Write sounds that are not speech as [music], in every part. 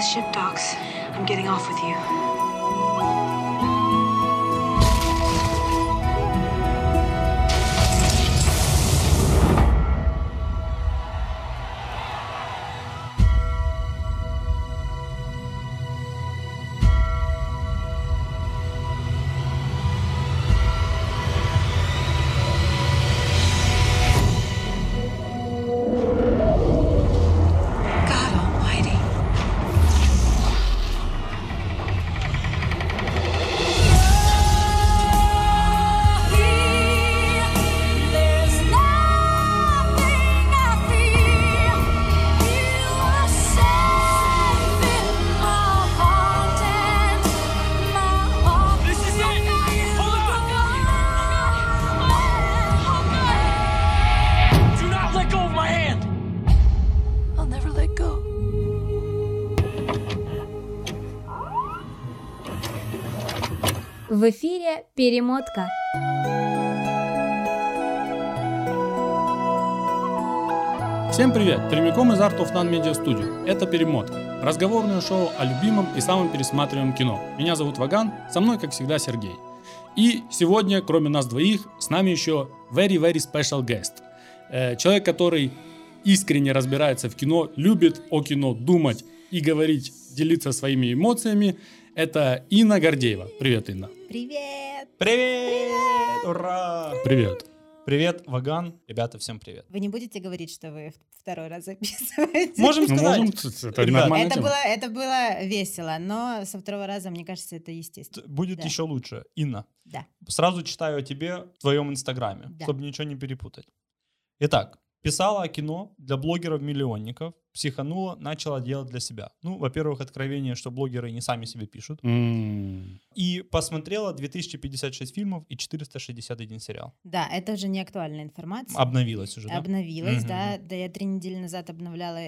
the ship docks, I'm getting off with you. Перемотка. Всем привет! Прямиком из Art of None Media Studio. Это «Перемотка» – разговорное шоу о любимом и самом пересматриваемом кино. Меня зовут Ваган, со мной, как всегда, Сергей. И сегодня, кроме нас двоих, с нами еще very-very special guest. Э, Человек, который искренне разбирается в кино, любит о кино думать и говорить, делиться своими эмоциями. Это Инна Гордеева. Привет, Инна. Привет! Привет! Ура! Привет. Привет, Ваган. Ребята, всем привет. Вы не будете говорить, что вы второй раз записываете? Можем Ну, сказать. можем, это Ребят, Это тема. было, это было весело, но со второго раза, мне кажется, это естественно. Будет Да. еще лучше. Инна, Да. сразу читаю о тебе в твоем инстаграме, Да. чтобы ничего не перепутать. Итак, писала о кино для блогеров-миллионников, психанула, начала делать для себя. Ну, во-первых, откровение, что блогеры не сами себе пишут. М, И посмотрела 2056 фильмов и 461 сериал. Да, это уже не актуальная информация. Обновилась уже, да? Обновилась, Мгм. да. Да, я три недели назад обновляла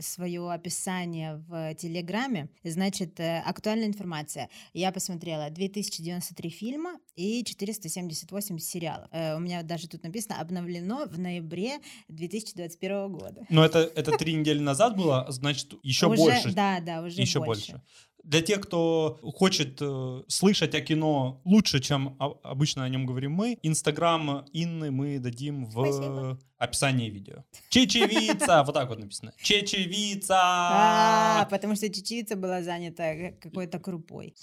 свое описание в Телеграме. Значит, э, актуальная информация. Я посмотрела 2093 фильма и 478 сериалов. Э, У меня даже тут написано «Обновлено в ноябре 2021 года». Но это, это три недели назад было, значит, еще Уже- больше. Да, да, уже еще больше. больше. Для тех, кто хочет э, слышать о кино лучше, чем о- обычно о нем говорим мы, Инстаграм Инны мы дадим в Спасибо. описании видео. Чечевица! Вот так вот написано. Чечевица! А, потому что чечевица была занята какой-то крупой.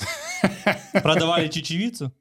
Продавали чечевицу?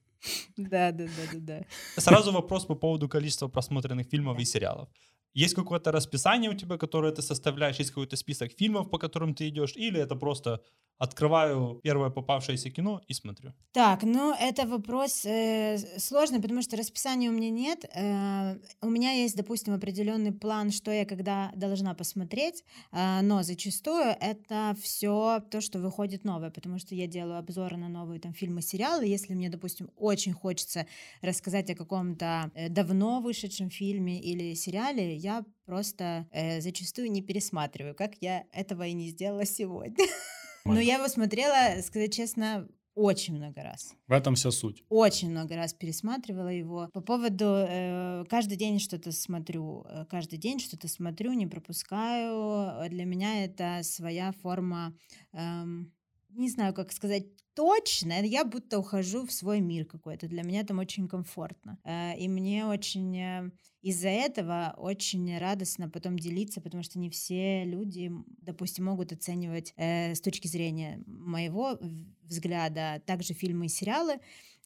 Да, да, да, да, да. Сразу вопрос по поводу количества просмотренных фильмов и сериалов. Есть какое-то расписание у тебя, которое ты составляешь? Есть какой-то список фильмов, по которым ты идешь? Или это просто открываю первое попавшееся кино и смотрю? Так, ну это вопрос э, сложный, потому что расписания у меня нет. Э, у меня есть, допустим, определенный план, что я когда должна посмотреть, э, но зачастую это все то, что выходит новое, потому что я делаю обзоры на новые там фильмы, сериалы. Если мне, допустим, очень хочется рассказать о каком-то э, давно вышедшем фильме или сериале, я просто э, зачастую не пересматриваю, как я этого и не сделала сегодня. [laughs] Но я его смотрела, сказать честно, очень много раз. В этом вся суть. Очень много раз пересматривала его. По поводу э, каждый день что-то смотрю, э, каждый день что-то смотрю, не пропускаю. Для меня это своя форма, эм, не знаю, как сказать точно. Я будто ухожу в свой мир какой-то. Для меня там очень комфортно. Э, и мне очень э, из-за этого очень радостно потом делиться, потому что не все люди, допустим, могут оценивать э, с точки зрения моего взгляда также фильмы и сериалы,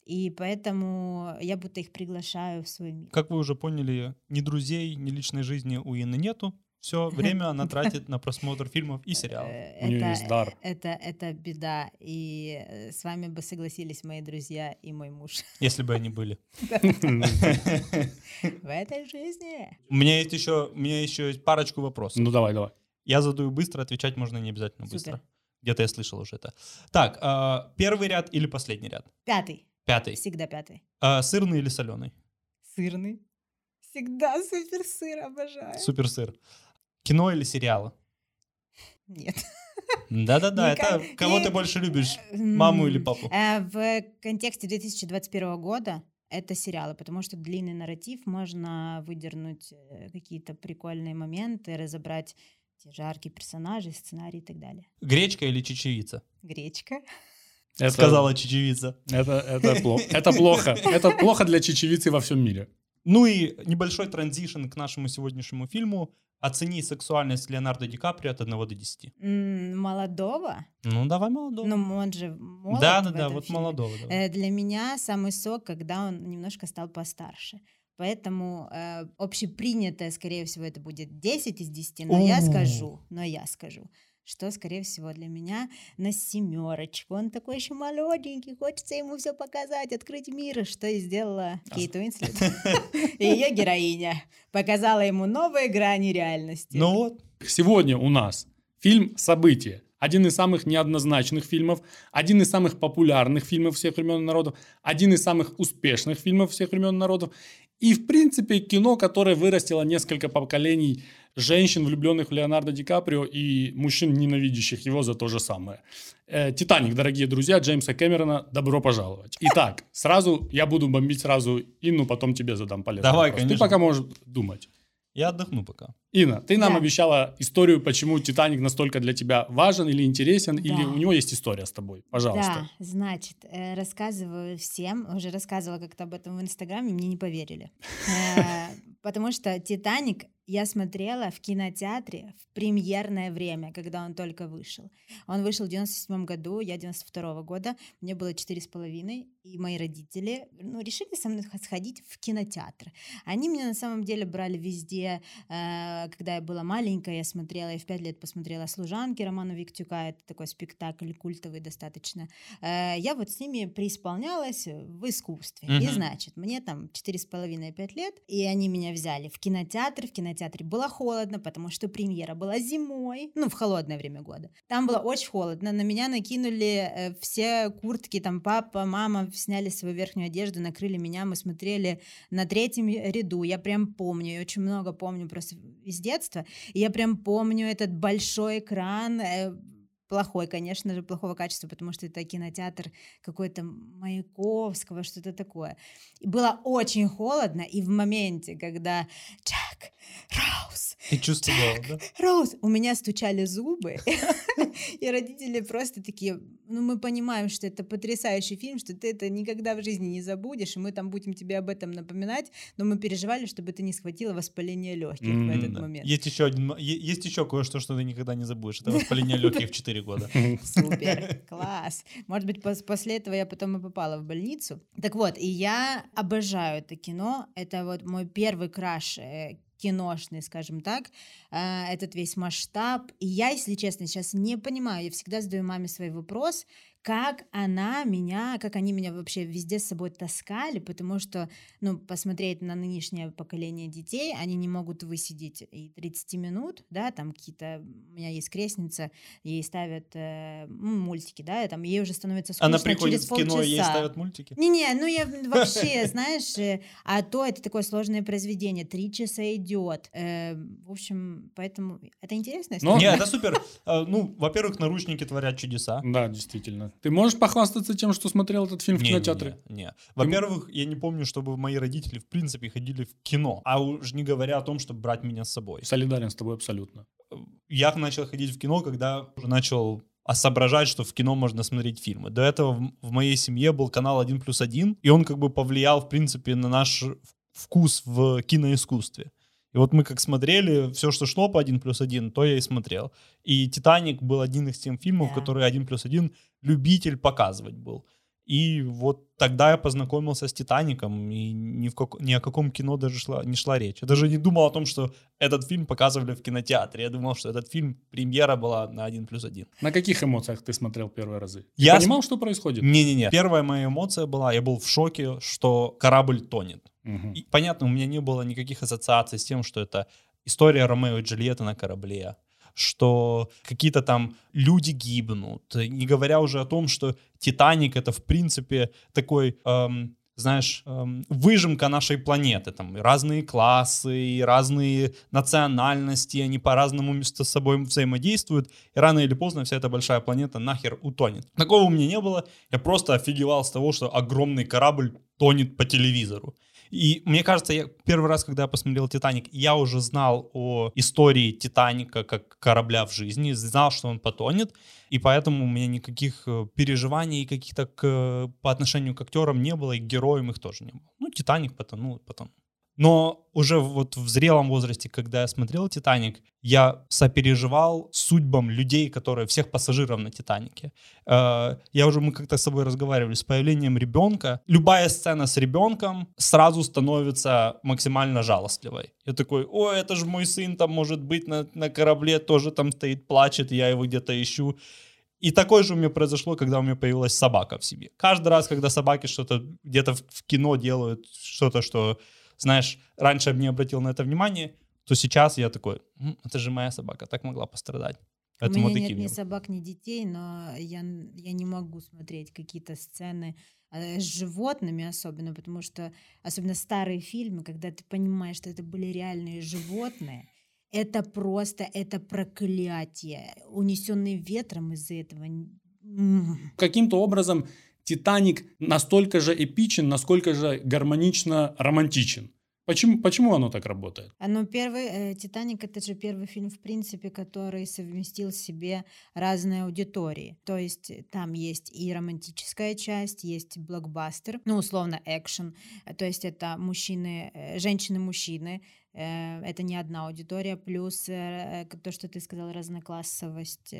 и поэтому я будто их приглашаю в свой мир. Как вы уже поняли, ни друзей, ни личной жизни у Инны нету. Все [laughs] время она тратит на просмотр фильмов и сериалов. Э, У нее есть дар. Это, это беда, и э, с вами бы согласились мои друзья и мой муж [laughs] Если бы они были. [laughs] в этой жизни. У меня есть еще, у меня еще есть парочку вопросов. Ну давай, давай. Я задаю быстро, отвечать можно не обязательно быстро. Где-то я слышал уже это. Так, а, первый ряд или последний ряд? Пятый, Пятый. всегда пятый. А, сырный или соленый? Сырный. Всегда супер сыр обожаю. Супер сыр. Кино или сериалы? Нет. Да-да-да, Никак- это кого ты больше любишь? Маму или папу? э, В контексте 2021 года это сериалы, потому что длинный нарратив можно выдернуть э, какие-то прикольные моменты, разобрать те же арки персонажей, сценарий и так далее. Гречка или чечевица? Гречка. Это, Сказала чечевица. Это, это, плохо. это плохо. Это плохо для чечевицы во всем мире. Ну и небольшой транзишн к нашему сегодняшнему фильму. Оцени сексуальность Леонардо Ди Каприо от 1 до 10. М, Молодого? Ну, давай молодого. Ну, он же молод да, да, да, вот фильме. молодого. давай. Э, Для меня самый сок, когда он немножко стал постарше. Поэтому э, общепринятое, скорее всего, это будет 10 из 10, но я О. скажу, но я скажу, что, скорее всего, для меня на семерочку. Он такой еще молоденький, хочется ему все показать, открыть мир, что и сделала Кейт Уинслет. [laughs] И ее героиня показала ему новые грани реальности. Ну вот, Сегодня у нас фильм «Событие». Один из самых неоднозначных фильмов, один из самых популярных фильмов всех времен и народов, один из самых успешных фильмов всех времен и народов. И, в принципе, кино, которое вырастило несколько поколений женщин, влюбленных в Леонардо Ди Каприо, и мужчин, ненавидящих его за то же самое. Э, «Титаник», дорогие друзья, Джеймса Кэмерона, добро пожаловать. Итак, сразу я буду бомбить сразу Инну, потом тебе задам полезный Давай, вопрос. Ты конечно. пока можешь думать. Я отдохну пока. Инна, ты нам Да. обещала историю, почему Титаник настолько для тебя важен или интересен, Да. или у него есть история с тобой. Пожалуйста. Да, значит, э, рассказываю всем, уже рассказывала как-то об этом в Инстаграме, мне не поверили. Э, Потому что «Титаник» я смотрела в кинотеатре в премьерное время, когда он только вышел. Он вышел в 97 году, я 92 года, мне было четыре с половиной, и мои родители ну, решили со мной сходить в кинотеатр. Они меня на самом деле брали везде, Э, когда я была маленькая, я смотрела, я в пять лет посмотрела «Служанки» Романа Виктюка, это такой спектакль культовый достаточно. Э, Я вот с ними преисполнялась в искусстве. И Мгм. значит, мне там четыре с половиной пять лет, и они меня взяли в кинотеатр. В кинотеатре было холодно, потому что премьера была зимой, ну, в холодное время года. Там было очень холодно, на меня накинули э, все куртки, там папа, мама сняли свою верхнюю одежду, накрыли меня, мы смотрели на третьем ряду. Я прям помню, я очень много помню просто из детства. И я прям помню этот большой экран, э, плохой, конечно же, плохого качества, потому что это кинотеатр какой-то Маяковского, что-то такое. И было очень холодно, и в моменте, когда Джек, Роуз, Ты чувствовала, да? Роуз, у меня стучали зубы, [laughs] и родители просто такие, ну мы понимаем, что это потрясающий фильм, что ты это никогда в жизни не забудешь, и мы там будем тебе об этом напоминать, но мы переживали, чтобы ты не схватила воспаление легких в этот момент. Есть еще, один, есть еще кое-что, что ты никогда не забудешь. Это воспаление [laughs] легких в 4 года. [laughs] Супер, [laughs] класс. Может быть, пос- после этого я потом и попала в больницу. Так вот, и я обожаю это кино. Это вот мой первый краш э, киношный, скажем так, э, этот весь масштаб. И я, если честно, сейчас не понимаю, я всегда задаю маме свой вопрос, как она меня, как они меня вообще везде с собой таскали, потому что, ну, посмотреть на нынешнее поколение детей, они не могут высидеть и 30 минут, да, там какие-то, у меня есть крестница, ей ставят э, мультики, да, и там ей уже становится скучно Она приходит через в кино, и ей ставят мультики. Не-не, ну я вообще, [laughs] знаешь, э, а то это такое сложное произведение, три часа идет. Э, В общем, поэтому это интересно. Но- Не, это супер. А, Ну, во-первых, наручники творят чудеса. Да, действительно. Ты можешь похвастаться тем, что смотрел этот фильм в Не, кинотеатре? Не, не. Во-первых, я не помню, чтобы мои родители в принципе ходили в кино. А уж не говоря о том, чтобы брать меня с собой. Солидарен с тобой абсолютно. Я начал ходить в кино, когда уже начал а соображать, что в кино можно смотреть фильмы. До этого в, в моей семье был канал 1 плюс 1, и он как бы повлиял, в принципе, на наш вкус в киноискусстве. И вот мы как смотрели, все, что шло по 1 плюс 1, то я и смотрел. И «Титаник» был один из тех фильмов, Да. которые 1 плюс 1 любитель показывать был. И вот тогда я познакомился с «Титаником», и ни, в как- ни о каком кино даже шла, не шла речь. Я даже не думал о том, что этот фильм показывали в кинотеатре. Я думал, что этот фильм, премьера была на 1 плюс 1. На каких эмоциях ты смотрел первые разы? Ты Я понимал, что происходит? Не-не-не. Первая моя эмоция была, я был в шоке, что корабль тонет. Мгм. И, понятно, у меня не было никаких ассоциаций с тем, что это история Ромео и Джульетты на корабле, что какие-то там люди гибнут, не говоря уже о том, что Титаник это в принципе такой, эм, знаешь, эм, выжимка нашей планеты, там разные классы, разные национальности, они по-разному между собой взаимодействуют, и рано или поздно вся эта большая планета нахер утонет. Такого у меня не было, я просто офигевал с того, что огромный корабль тонет по телевизору. И мне кажется, я первый раз, когда я посмотрел «Титаник», я уже знал о истории «Титаника» как корабля в жизни, знал, что он потонет, и поэтому у меня никаких э, переживаний каких-то к, по отношению к актерам не было, и к героям их тоже не было. Ну, «Титаник» потонул, потонул. Но уже вот в зрелом возрасте, когда я смотрел «Титаник», я сопереживал судьбам людей, которые, всех пассажиров на «Титанике». Э, я уже, мы как-то с собой разговаривали, с появлением ребенка, любая сцена с ребенком сразу становится максимально жалостливой. Я такой, о, это же мой сын там может быть на, на корабле, тоже там стоит, плачет, я его где-то ищу. И такое же у меня произошло, когда у меня появилась собака в семье. Каждый раз, когда собаки что-то где-то в кино делают, что-то, что знаешь, раньше я бы не обратил на это внимание, то сейчас я такой, это же моя собака, так могла пострадать. У Поэтому меня вот нет ни собак, ни детей, но я, я не могу смотреть какие-то сцены э, с животными особенно, потому что особенно старые фильмы, когда ты понимаешь, что это были реальные животные, это просто, это проклятие. Унесенные ветром из-за этого. Каким-то образом Титаник настолько же эпичен, насколько же гармонично романтичен. Почему, почему оно так работает? Оно первый, э, «Титаник» — это же первый фильм, в принципе, который совместил в себе разные аудитории. То есть э, там есть и романтическая часть, есть блокбастер, ну, условно, экшен. То есть это мужчины, э, женщины-мужчины, это не одна аудитория, плюс то, что ты сказал, разноклассовость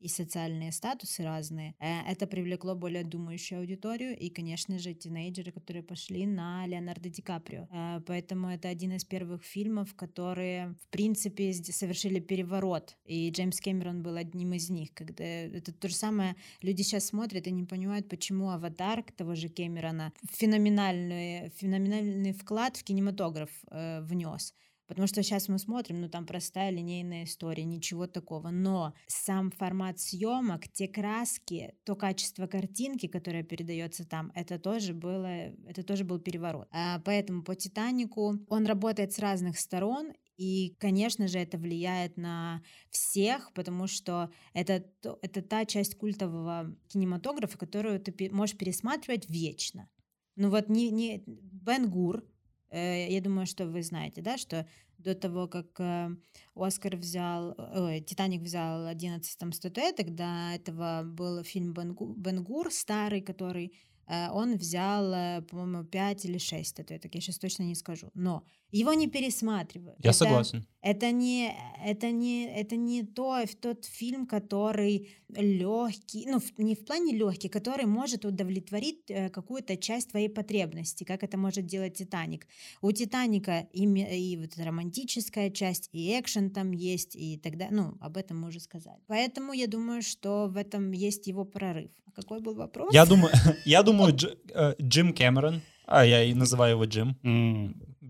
и социальные статусы разные, э, это привлекло более думающую аудиторию и, конечно же, тинейджеры, которые пошли на Леонардо Ди Каприо. Э, Поэтому это один из первых фильмов, которые, в принципе, совершили переворот. И Джеймс Кэмерон был одним из них. Когда это то же самое, люди сейчас смотрят и не понимают, почему «Аватар» того же Кэмерона феноменальный, феноменальный вклад в кинематограф э, внес. Потому что сейчас мы смотрим, ну там простая линейная история, ничего такого. Но сам формат съемок, те краски, то качество картинки, которое передается там, это тоже было, это тоже был переворот. А, поэтому по Титанику он работает с разных сторон, и, конечно же, это влияет на всех, потому что это, то- это та часть культового кинематографа, которую ты можешь пересматривать вечно. Ну вот не, не Бен Гур, я думаю, что вы знаете, да, что до того, как э, Оскар взял, э, ой, Титаник взял 11 там статуэток, до этого был фильм Бен, Гу- Бен Гур, старый, который э, он взял, э, по-моему, 5 или 6 статуэток, я сейчас точно не скажу, но его не пересматривают. Я Это- согласен. это не, это не, это не то, тот фильм, который легкий, ну, в- не в плане легкий, который может удовлетворить э, какую-то часть твоей потребности, как это может делать Титаник. У Титаника и, и вот романтическая часть, и экшен там есть, и тогда, ну, об этом мы уже сказали. Поэтому я думаю, что в этом есть его прорыв. А какой был вопрос? Я думаю, [laughs] я думаю, э, Джим Кэмерон, а я и называю его Джим,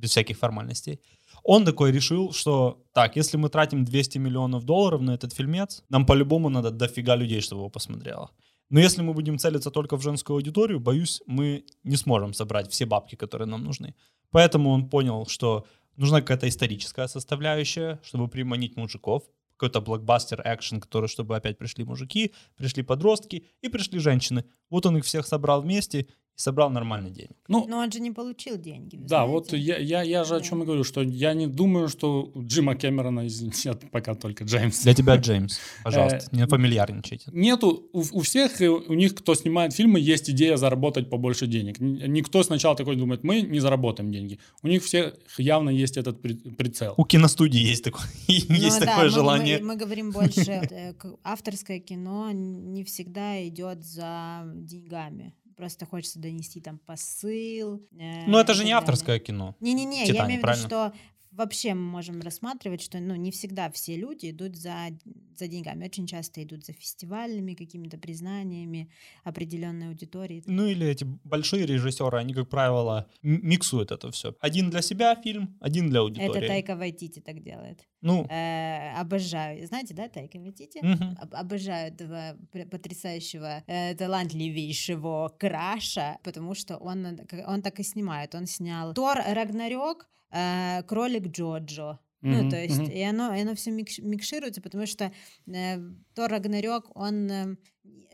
без всяких формальностей, он такой решил, что так, если мы тратим 200 миллионов долларов на этот фильмец, нам по-любому надо дофига людей, чтобы его посмотрело. Но если мы будем целиться только в женскую аудиторию, боюсь, мы не сможем собрать все бабки, которые нам нужны. Поэтому он понял, что нужна какая-то историческая составляющая, чтобы приманить мужиков, какой-то блокбастер, экшен, который, чтобы опять пришли мужики, пришли подростки и пришли женщины. Вот он их всех собрал вместе и собрал нормальный денег. Ну, Но он же не получил деньги. да, вот знаете. я, я, я же о Да. чем и говорю, что я не думаю, что у Джима Кэмерона, извините, пока только Джеймс. Для тебя, Джеймс, [laughs] пожалуйста, Э, не фамильярничайте. Нету, у, у всех, э, у них, кто снимает фильмы, есть идея заработать побольше денег. Никто сначала такой думает, мы не заработаем деньги. У них всех явно есть этот при- прицел. У киностудии есть такое, [laughs] Ну есть да, такое мы- желание. Мы, говорим больше, [laughs] э, к- авторское кино не всегда идет за деньгами. Просто хочется донести там посыл. э, Но это же не авторское кино. Не-не-не, я имею в виду, что вообще мы можем рассматривать, что ну, не всегда все люди идут за, за деньгами. Очень часто идут за фестивальными какими-то признаниями определенной аудитории. Ну или эти большие режиссеры, они, как правило, миксуют это все. Один для себя фильм, один для аудитории. Это Тайка Вайтити так делает. Ну, Э, обожаю. Знаете, да, Тайка Вайтити? Об- обожаю этого потрясающего, э, талантливейшего Краша, потому что он, он так и снимает. Он снял Тор Рагнарёк, э, Кролик Джоджо. Ну, Мгм, то есть, мгм. и оно, и оно все микшируется, потому что э, Тор Рагнарёк, он э,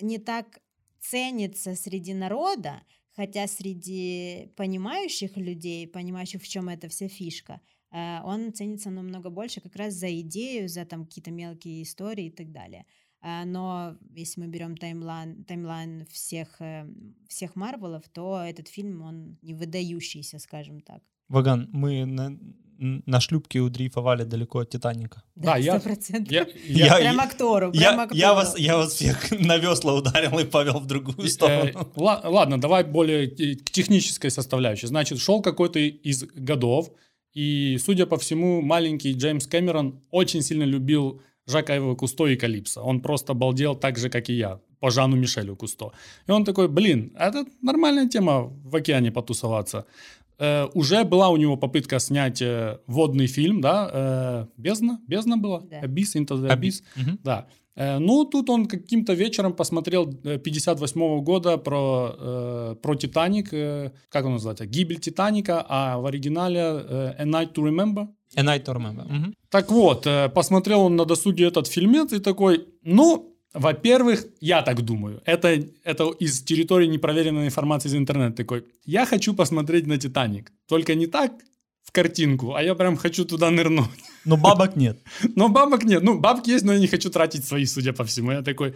не так ценится среди народа, Хотя среди понимающих людей, понимающих, в чем эта вся фишка, э, он ценится намного больше как раз за идею, за там какие-то мелкие истории и так далее. А, Но если мы берем таймлайн, таймлайн всех, э, всех Марвелов, то этот фильм, он не выдающийся, скажем так. Ваган, мы на, на шлюпке удрейфовали далеко от Титаника. Да, я- сто процентов. Я, Я- я- Прям актору, прям Я, актору. я, вас, я вас всех [laughs] на весла ударил и повел в другую Э, сторону. ла- Ладно, давай более э, к технической составляющей. Значит, шел какой-то из годов, и, судя по всему, маленький Джеймс Кэмерон очень сильно любил Жака Эва Кусто и Калипсо. Он просто балдел так же, как и я, по Жану Мишелю Кусто. И он такой, блин, это нормальная тема в океане потусоваться. Э, уже была у него попытка снять э, водный фильм, да, э, «Бездна», «Бездна» была? Да. «Abyss», «Into the Аби- Abyss». Мгм. Да. Э, Ну, тут он каким-то вечером посмотрел э, 58 года про, э, про «Титаник», э, как он называется, «Гибель Титаника», а в оригинале э, «A Night to Remember». A Night to Remember. Мгм. Так вот, э, посмотрел он на досуге этот фильмец и такой, ну, во-первых, я так думаю, это, это из территории непроверенной информации из интернета такой, я хочу посмотреть на «Титаник», только не так в картинку, а я прям хочу туда нырнуть. Но бабок нет. [laughs] Но бабок нет. Ну, бабки есть, но я не хочу тратить свои, судя по всему. Я такой,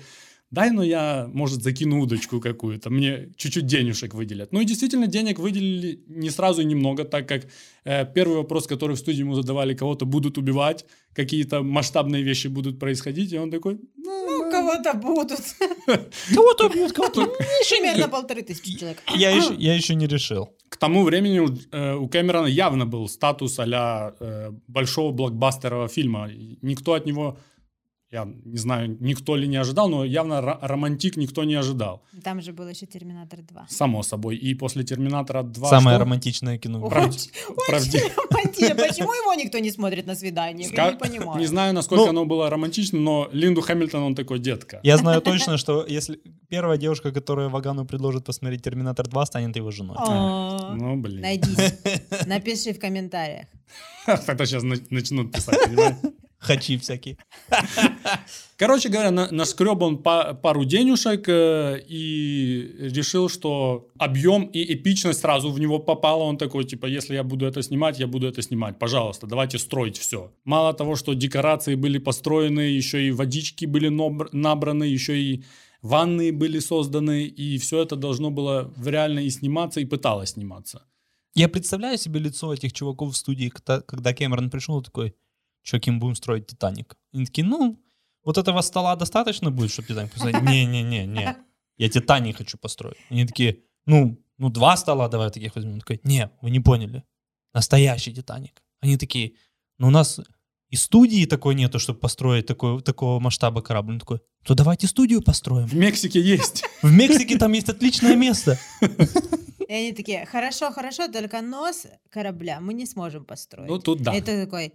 дай, ну я, может, закину удочку какую-то, мне чуть-чуть денежек выделят. Ну и действительно, денег выделили не сразу и немного, так как э, первый вопрос, который в студии ему задавали, кого-то будут убивать, какие-то масштабные вещи будут происходить, и он такой, Ну, кого-то будут. Кого-то бьют, кого-то... Примерно полторы тысячи человек. Я еще, я еще не решил. к тому времени у, э, у Кэмерона явно был статус а большого блокбастерового фильма. Никто от него, я не знаю, никто ли не ожидал, но явно ро- романтик никто не ожидал. Там же был еще Терминатор 2. Само собой. И после Терминатора 2... Самое что? романтичное кино. в Правда- мире. Очень, романтично. [laughs] Почему его никто не смотрит на свидание? Я не понимаю. Не знаю, насколько Ну- оно было романтично, но Линду Хэмилтон, он такой детка. Я знаю точно, что если первая девушка, которая Вагану предложит посмотреть Терминатор 2, станет его женой. А, Ну, блин. Найдись. [laughs] Напиши в комментариях. [laughs] Тогда сейчас начнут писать, понимаешь? Хачи всякие. [laughs] Короче говоря, на, наскреб он па- пару денежек э, и решил, что объем и эпичность сразу в него попала. Он такой, типа, если я буду это снимать, я буду это снимать. Пожалуйста, давайте строить все. Мало того, что декорации были построены, еще и водички были набр- набраны, еще и ванны были созданы, и все это должно было в реально и сниматься, и пыталось сниматься. Я представляю себе лицо этих чуваков в студии, когда, когда Кэмерон пришел такой, что кем будем строить Титаник? Они такие, ну, вот этого стола достаточно будет, чтобы Титаник построить? Не-не-не-не, я Титаник хочу построить. Они такие, ну, ну два стола давай таких возьмем. Он такой, не, вы не поняли, настоящий Титаник. Они такие, ну у нас и студии такой нету, чтобы построить такой, такого масштаба корабль. Он такой, то давайте студию построим. В Мексике есть. В Мексике там есть отличное место. И они такие, хорошо, хорошо, только нос корабля мы не сможем построить. Ну, тут да. Это такой,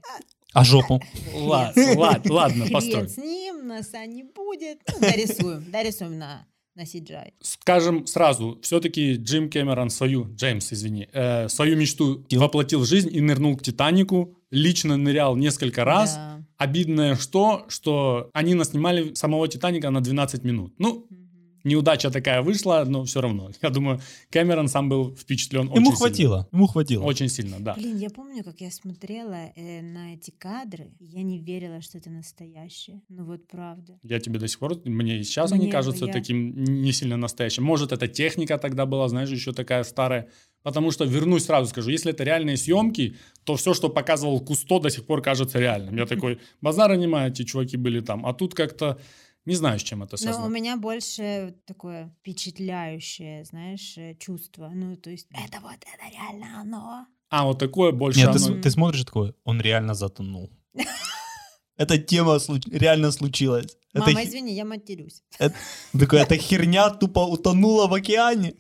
А жопу? Ладно, ладно, ладно, построй. хрен с ним, носа не будет. Ну, дорисуем, дорисуем на, на CGI. скажем сразу, все-таки Джим Кэмерон свою, Джеймс, извини, э, свою мечту воплотил в жизнь и нырнул к Титанику, лично нырял несколько раз. Да. Обидное что, что они наснимали самого Титаника на 12 минут. Ну. Неудача такая вышла, но все равно. Я думаю, Кэмерон сам был впечатлен очень Ему сильно. хватило, ему хватило. Очень сильно, да. Блин, я помню, как я смотрела э, на эти кадры, я не верила, что это настоящее. Ну вот правда. Я тебе до сих пор, мне и сейчас Мне они кажутся я- таким не сильно настоящим. Может, это техника тогда была, знаешь, еще такая старая. Потому что, вернусь сразу скажу, если это реальные съемки, то все, что показывал Кусто, до сих пор кажется реальным. Я такой, [laughs] базара не эти чуваки были там. А тут как-то, не знаю, с чем это Но у связано. меня больше такое впечатляющее, знаешь, э, чувство. Ну, то есть, это вот, это реально оно. А, вот такое больше Нет, ты, оно- с- ты смотришь такой, он реально затонул. [laughs] Эта тема реально случилась. Это Мама, извини, я матерюсь. Такой, эта херня тупо утонула в океане.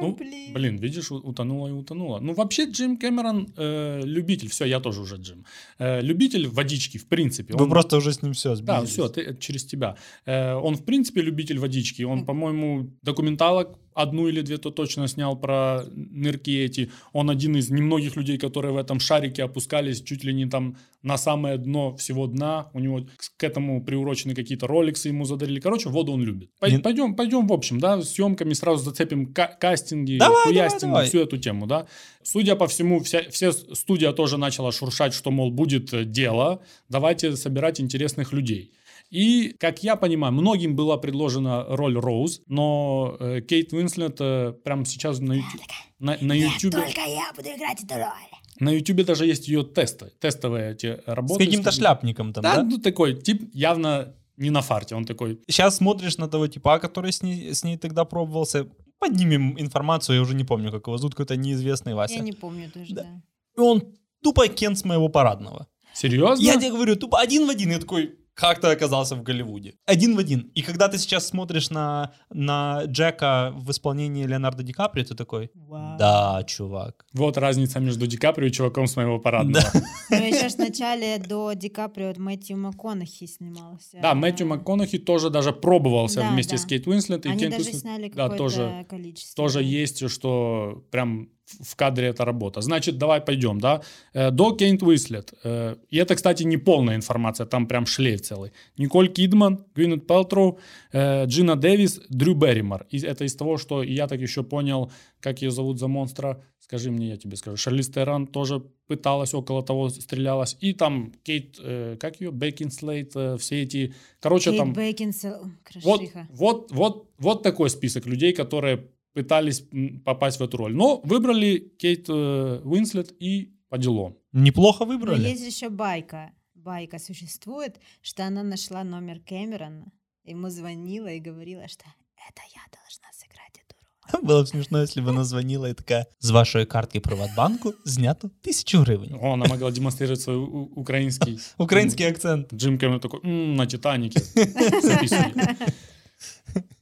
Ну, блин, видишь, у- утонула и утонула. Ну, вообще, Джим Кэмерон э, любитель, все, я тоже уже Джим. Э, любитель водички, в принципе. Вы Он- просто уже с ним все Да, все, ты, через тебя. Э, он, в принципе, любитель водички. Он, по-моему, документалок одну или две то точно снял про нырки эти. Он один из немногих людей, которые в этом шарике опускались чуть ли не там на самое дно всего дна. У него к этому приурочены какие-то роликсы ему задарили. Короче, воду он любит. Пой- Пойдем, пойдем в общем, да, съемками сразу зацепим ка- кастинги, Давай, хуястинг, давай, давай. всю эту тему, да. Судя по всему, вся, все студия тоже начала шуршать, что, мол, будет э, дело, давайте собирать интересных людей. И, как я понимаю, многим была предложена роль Роуз, но э, Кейт Уинслет э, прямо сейчас на YouTube, на, на YouTube, я буду играть эту роль. на YouTube даже есть ее тесты, тестовые эти С работы. каким-то С- шляпником там, Да, да? ну такой тип явно не на фарте, он такой, Сейчас смотришь на того типа, который с ней, с ней тогда пробовался. Поднимем информацию, я уже не помню, как его зовут, какой-то неизвестный Вася. Я не помню тоже, Да. да. И он тупо Кен с моего парадного. серьезно? Я тебе говорю, тупо один в один. Я такой, как ты оказался в Голливуде? Один в один. И когда ты сейчас смотришь на, на Джека в исполнении Леонардо Ди Каприо, ты такой, Вау. да, чувак. Вот разница между Ди Каприо и чуваком с моего парадного. Ну, еще ж в начале до Ди Каприо Мэтью МакКонахи снимался. Да, Мэтью МакКонахи тоже даже пробовался Да, вместе да. с Кейт Уинслет. И Они Кейт даже Уинслет, сняли да, какое-то тоже, количество. тоже есть, что прям в кадре эта работа. Значит, давай пойдем, да. Э, До Кейт Уинслет. Э, И это, кстати, не полная информация, там прям шлейф целый. Николь Кидман, Гвинет Пелтроу, э, Джина Дэвис, Дрю Берримор. И это из того, что я так еще понял, как ее зовут за монстра. Скажи мне, я тебе скажу. Шарлиз Терран тоже пыталась около того, стрелялась. И там Кейт, э, как ее, Бекинслейт, э, все эти... Короче, Кейт там... Бекинсел, Вот, вот, вот, вот такой список людей, которые пытались м, попасть в эту роль. Но выбрали Кейт э, Уинслет и по делам. Неплохо Но выбрали. есть еще байка. Байка существует, что она нашла номер Кэмерона, ему звонила и говорила, что это я должна сыграть эту роль. [laughs] Было б смішно, якщо б вона звонила і така, з вашої картки Приватбанку знято тисячу гривень. О, Она могла демонстрировать свой у- украинский... [laughs] Український акцент. Джим Кэмерон такой, «М, на Титанике [laughs] записывали.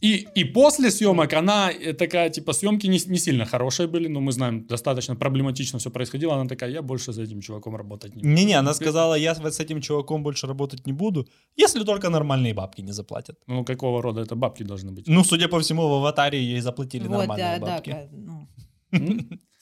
И, и после съемок она э, такая, типа, съемки не, не сильно хорошие были, но мы знаем, достаточно проблематично все происходило. Она такая, я больше за этим чуваком работать не буду. Не-не, она сказала, я с этим чуваком больше работать не буду, если только нормальные бабки не заплатят. Ну, какого рода это бабки должны быть? Ну, судя по всему, в аватаре ей заплатили Вот, нормальные да, да, бабки. ка- ну.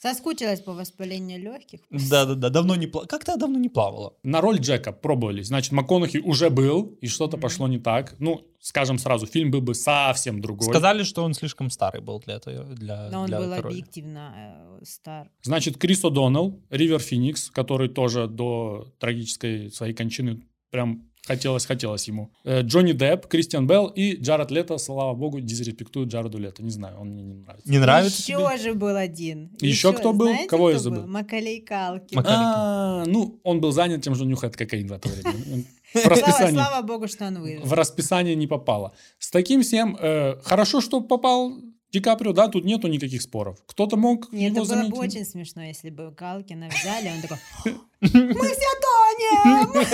Соскучилась по воспалению легких. Да-да-да, давно не плавала. Как-то давно не плавала. На роль Джека пробовали. Значит, МакКонахи уже был, и что-то Мгм. пошло не так. Ну, скажем сразу, фильм был бы совсем другой. Сказали, что он слишком старый был для этого. Для, Но он для был этой роли. объективно э, стар. Значит, Крис О'Доннелл, Ривер Феникс, который тоже до трагической своей кончины прям хотелось-хотелось ему. Э, Джонни Депп, Кристиан Белл и Джаред Лето, слава богу, дизреспектуют Джареду Лето. Не знаю, он мне не нравится. Не нравится Еще тебе? же был один. Еще кто был? знаете, Кого я кто был? забыл? Макалей Калки. А, ну, он был занят тем, что нюхает кокаин в это время. [laughs] В Слава, расписании. слава богу, что он выжил. в расписание не попало. С таким всем э, хорошо, что попал Ди Каприо, да, тут нету никаких споров. Кто-то мог Нет, его это было бы очень смешно, если бы Калкина взяли, он такой, [laughs] мы все тонем!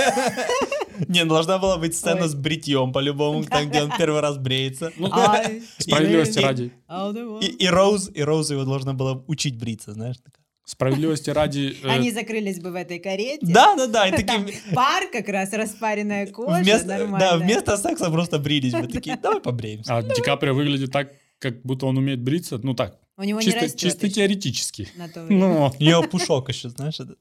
[laughs] Не, должна была быть сцена с бритьем, по-любому, там, где он первый раз бреется. [laughs] Ну, справедливости и- ради. а да. И, и Роуз, и Роуз его должна была учить бриться, знаешь. такая. Справедливости ради. э, Они закрылись бы в этой карете. Да-да-да, и Там такие... пар как раз, распаренная кожа, Вместо, да, вместо секса просто брились бы такие, давай побреемся. А Ди Каприо выглядит так, как будто он умеет бриться. Ну так, У него не чисто, растет чисто еще теоретически. Ну, У нее [laughs] пушок еще, знаешь, этот.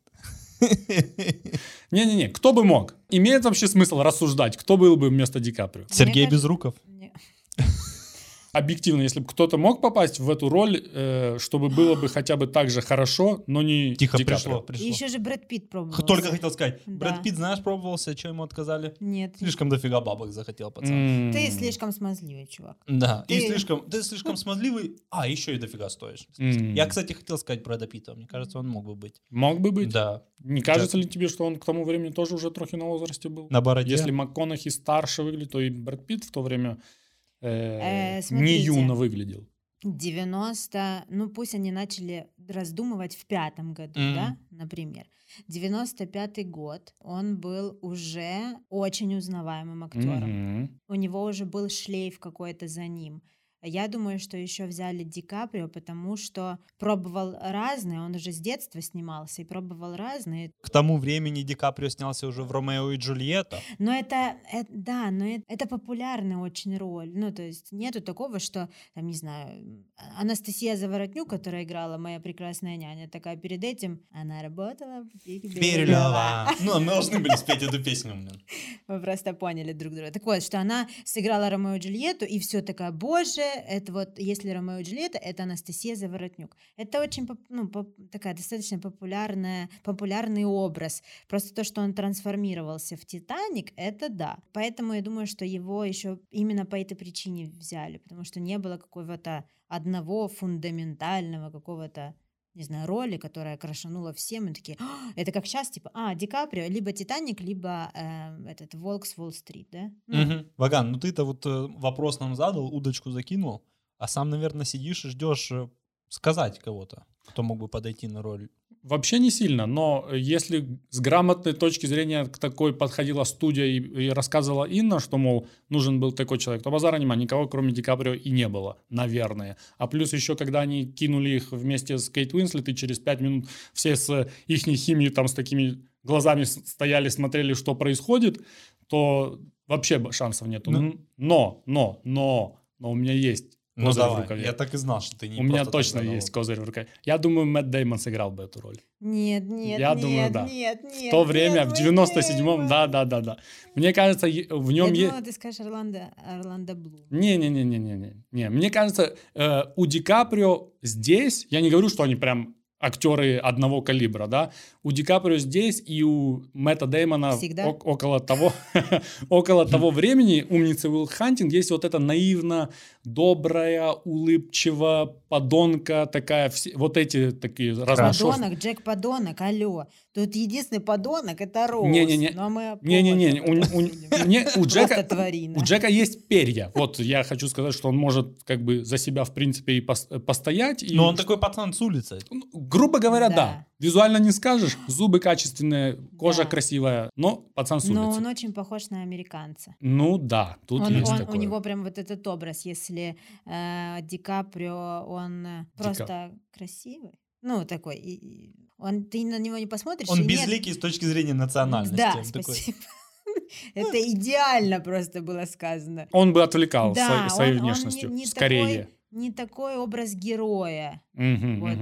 не-не-не, кто бы мог? Имеет вообще смысл рассуждать, кто был бы вместо Ди Каприо? Сергей Безруков. Объективно, если бы кто-то мог попасть в эту роль, э, чтобы было бы хотя бы так же хорошо, но не Тихо Ди Каприо. пришло, И пришло. еще же Брэд Питт пробовал. Только хотел сказать, Да. Брэд Питт, знаешь, пробовался, что ему отказали? Нет. Слишком дофига бабок захотел, пацан. Ты слишком смазливый, чувак. Да, и Ты- слишком, ты слишком смазливый, а еще и дофига стоишь. Я, кстати, хотел сказать Брэда Питта, мне кажется, он мог бы быть. Мог бы быть. Да, Не кажется ли тебе, что он к тому времени тоже уже трохи на возрасте был? на бороде. Если МакКонахи старше выглядит, то и Брэд Питт в то время э, Э, не смотрите. юно выглядел. 90, ну пусть они начали раздумывать в пятом году, Мгм. да, например. 95-й год, он был уже очень узнаваемым актером. Мгм. У него уже был шлейф какой-то за ним. Я думаю, что еще взяли Ди Каприо, потому что пробовал разные, он уже с детства снимался и пробовал разные. К тому времени Ди Каприо снялся уже в «Ромео и Джульетта». Но это, это да, но это, это популярная очень роль. Ну, то есть нету такого, что, там, не знаю, Анастасия Заворотнюк, которая играла «Моя прекрасная няня», такая перед этим, она работала в Бирюлева. [laughs] Ну, мы должны были спеть эту песню. Вы просто поняли друг друга. Так вот, что она сыграла Ромео и Джульетту, и все такая, боже, это вот, если Ромео и Джульетта, это Анастасия Заворотнюк. Это очень, ну, такая достаточно популярная, популярный образ. Просто то, что он трансформировался в Титаник, это да. Поэтому я думаю, что его еще именно по этой причине взяли, потому что не было какого-то одного фундаментального какого-то не знаю, роли, которая крашанула всем, и такие, «А, это как сейчас, типа, а, Ди Каприо, либо Титаник, либо э, этот Волк с Уолл-стрит, да? Ну, Мгм. Ваган, ну ты-то вот э, вопрос нам задал, удочку закинул, а сам, наверное, сидишь и ждешь э, сказать кого-то, кто мог бы подойти на роль. Вообще не сильно, но если с грамотной точки зрения к такой подходила студия и, и рассказывала Инна, что, мол, нужен был такой человек, то базара нема, никого кроме Ди Каприо и не было, наверное. А плюс еще, когда они кинули их вместе с Кейт Уинслет, и через пять минут все с их химией там с такими глазами стояли, смотрели, что происходит, то вообще шансов нету. Ну- Н- Но, но, но, но у меня есть Ну козырь в рукаве. я так и знал, что ты не У меня точно есть козырь в рукаве. Я думаю, Мэтт Деймон сыграл бы эту роль. Нет, нет, Я нет, думаю, да. нет, нет. В то время, нет, в Мэтт 97-м, Дэймон. да, да, да, да. Мне кажется, е- в Я нем есть... думала, ты скажешь Орландо, Орландо Блум. Не-не-не-не-не. не. Мне кажется, э, у Ди Каприо здесь, я не говорю, что они прям актеры одного калибра, да, у Ди Каприо здесь и у Мэтта Деймона ок- около того, [laughs] около того времени умницы Уилл Хантинг есть вот эта наивно добрая, улыбчивая подонка такая, все- вот эти такие разношерстные. Подонок, Джек Подонок, алло. Тут единственный подонок это Роуз. Не-не-не. Не-не-не, у, этом у- Джека, у Джека есть перья. Вот я хочу сказать, что он может как бы за себя, в принципе, и пос- постоять. И, Но он такой пацан с улицы. ну, грубо говоря, да. Да. Визуально не скажешь, зубы качественные, кожа Да. красивая, но пацан с улицы. Но он очень похож на американца. Ну да, тут Он- есть он- такое. у него прям вот этот образ, если э, Ди Каприо, он э, Ди просто красивый. Ну, такой. и- и он, ты на него не посмотришь. Он и нет- безликий с точки зрения национальности. Да, Он такой, спасибо. [laughs] [laughs] Это идеально просто было сказано. Он бы отвлекал Да, своей, своей он- он не- внешностью. не Скорее. такой- Не такой образ героя, вот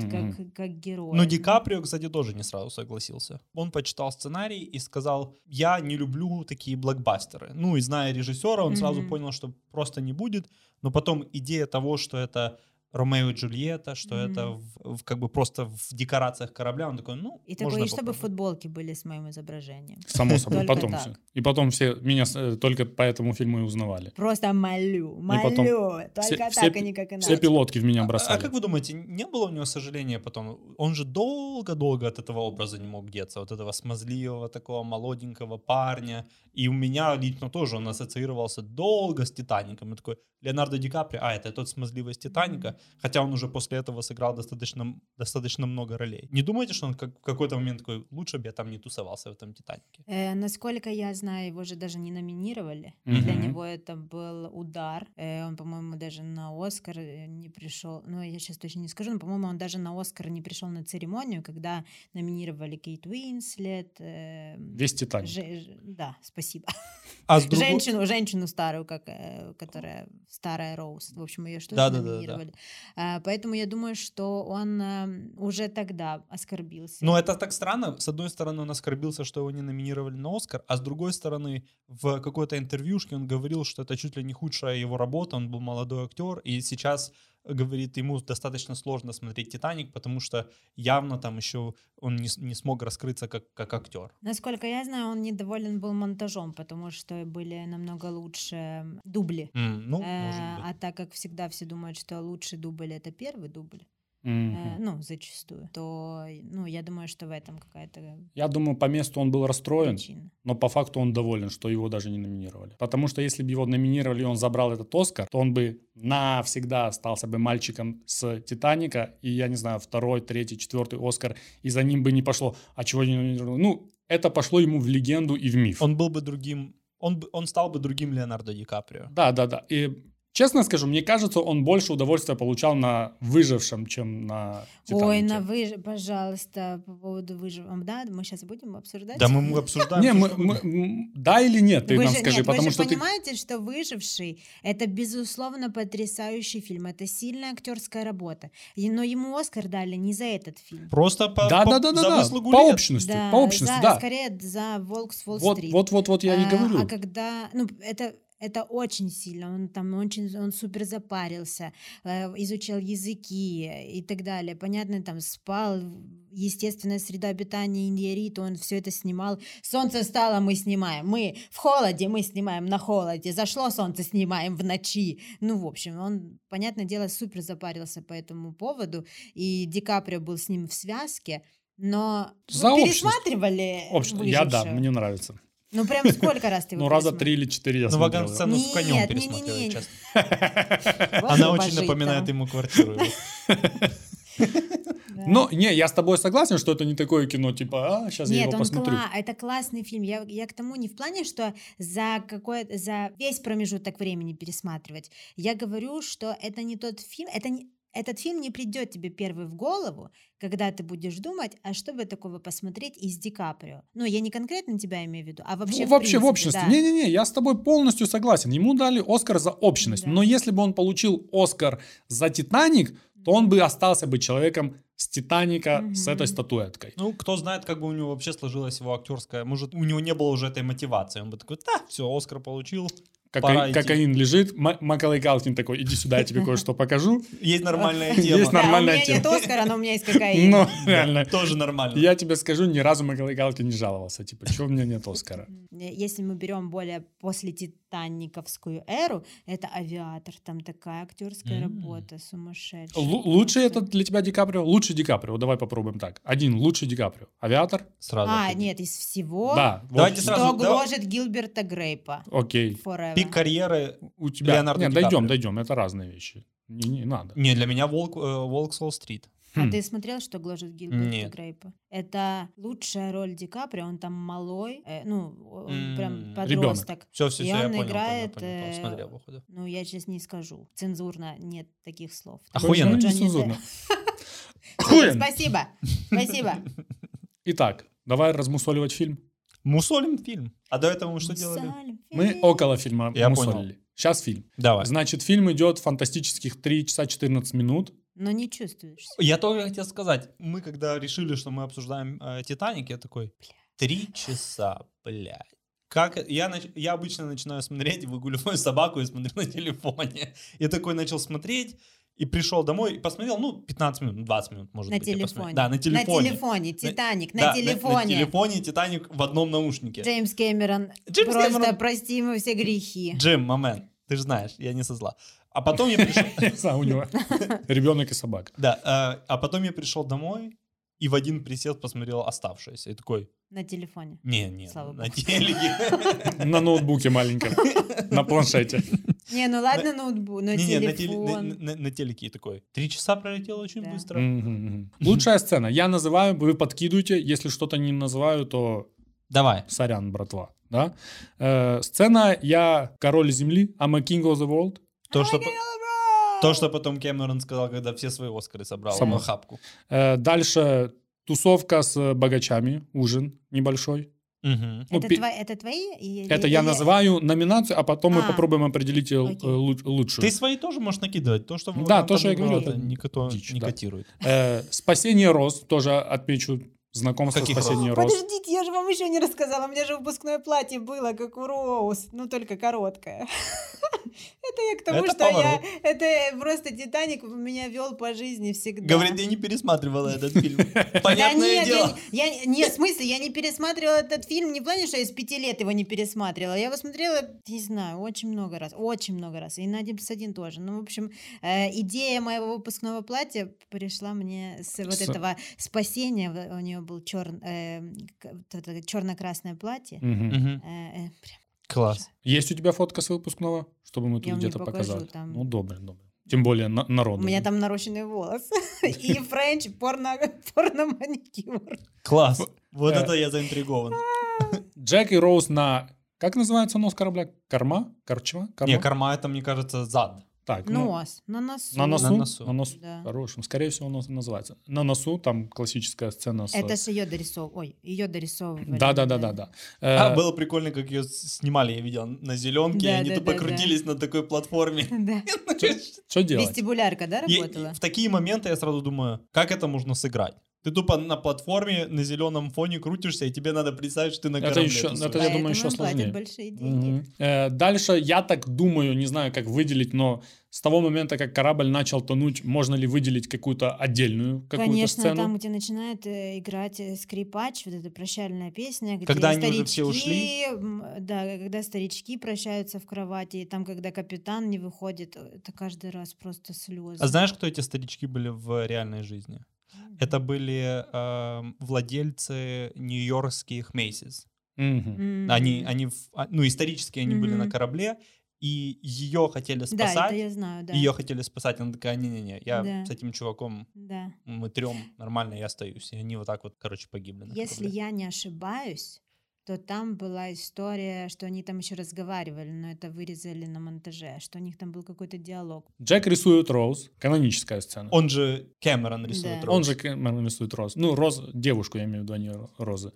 как, герой. Но Ди Каприо, кстати, тоже не сразу согласился. Он почитал сценарий и сказал, я не люблю такие блокбастеры. Ну и зная режиссера, он сразу понял, что просто не будет. Но потом идея того, что это Ромео и Джульетта, что это Мгм. в, в- как бы просто в декорациях корабля, он такой, ну, И такой, и чтобы футболки были с моим изображением. Само [laughs] собой, потом так. все. И потом все меня э, только по этому фильму и узнавали. Просто молю, молю. потом Только все- так, все и пи- никак иначе. Все пилотки в меня А- А, бросали. как вы думаете, не было у него сожаления потом? Он же долго-долго от этого образа не мог деться, вот этого смазливого такого молоденького парня. И у меня лично тоже он ассоциировался долго с Титаником. И такой, Леонардо Ди Каприо, а, это тот смазливый из Титаника, хотя он уже после этого сыграл достаточно, достаточно много ролей. Не думаете, что он как, в какой-то момент такой, лучше бы я там не тусовался в этом Титанике? Э, насколько я знаю, его же даже не номинировали. Для Мгм. него это был удар. Э, он, по-моему, даже на Оскар э, не пришел. Ну, я сейчас точно не скажу, но, по-моему, он даже на Оскар не пришел на церемонию, когда номинировали Кейт Уинслет. э, Весь Титаник. же- ж- да, спасибо. [laughs] А с другой... Женщину, женщину старую, как, э, которая старая Роуз. В общем, ее что Да-да-да-да. номинировали. А, Поэтому я думаю, что он э, уже тогда оскорбился. Но это так странно. С одной стороны, он оскорбился, что его не номинировали на Оскар, а с другой стороны, в какой-то интервьюшке он говорил, что это чуть ли не худшая его работа, он был молодой актер, и сейчас говорит, ему достаточно сложно смотреть «Титаник», потому что явно там еще он не, не смог раскрыться как, как актер. Насколько я знаю, он недоволен был монтажом, потому что были намного лучше дубли. М, ну, Э, а так как всегда все думают, что лучший дубль это первый дубль, Мгм. э, ну, зачастую, то ну, я думаю, что в этом какая-то Я думаю, по месту он был расстроен, причина. но по факту он доволен, что его даже не номинировали. Потому что если бы его номинировали, и он забрал этот Оскар, то он бы навсегда остался бы мальчиком с «Титаника», и, я не знаю, второй, третий, четвертый Оскар, и за ним бы не пошло. А чего не номинировали? Ну, это пошло ему в легенду и в миф. Он был бы другим, он, бы- он стал бы другим Леонардо Ди Каприо. Да, да, да. И Честно скажу, мне кажется, он больше удовольствия получал на выжившем, чем на Титанике. Ой, на выж... пожалуйста, по поводу выживания. Да, мы сейчас будем обсуждать? Да, мы обсуждаем. Не, мы, мы- да или нет, ты Вы нам же- скажи, нет, потому вы же что ты... понимаете, что «Выживший» — это, безусловно, потрясающий фильм. Это сильная актерская работа. И- Но ему «Оскар» дали не за этот фильм. Просто по, Да, по- да, да, да, за да, выслугу по лет. общности, Да, по общности, за- да. скорее за «Волк с Вот, Уолл-стрит». вот, вот, вот я и А, говорю. А когда, ну, это это очень сильно, он там очень, он супер запарился, э, изучал языки и так далее. Понятно, там спал, естественная среда обитания Индиарита, он все это снимал. Солнце встало, мы снимаем. Мы в холоде, мы снимаем на холоде. Зашло солнце, снимаем в ночи. Ну, в общем, он, понятное дело, супер запарился по этому поводу. И Ди Каприо был с ним в связке. Но За вы пересматривали Общ- Я да, мне нравится. Ну, прям сколько раз ты его Ну, раза три или четыре я Ну, смотрел. сцену с конем Нет, пересмотрел, не-не-не. [laughs] честно. Она очень напоминает ему квартиру. [laughs] Но, не, я с тобой согласен, что это не такое кино, типа, а, сейчас я Нет, его он посмотрю. кла- это классный фильм. Я, я к тому не в плане, что за какой за весь промежуток времени пересматривать. Я говорю, что это не тот фильм, это не, этот фильм не придет тебе первый в голову, когда ты будешь думать, а что бы такого посмотреть из Ди Каприо. Ну, я не конкретно тебя имею в виду, а вообще Ну, в вообще в принципе, общности. да. Не-не-не, я с тобой полностью согласен. Ему дали Оскар за общность. Да. Но если бы он получил Оскар за Титаник, то он бы остался бы человеком с Титаника с этой статуэткой. Ну, кто знает, как бы у него вообще сложилась его актерская. Может, у него не было уже этой мотивации. Он бы такой, да, все, Оскар получил. Кокаин, Пора идти. кокаин лежит, Ма- Макалей Калкин такой, иди сюда, я тебе [laughs] кое-что покажу. Есть нормальная [laughs] Есть тема. Да, нормальная у меня тема. нет Оскара, но у меня есть [laughs] кокаин. Ну, реально. Тоже нормально. Я тебе скажу, ни разу Макалей Калкин не жаловался. Типа, чего у меня нет Оскара? Если мы берем более после Титаниковскую эру, это авиатор, там такая актерская работа сумасшедшая. Лу- Лучший Просто. это для тебя Ди Каприо? Лучший Ди Каприо. Давай попробуем так. Один лучший Ди Каприо. Авиатор? Сразу. А, нет, из всего, Да. Давайте что сразу, да. гложет Гилберта Грейпа. Окей. Forever. Пик карьеры. У тебя... Леонардо Нет, Ди дойдем, дойдем. Это разные вещи. Не, не надо. Не, для меня Волк, э, Волк с Уолл-стрит. А Хм. ты смотрел, что гложет Гилберта Нет. Грейпа? Это лучшая роль Ди Каприо, он там малой, э, ну, он прям М, подросток. Все, все, И все, я он понял, играет, понял, понял, э, посмотрел, походу. Ну, я сейчас не скажу. Цензурно нет таких слов. Охуенно. Депп. Охуенно. Спасибо, спасибо. Итак, давай размусоливать фильм. Мусолим фильм. А до этого мы что делали? Саль, Мы фильм. около фильма Я мусолили. Сейчас фильм. Давай. Значит, фильм идет фантастических 3 часа 14 минут. Но не чувствуешь. Я только хотел сказать, мы когда решили, что мы обсуждаем э, Титаник, я такой, три часа, блядь. Как я, нач- я обычно начинаю смотреть, выгуливаю собаку и смотрю на телефоне. Я такой начал смотреть и пришел домой и посмотрел, ну, 15 минут, 20 минут, может На быть. я телефоне. посмотрел. Да, на телефоне. На телефоне. Титаник. Да, На На, телефоне. телефоне Титаник в одном наушнике. Джеймс Кэмерон. Джеймс Просто Кэмерон- прости ему все грехи. Джим, момент, ты же знаешь, я не со зла. А потом я пришел... [laughs] У него [laughs] ребенок и собака. Да, э, а потом я пришел домой и в один присед посмотрел оставшееся. И такой, На телефоне. не, не, Слава на богу. телеке. [laughs] На ноутбуке маленьком. На планшете. Не, ну ладно, ноутбук, но Не-не, на, теле- на- телефон. на- на телеке такой. Три часа пролетело очень Да. быстро. Мгм. Лучшая сцена. Я называю, вы подкидываете. Если что-то не называю, то Давай. сорян, братва. Да? Э, сцена «Я король земли», I'm a king of the world. То, что, по- то, что потом Кэмерон сказал, когда все свои Оскары собрал Само. в охапку. Э, дальше тусовка с богачами, ужин небольшой. Ну, Это, пи- твои, это твои? И- Это или- я или- называю номинацию, а потом мы А, попробуем определить э, окей. лу- лучшую. Ты свои тоже можешь накидывать. То, что Да, то, что я говорю, это это никто дичь, не да. котирует. Э, спасение роз тоже отмечу. Знакомство Каких спасение роз. Подождите, я же вам еще не рассказала. У меня же выпускное платье было, как у Роуз, ну только короткое. [laughs] Это я к тому, Это что я... Это просто Титаник меня вел по жизни всегда. Говорит, я не пересматривала этот [laughs] фильм. Понятное нет, дело. я, не- я, не- в смысле, я не пересматривала этот фильм, не в плане, что я с пяти лет его не пересматривала. Я его смотрела, не знаю, очень много раз, очень много раз. И на 1 плюс 1 тоже. Ну, в общем, э, идея моего выпускного платья пришла мне с вот этого спасения. У нее был черно-красное платье. Мгм. Э, э, прям Класс. Есть у тебя фотка с выпускного, чтобы мы тут Я где-то покажу, показали? там- Ну, добре, добре. Тем более на- У народный. меня там нарощенные волосы. [laughs] И френч, порно, порно-маникюр. Класс. Вот Э. это я заинтригован. Джек и Роуз на Как называется нос корабля? Корма? Корчма? Не, корма это, мне кажется, зад. Так, ну, Нос, на носу. на носу, На на носу. Да. хорошим. Скорее всего, нос называется. На носу там классическая сцена с... Это же ее дорисов... Ой, ее дорисовывали. Да, да, да, да, да. Э, А было прикольно, как ее снимали, я видел, на зеленке, Да, и они да, тупо да, да. крутились на такой платформе. [laughs] Да. Что делать? Вестибулярка, да, И работала? в такие моменты я сразу думаю, как это можно сыграть? Ты тупо на платформе на зеленом фоне крутишься, и тебе надо представить, что ты на Это корабле еще- тусуешься. это, я думаю, еще сложнее. большие деньги. Мгм. Э, Дальше, я так думаю, не знаю, как выделить, но с того момента, как корабль начал тонуть, можно ли выделить какую-то отдельную какую-то Конечно, сцену? там, где начинает э, играть э, скрипач, вот эта прощальная песня, где Когда они уже старички, все ушли? да, когда старички прощаются в кровати, и там, когда капитан не выходит, это каждый раз просто слезы. А знаешь, кто эти старички были в реальной жизни? Это были эм, владельцы нью-йоркских Macy's. Мгм. Они, они, в- а, ну, исторически они были на корабле, и ее хотели Да, спасать. это я знаю, да. Ее хотели спасать, она такая, не-не-не, я Да. с этим чуваком, Да. мы трем нормально, я остаюсь. И они вот так вот, короче, погибли. на Если корабле. я не ошибаюсь, то там была история, что они там еще разговаривали, но это вырезали на монтаже, что у них там был какой-то диалог. Джек рисует Роуз, каноническая сцена. Он же Кэмерон рисует Да. Роуз. Он же Кэмерон рисует Роз. Ну, Роз, девушку, я имею в виду, а не Розы.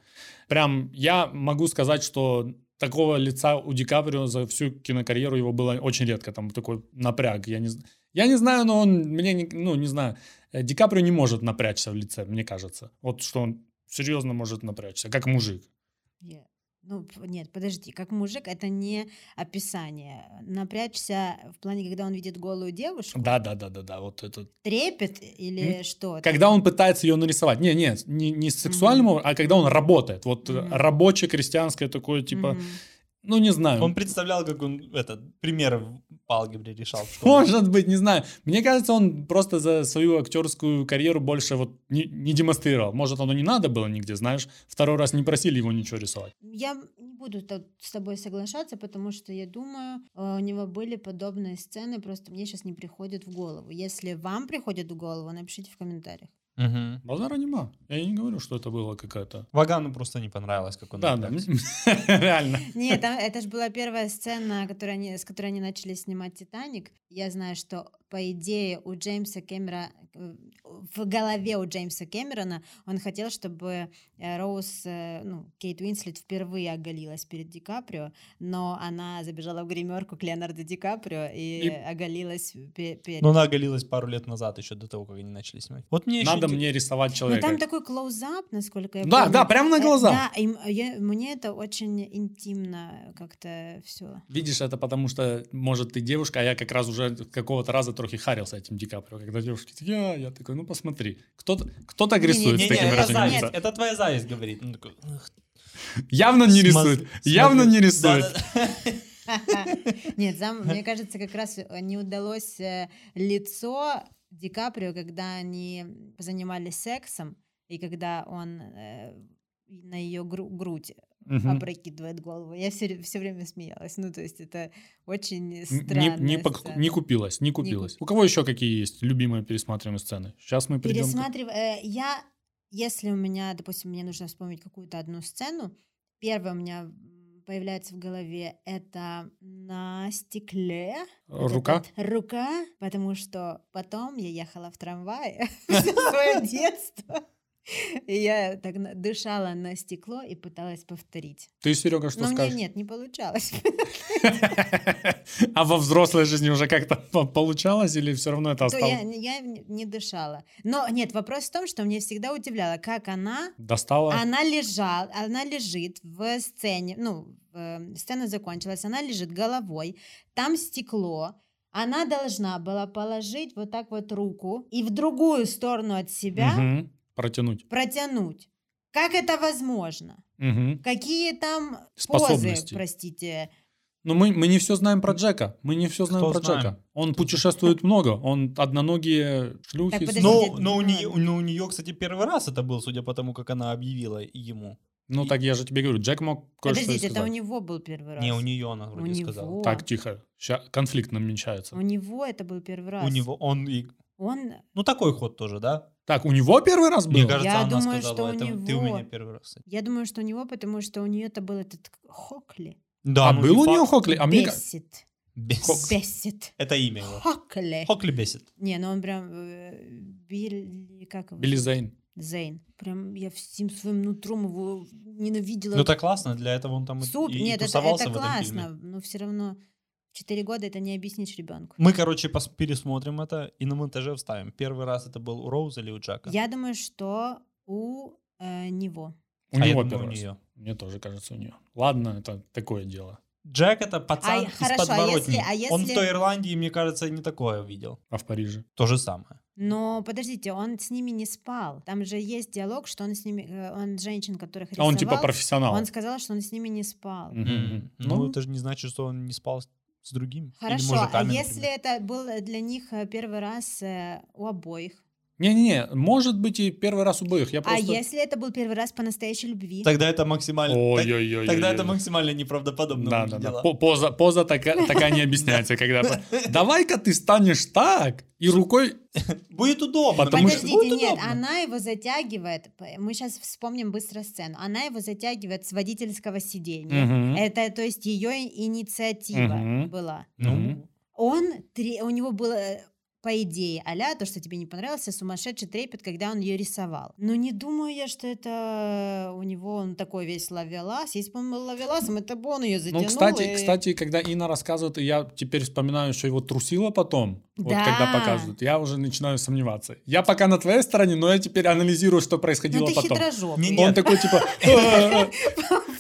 Прям я могу сказать, что такого лица у Ди Каприо за всю кинокарьеру его было очень редко. Там такой напряг. Я не, з- я не знаю, но он мне, не, ну, не знаю. Э, Ди Каприо не может напрячься в лице, мне кажется. Вот что он серьезно может напрячься, как мужик. Я- Ну, нет, подожди, как мужик это не описание. Напрячься в плане, когда он видит голую девушку, Да, да, да, да, да. Вот это. трепет или М? что? Когда он пытается ее нарисовать. Не, нет, не, не сексуальному, а когда он работает. Вот Мгм. рабочее, крестьянское такое, типа, Мгм. Ну не знаю. Он представлял, как он этот пример по алгебре решал. Может быть, не знаю. Мне кажется, он просто за свою актерскую карьеру больше вот не, не демонстрировал. Может, оно не надо было нигде, знаешь. Второй раз не просили его ничего рисовать. Я не буду с тобой соглашаться, потому что я думаю, э, у него были подобные сцены, просто мне сейчас не приходят в голову. Если вам приходит в голову, напишите в комментариях. Мгм. Базара нема. Я не говорю, что это было какая-то... Вагану просто не понравилось, как он Да, да, [laughs] реально. Нет, это же была первая сцена, с которой они начали снимать «Титаник». Я знаю, что, по идее, у Джеймса Кэмерона, э, в голове у Джеймса Кэмерона он хотел, чтобы э, Роуз, э, ну, Кейт Уинслет впервые оголилась перед Ди Каприо, но она забежала в гримерку к Леонардо Ди Каприо и, И- оголилась пе- перед... Но она оголилась пару лет назад, еще до того, как они начали снимать. Вот мне еще Надо инте- мне рисовать человека. там такой клоузап, насколько я Да, помню. да, прямо на Э, глаза. Да, и я- мне это очень интимно как-то все. Видишь, это потому что, может, ты девушка, а я как раз уже какого-то раза трохи харился этим Ди Каприо. Когда девушки такие, а, я такой, ну посмотри. Кто, кто так Не-не, рисует с Не-не, таким это выражением зависть, лица? это твоя зависть говорит. Ну, такой, «Эх, Явно не рисует. Явно смотри». не рисует. Нет, зам- мне кажется, как раз не удалось э, лицо Ди Каприо, когда они занимались сексом, и когда он э, на ее грудь Мгм. опрокидывает голову. Я все, все время смеялась. Ну, то есть это очень странная Не, не, пок- не купилась, не купилась. куп- У кого еще какие есть любимые пересматриваемые сцены? Сейчас мы придем. к- Пересматриваю. э, я, если у меня, допустим, мне нужно вспомнить какую-то одну сцену, первая у меня появляется в голове это на стекле. Вот Рука? этот рука, потому что потом я ехала в трамвае [laughs] [laughs] все свое детство. И я так дышала на стекло и пыталась повторить. Ты, Серега, что Но мне скажешь? нет, не получалось. [laughs] А во взрослой жизни уже как-то по- получалось или все равно это То осталось? я, не дышала. Но нет, вопрос в том, что мне всегда удивляло, как она Достала? Она лежала, она лежит в сцене, ну, сцена закончилась, она лежит головой, там стекло, она должна была положить вот так вот руку и в другую сторону от себя Мгм. Протянуть. протянуть. Как это возможно? Мгм. Какие там позы, Способности. простите? Но мы, мы не все знаем про Джека. Мы не все знаем Кто про знает? Джека. Он путешествует много. Он одноногие шлюхи. Так, подожди, Но, Подождите, но у, ну нее, ладно. но у нее, кстати, первый раз это был, судя по тому, как она объявила ему. Ну так я же тебе говорю, Джек мог кое-что и Подождите, это у него был первый раз. Не, у нее она вроде У сказала. него. Так, тихо. Ща конфликт намечается. У него это был первый раз. У него он и... Он Ну, такой ход тоже, да? Так, у него первый раз был? Мне кажется, Я она думаю, сказала, что у это ты у него- меня первый раз. Я думаю, что у него, потому что у нее это был этот Хокли. Да, а ну, был у нее факт. Хокли? А мне Бесит. Бес- Бесит. Это имя его. Хокли. Хокли бесит. Не, ну он прям... э, Билли... Как его? Билли Зейн. Зейн. Прям я всем своим нутром его ненавидела. Ну это классно, для этого он там и- Супер. и, и Нет, это, тусовался это в этом классно, фильме. но все равно четыре года это не объяснишь ребенку. Мы, короче, пос- пересмотрим это и на монтаже вставим. Первый раз это был у Роуза или у Джака? Я думаю, что у э, него. У А него первый у нее. Мне тоже кажется, у нее. Ладно, это такое дело. Джек это пацан А, из хорошо, а подворотни. если- а Он в если- той Ирландии, мне кажется, не такое видел. А в Париже? То же самое. Но подождите, он с ними не спал. Там же есть диалог, что он с ними, э, он женщин, которых А он типа рисовал, профессионал. Он сказал, что он с ними не спал. Мгм. Ну, Ну, это же не значит, что он не спал с- с другими. Или Хорошо, а мужиками, если например. это был для них э, первый раз э, у обоих? Не-не-не, может быть и первый раз у обоих. Я просто... А если это был первый раз по настоящей любви? Тогда это максимально... Ой-ой-ой. Тогда это максимально неправдоподобно Да, да, да. Поза, поза такая, такая не объясняется, когда [laughs] давай-ка ты станешь так и рукой. [laughs] Будет удобно. Потому что- Подождите, Будет нет, удобно. она его затягивает. Мы сейчас вспомним быстро сцену. Она его затягивает с водительского сиденья. Мгм. Это, то есть, ее инициатива Мгм. была. Ну, Он, тре- у него было, э, по идее, аля, то, что тебе не понравился, сумасшедший трепет, когда он ее рисовал. Но не думаю я, что это у него он такой весь ловелас. Если бы он был ловеласом, это бы он ее затянул. Ну, кстати, и- кстати, когда Инна рассказывает, и я теперь вспоминаю, что его трусило потом, вот Да. когда показывают, я уже начинаю сомневаться. Я пока на твоей стороне, но я теперь анализирую, что Ну, происходило ты потом. хитрожопый. Не- Он такой типа, [laughs] «А-а-а».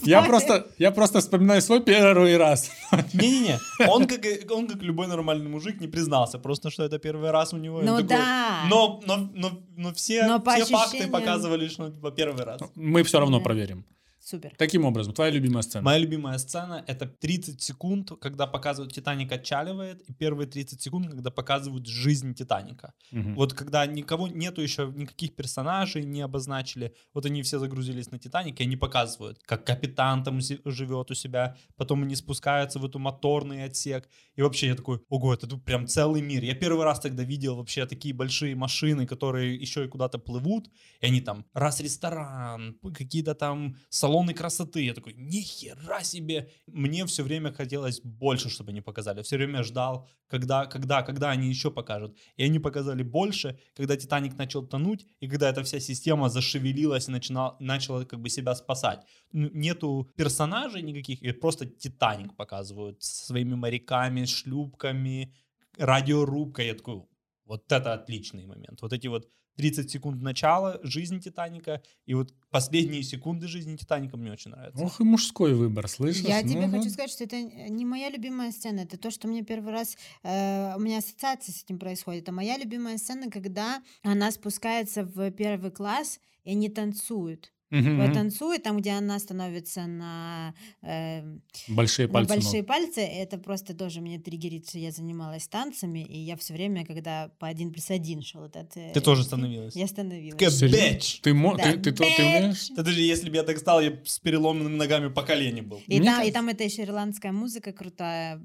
я просто, я просто вспоминаю свой первый раз. Не-не-не, он как, он как любой нормальный мужик не признался, просто что это первый раз у него. Ну такой, да. Но, но, но, но все, Но по все факты показывали, что это первый раз. Мы все равно Да. проверим. Супер. Таким образом, твоя любимая сцена. Моя любимая сцена — это 30 секунд, когда показывают «Титаник отчаливает», и первые 30 секунд, когда показывают жизнь «Титаника». Мгм. Вот когда никого нету еще, никаких персонажей не обозначили, вот они все загрузились на «Титаник», и они показывают, как капитан там живет у себя, потом они спускаются в эту моторный отсек, и вообще я такой, ого, это тут прям целый мир. Я первый раз тогда видел вообще такие большие машины, которые еще и куда-то плывут, и они там, раз ресторан, какие-то там салоны красоты. Я такой, нихера себе. Мне все время хотелось больше, чтобы они показали. Все время ждал, когда, когда, когда они еще покажут. И они показали больше, когда Титаник начал тонуть, и когда эта вся система зашевелилась и начинала, начала как бы себя спасать. Нету персонажей никаких, и просто Титаник показывают со своими моряками, шлюпками, радиорубкой. Я такой, вот это отличный момент. Вот эти вот 30 секунд начала жизни Титаника и вот последние секунды жизни Титаника мне очень нравятся. Ох и мужской выбор, слышишь? Я тебе Ну, хочу ну. сказать, что это не моя любимая сцена. Это то, что мне первый раз... э, у меня ассоциация с этим происходит. А моя любимая сцена, когда она спускается в первый класс, и они танцуют. Мгм, танцует, там, где она становится на, э, Большие на пальцы. большие ног. пальцы, это просто тоже меня триггерит, что я занималась танцами, и я все время, когда по один плюс один шел этот... э, Ты тоже становилась? [laughs] Я становилась. Такая? «Бэч!» Ты, мо- Да, ты, ты, то- ты умеешь? Да даже если бы я так стал, я б с переломанными ногами по колени был. И, Мне там, и кажется- там это еще ирландская музыка крутая.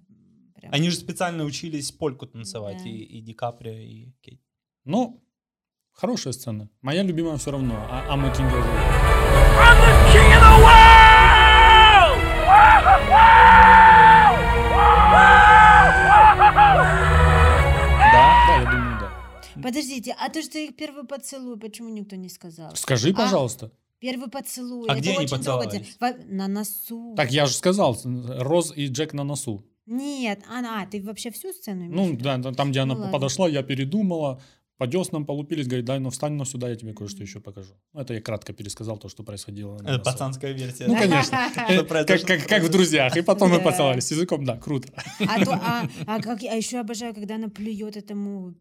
Прям. Они же специально учились польку танцевать, Да. и, и Ди Каприо, и Кейт. Ну, хорошая сцена. Моя любимая все равно. А, а мы King of the- I'm the king of the world! Да? Да, я думаю, да. Подождите, а то, что их первый поцелуй, почему никто не сказал? Скажи, А? пожалуйста. Первый поцелуй. А это где они очень поцеловались? На носу. Так я же сказал, Роз и Джек на носу. Нет, она, а, ты вообще всю сцену имеешь Ну, да, там, где она Ну, ладно. подошла, я передумала, по деснам полупились, говорит, дай, ну встань ну сюда, я тебе кое-что еще покажу. Ну, Это я кратко пересказал то, что происходило. Это пацанская версия. Ну, конечно. [laughs] Э? Как, в «Друзьях». И потом мы поцеловались. С языком, да, круто. А, а, а, как, а еще обожаю, когда она плюет этому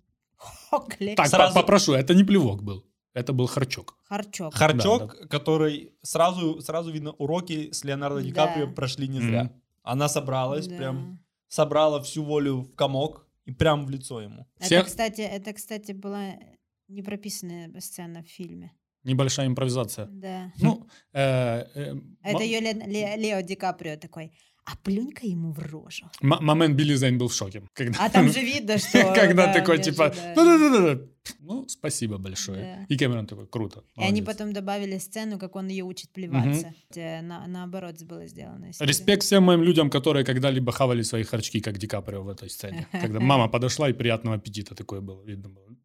Хокли. Так, попрошу, это не плевок был. Это был харчок. Харчок. Харчок, который сразу, сразу видно, уроки с Леонардо Ди. Каприо прошли не зря. Она собралась, прям собрала всю волю в комок и прям в лицо ему. Это, Всех- кстати, это, кстати, была непрописанная сцена в фильме. Небольшая импровизация. Да. Ну, э, э, Это ее Ле- Ле- Лео Ди Каприо такой. А плюнь-ка ему в рожу. М- момент Билли Зейн был в шоке. Когда, А там же [laughs] видно, что... когда да, такой, типа, ну, спасибо большое. И Кэмерон такой, круто. И они молодец». потом добавили сцену, как он ее учит плеваться. На- наоборот было сделано. Респект всем моим людям, которые когда-либо хавали свои харчки, как Ди Каприо в этой сцене. [laughs] Когда мама подошла, и приятного аппетита такое было. Видно было.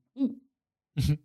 [laughs]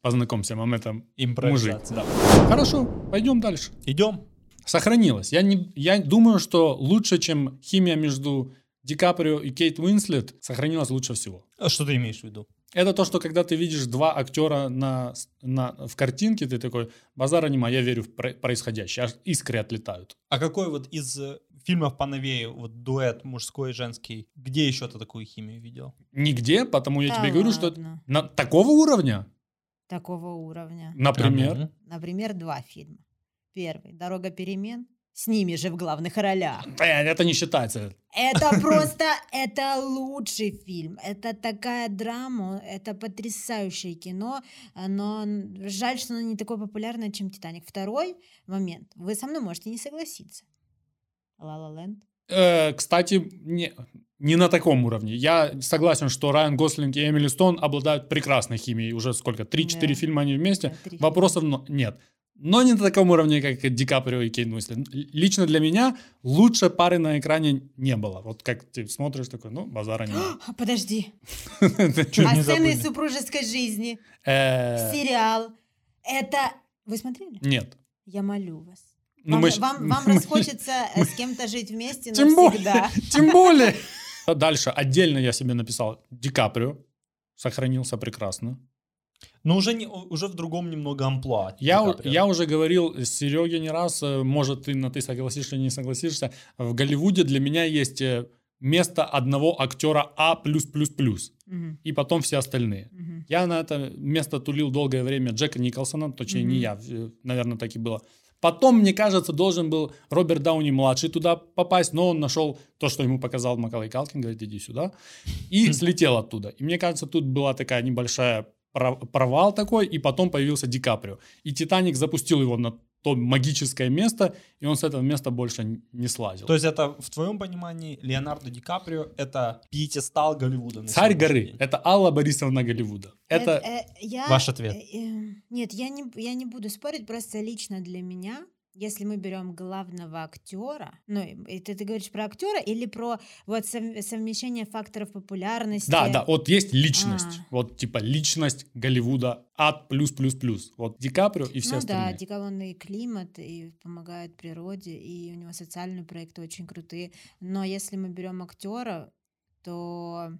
Познакомься, мам, это мужик. Да. Хорошо, пойдем дальше. Идем. Сохранилось. Я, не, я думаю, что лучше, чем химия между Ди Каприо и Кейт Уинслет, сохранилась лучше всего. А что ты имеешь в виду? Это то, что когда ты видишь два актера на, на, в картинке, ты такой, базара нема, я верю в про- происходящее, аж искры отлетают. А какой вот из э, фильмов поновее, вот дуэт мужской и женский, где еще ты такую химию видел? Нигде, потому я Да тебе говорю, что ладно. на такого уровня, Такого уровня. например. Например, два фильма. Первый «Дорога перемен». С ними же в главных ролях. э, это не считается. Это [laughs] просто, это лучший фильм. Это такая драма, это потрясающее кино, но жаль, что оно не такое популярное, чем «Титаник». Второй момент. Вы со мной можете не согласиться. «Ла Ла Ленд». Э, кстати, не, не на таком уровне. Я согласен, что Райан Гослинг и Эмили Стоун обладают прекрасной химией. Уже сколько? 3-4 Да. фильма они вместе. Да, Вопросов но- нет. Но не на таком уровне, как Ди Каприо и Кейт Уинслет. Лично для меня лучшей пары на экране не было. Вот как ты смотришь такой, ну, базара [gasps] нет. Подожди. [laughs] А сцены супружеской жизни, Э, сериал. Это... Вы смотрели? Нет. Я молю вас. Ну, вам, мы вам, [laughs] вам мы- расхочется [laughs] э, с кем-то жить вместе Тем более, навсегда. тем более. Дальше отдельно я себе написал Ди Каприо. Сохранился прекрасно. Но уже, не, уже в другом немного амплуа. Я, у- Каприо. я уже говорил Сереге не раз, э, может, ты на ты согласишься или не согласишься. В Голливуде для меня есть э, место одного актера А+++, Мгм, и потом все остальные. мгм. Я на это место тулил долгое время Джека Николсона, точнее не Мгм. я, наверное, так и было. Потом, мне кажется, должен был Роберт Дауни-младший туда попасть, но он нашел то, что ему показал Макалей Калкин, говорит, иди сюда, и [laughs] слетел оттуда. И мне кажется, тут была такая небольшая провал такой, и потом появился Ди Каприо. И Титаник запустил его на то магическое место, и он с этого места больше не слазил. То есть это, в твоем понимании, Леонардо Ди Каприо — это пьетестал Голливуда? Царь горы. день? Это Алла Борисовна Голливуда. Это... Э, э, я, Ваш ответ. э, э, нет, я не, я не буду спорить, просто лично для меня, если мы берем главного актера, ну, и ты, говоришь про актера или про вот сов- совмещение факторов популярности? Да, да, вот есть личность. А. Вот типа личность Голливуда ад плюс плюс плюс. Вот Ди Каприо и все ну остальные. да, дикованный климат и помогает природе, и у него социальные проекты очень крутые. Но если мы берем актера, то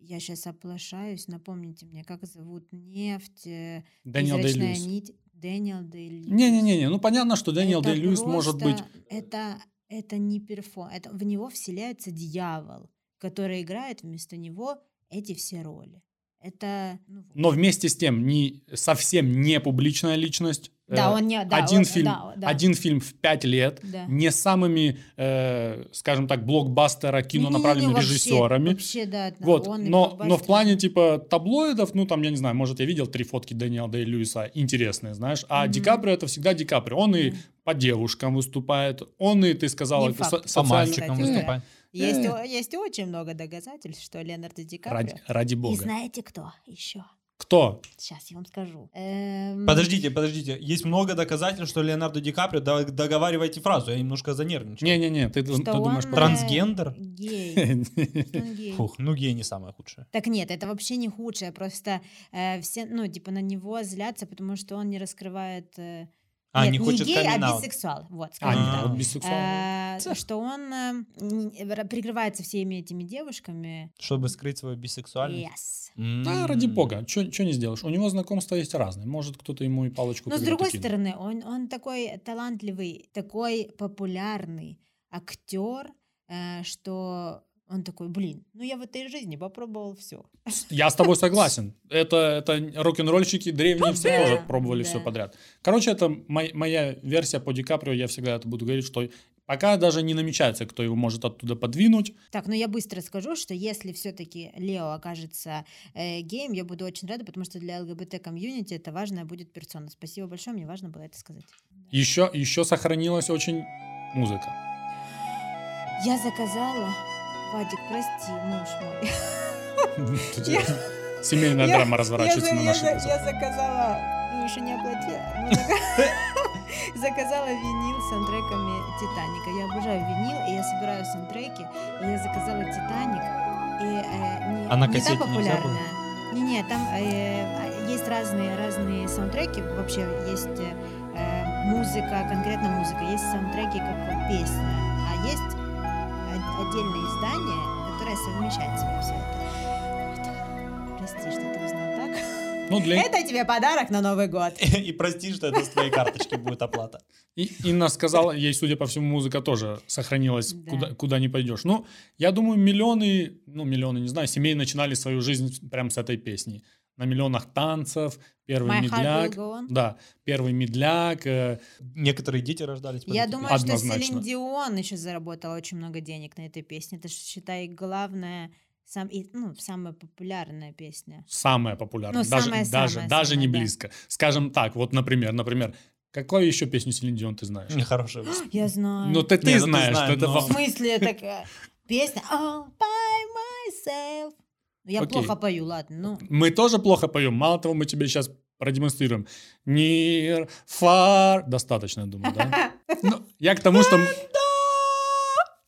я сейчас оплошаюсь. Напомните мне, как зовут нефть, э, призрачная Дэй-Льюис. нить. Дэниел Дэй Не-не-не, ну понятно, что Дэниел Это Дэй-Льюис может быть... Это, это не перфо... Это, в него вселяется дьявол, который играет вместо него эти все роли. Это... ну, вот. Но вместе с тем не совсем не публичная личность. Да, Э, он не... Да, один, он- фильм, да, да. один фильм в пять лет, Да. не самыми, э, скажем так, блокбастера кино направленными режиссерами. Вообще, да. да, Вот, он и но, но в плане типа таблоидов, ну там, я не знаю, может, я видел три фотки Дэниела Дэй Льюиса интересные, знаешь, а Ди Мгм. Каприо это всегда Ди Каприо. Он и Мгм. по девушкам выступает, он и, ты сказала, со- По По социально- мальчикам выступать. Есть, Э. есть очень много доказательств, что Леонардо Ди Каприо... Ради, ради И бога. знаете кто еще? Кто? Сейчас я вам скажу. Эм, Подождите, подождите. Есть много доказательств, что Леонардо Ди Каприо... Да- Договаривайте фразу, я немножко занервничал. Не-не-не, ты, ты что думаешь он, про... э, Трансгендер? [laughs] Он гей. Фух, ну гей не самое худшее. Так нет, это вообще не худшее, просто э, все, ну, типа на него злятся, потому что он не раскрывает... э, А, нет, не хочет гей, а бисексуал, вот, А, скажем так. вот бисексуал. Э, что он э, прикрывается всеми этими девушками. Чтобы скрыть свою бисексуальность. Yes. Да, ради бога, что не сделаешь? У него знакомства есть разные. Может, кто-то ему и палочку Но с другой кинул. стороны, он, он такой талантливый, такой популярный актер, э, что он такой, блин, ну я в этой жизни попробовал все. Я с тобой согласен. Это, это рок-н-ролльщики древние все Да, тоже пробовали да. все подряд. Короче, это моя версия по Ди Каприо. Я всегда это буду говорить, что пока даже не намечается, кто его может оттуда подвинуть. Так, ну я быстро скажу, что если все-таки Лео окажется э, геем, я буду очень рада, потому что для ЛГБТ-комьюнити это важная будет персона. Спасибо большое, мне важно было это сказать. Еще, еще сохранилась очень музыка. Я заказала... Вадик, прости, муж мой. Я- Семейная Я- драма разворачивается я, на наших я, я заказала, ну еще не оплатила, но [laughs] зака- [laughs] заказала винил с саундтреками Титаника. Я обожаю винил, и я собираю саундтреки, и я заказала Титаник. И, э, не, А на не та популярная. Не-не, там э, а, есть разные, разные саундтреки, вообще есть э, э, музыка, конкретно музыка, есть саундтреки как песня, отдельное издание, которое совмещает в себе все это. Прости, что ты узнал так. Ну, для... Это тебе подарок на Новый год. [laughs] И прости, что это с твоей карточки будет оплата. И Инна сказала, ей, судя по всему, музыка тоже сохранилась, Да. куда, куда не пойдешь. Ну, я думаю, миллионы, ну, миллионы, не знаю, семей начинали свою жизнь прямо с этой песни. На миллионах танцев, первый My медляк. Да, первый медляк. э, Некоторые дети рождались. Я думаю, песню. что Однозначно. Селин Дион еще заработала очень много денег на этой песне. Это, считай, главная, сам, и, ну, самая популярная песня. самая популярная. Ну, даже, самая- даже, самая- даже не самая, да. близко. Скажем так, вот, например, например, какую еще песню Селин Дион ты знаешь? Хорошая высота. [gasps] Я знаю. Ну, ты, ты Не, ну ты знаешь, знаешь, что это... но- В смысле такая песня All by myself. Я Окей. плохо пою, ладно. Ну, Мы тоже плохо поем. Мало того, мы тебе сейчас продемонстрируем. Near, far. Достаточно, я думаю, да? [laughs] Ну, я к тому, что...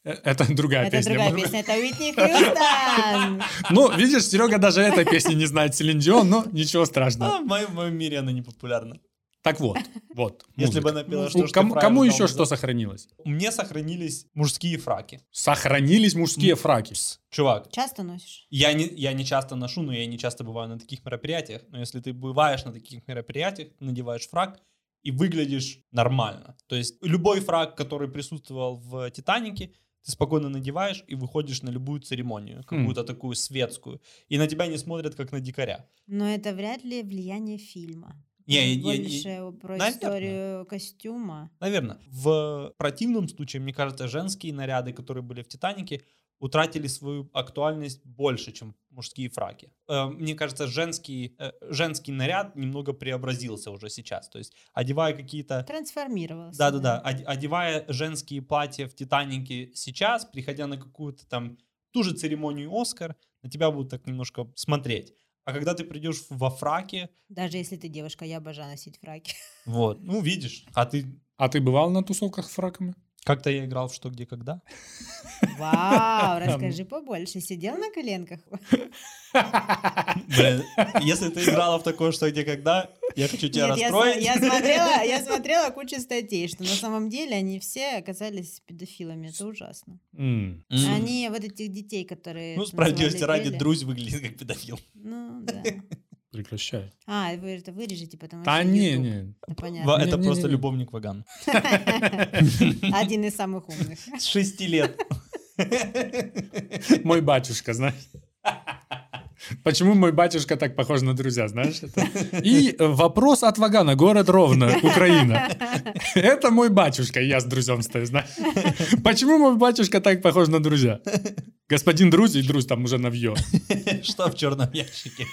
Э, Это другая это песня. другая может быть. песня, это Уитни Хьюстон. [laughs] Ну, видишь, Серега даже этой песни не знает Селин Дион, но ничего страшного. А, в моем, в моем мире она не популярна. Так вот, вот. [laughs] Если бы она пела, что кому, правильно кому еще что сохранилось? Мне сохранились мужские фраки. Сохранились мужские фраки. Чувак, Часто носишь? я не, я не часто ношу, но я не часто бываю на таких мероприятиях. Но если ты бываешь на таких мероприятиях, надеваешь фрак и выглядишь нормально. То есть любой фрак, который присутствовал в «Титанике», ты спокойно надеваешь и выходишь на любую церемонию, какую-то такую светскую. И на тебя не смотрят, как на дикаря. Но это вряд ли влияние фильма. Не, я- Больше про наверно. историю костюма. Наверное. В противном случае, мне кажется, женские наряды, которые были в «Титанике», утратили свою актуальность больше, чем мужские фраки. Э, Мне кажется, женский, э, женский наряд немного преобразился уже сейчас. То есть, одевая какие-то... Трансформировался. Да-да-да, од- одевая женские платья в «Титанике» сейчас, приходя на какую-то там ту же церемонию «Оскар», на тебя будут так немножко смотреть. А когда ты придешь во фраке, Даже если ты девушка, я обожаю носить фраки. вот, ну, видишь, а ты... А ты бывал на тусовках с фраками? Как-то я играл в «Что, где, когда». Вау, расскажи побольше. Сидел на коленках? Блин, если ты играла в такое «Что, где, когда», я хочу тебя Нет, я, расстроить. я смотрела, я смотрела кучу статей, что на самом деле они все оказались педофилами. Это ужасно. М. Они вот этих детей, которые... Ну, справедливости ради. Друзь выглядит как педофил. Ну, да. Прекращай. А, вы это вырежете, потому Да что не, YouTube. не. Ну, Ва- понятно. Это Не-не-не-не. просто любовник Ваган. [laughs] Один из самых умных. С шести лет. Мой батюшка, знаешь. Почему мой батюшка так похож на друзья, знаешь? это? И э, вопрос от Вагана, город Ровно, Украина. Это мой батюшка, и я с друзьем стою, знаешь? Почему мой батюшка так похож на друзья? Господин Друзь и Друзь там уже навье. Что в черном ящике?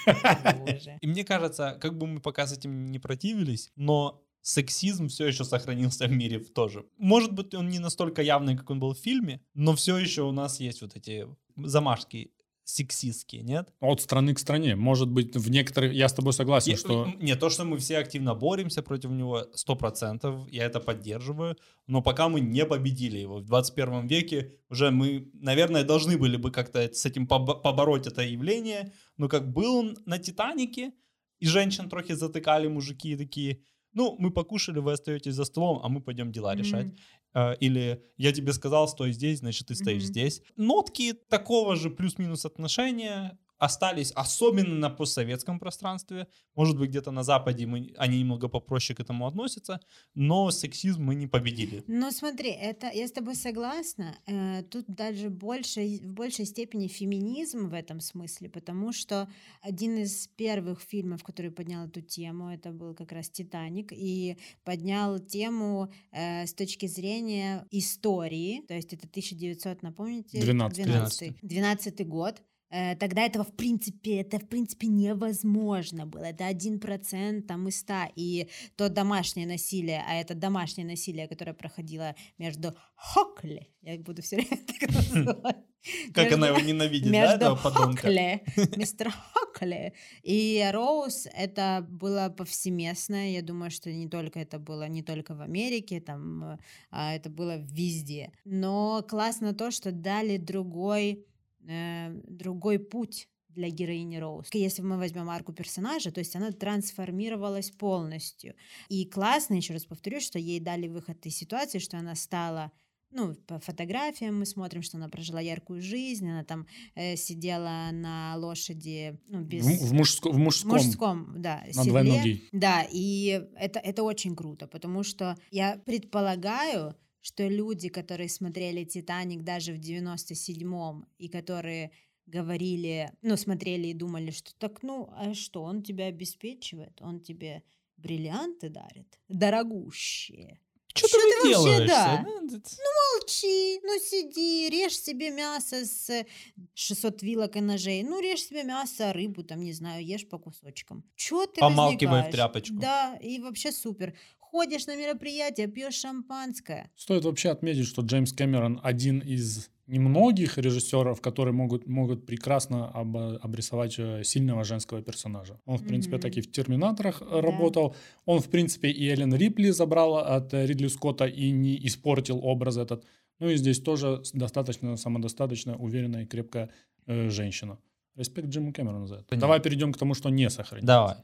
И мне кажется, как бы мы пока с этим не противились, но сексизм все еще сохранился в мире тоже. Может быть, он не настолько явный, как он был в фильме, но все еще у нас есть вот эти замашки сексистские, нет? От страны к стране. Может быть, в некоторых... Я с тобой согласен, Я- что... Не то, что мы все активно боремся против него, 100%, я это поддерживаю, но пока мы не победили его. В 21 веке уже мы, наверное, должны были бы как-то с этим побо- побороть это явление, но как был он на «Титанике», и женщин трохи затыкали мужики такие, ну, мы покушали, вы остаетесь за столом, а мы пойдем дела решать. Мгм. Э, Или я тебе сказал, стой здесь, значит, ты стоишь Мгм. здесь. Нотки такого же плюс-минус отношения остались, особенно на постсоветском пространстве. Может быть, где-то на Западе мы, они немного попроще к этому относятся, но сексизм мы не победили. Ну, смотри, это я с тобой согласна. Э, тут даже больше, в большей степени феминизм в этом смысле, потому что один из первых фильмов, который поднял эту тему, это был как раз Титаник, и поднял тему э, с точки зрения истории, то есть это 1900, напомните? 12. 12, 12 год. Э, тогда этого в принципе, это в принципе невозможно было. Это один процент там из ста. И то домашнее насилие, а это домашнее насилие, которое проходило между Хокли, я буду все время так называть. [laughs] Как между- она его ненавидит, да, между этого подонка? Хокли, [laughs] мистер Хокли и Роуз, это было повсеместно. Я думаю, что не только это было не только в Америке, там, а это было везде. Но классно то, что дали другой, э, другой путь для героини Роуз. Если мы возьмем арку персонажа, то есть она трансформировалась полностью. И классно, еще раз повторю, что ей дали выход из ситуации, что она стала ну, по фотографиям мы смотрим, что она прожила яркую жизнь, она там э, сидела на лошади, ну, без... В, в мужско- в в мужском, мужском, да, на седле. двойноги. Да, и это, это очень круто, потому что я предполагаю, что люди, которые смотрели «Титаник» даже в 97-м, и которые говорили, ну, смотрели и думали, что так, ну, а что, он тебя обеспечивает, он тебе бриллианты дарит, дорогущие. Что ты ты делаешь? да? Молчи, ну сиди, режь себе мясо с э, 600 вилок и ножей. Ну, режь себе мясо, рыбу, там, не знаю, ешь по кусочкам. Чё ты Помалкивай в тряпочку. Да, и вообще супер. Ходишь на мероприятие, пьешь шампанское. Стоит вообще отметить, что Джеймс Кэмерон один из немногих режиссеров, которые могут, могут прекрасно об- обрисовать э, сильного женского персонажа. Он, в принципе, Мгм. так и в «Терминаторах» Да. работал. Он, в принципе, и Эллен Рипли забрал от Ридли Скотта и не испортил образ этот. Ну и здесь тоже достаточно самодостаточно уверенная и крепкая э, женщина. Респект Джиму Кэмерону за это. Понятно. Давай перейдем к тому, что не сохранилось. Давай.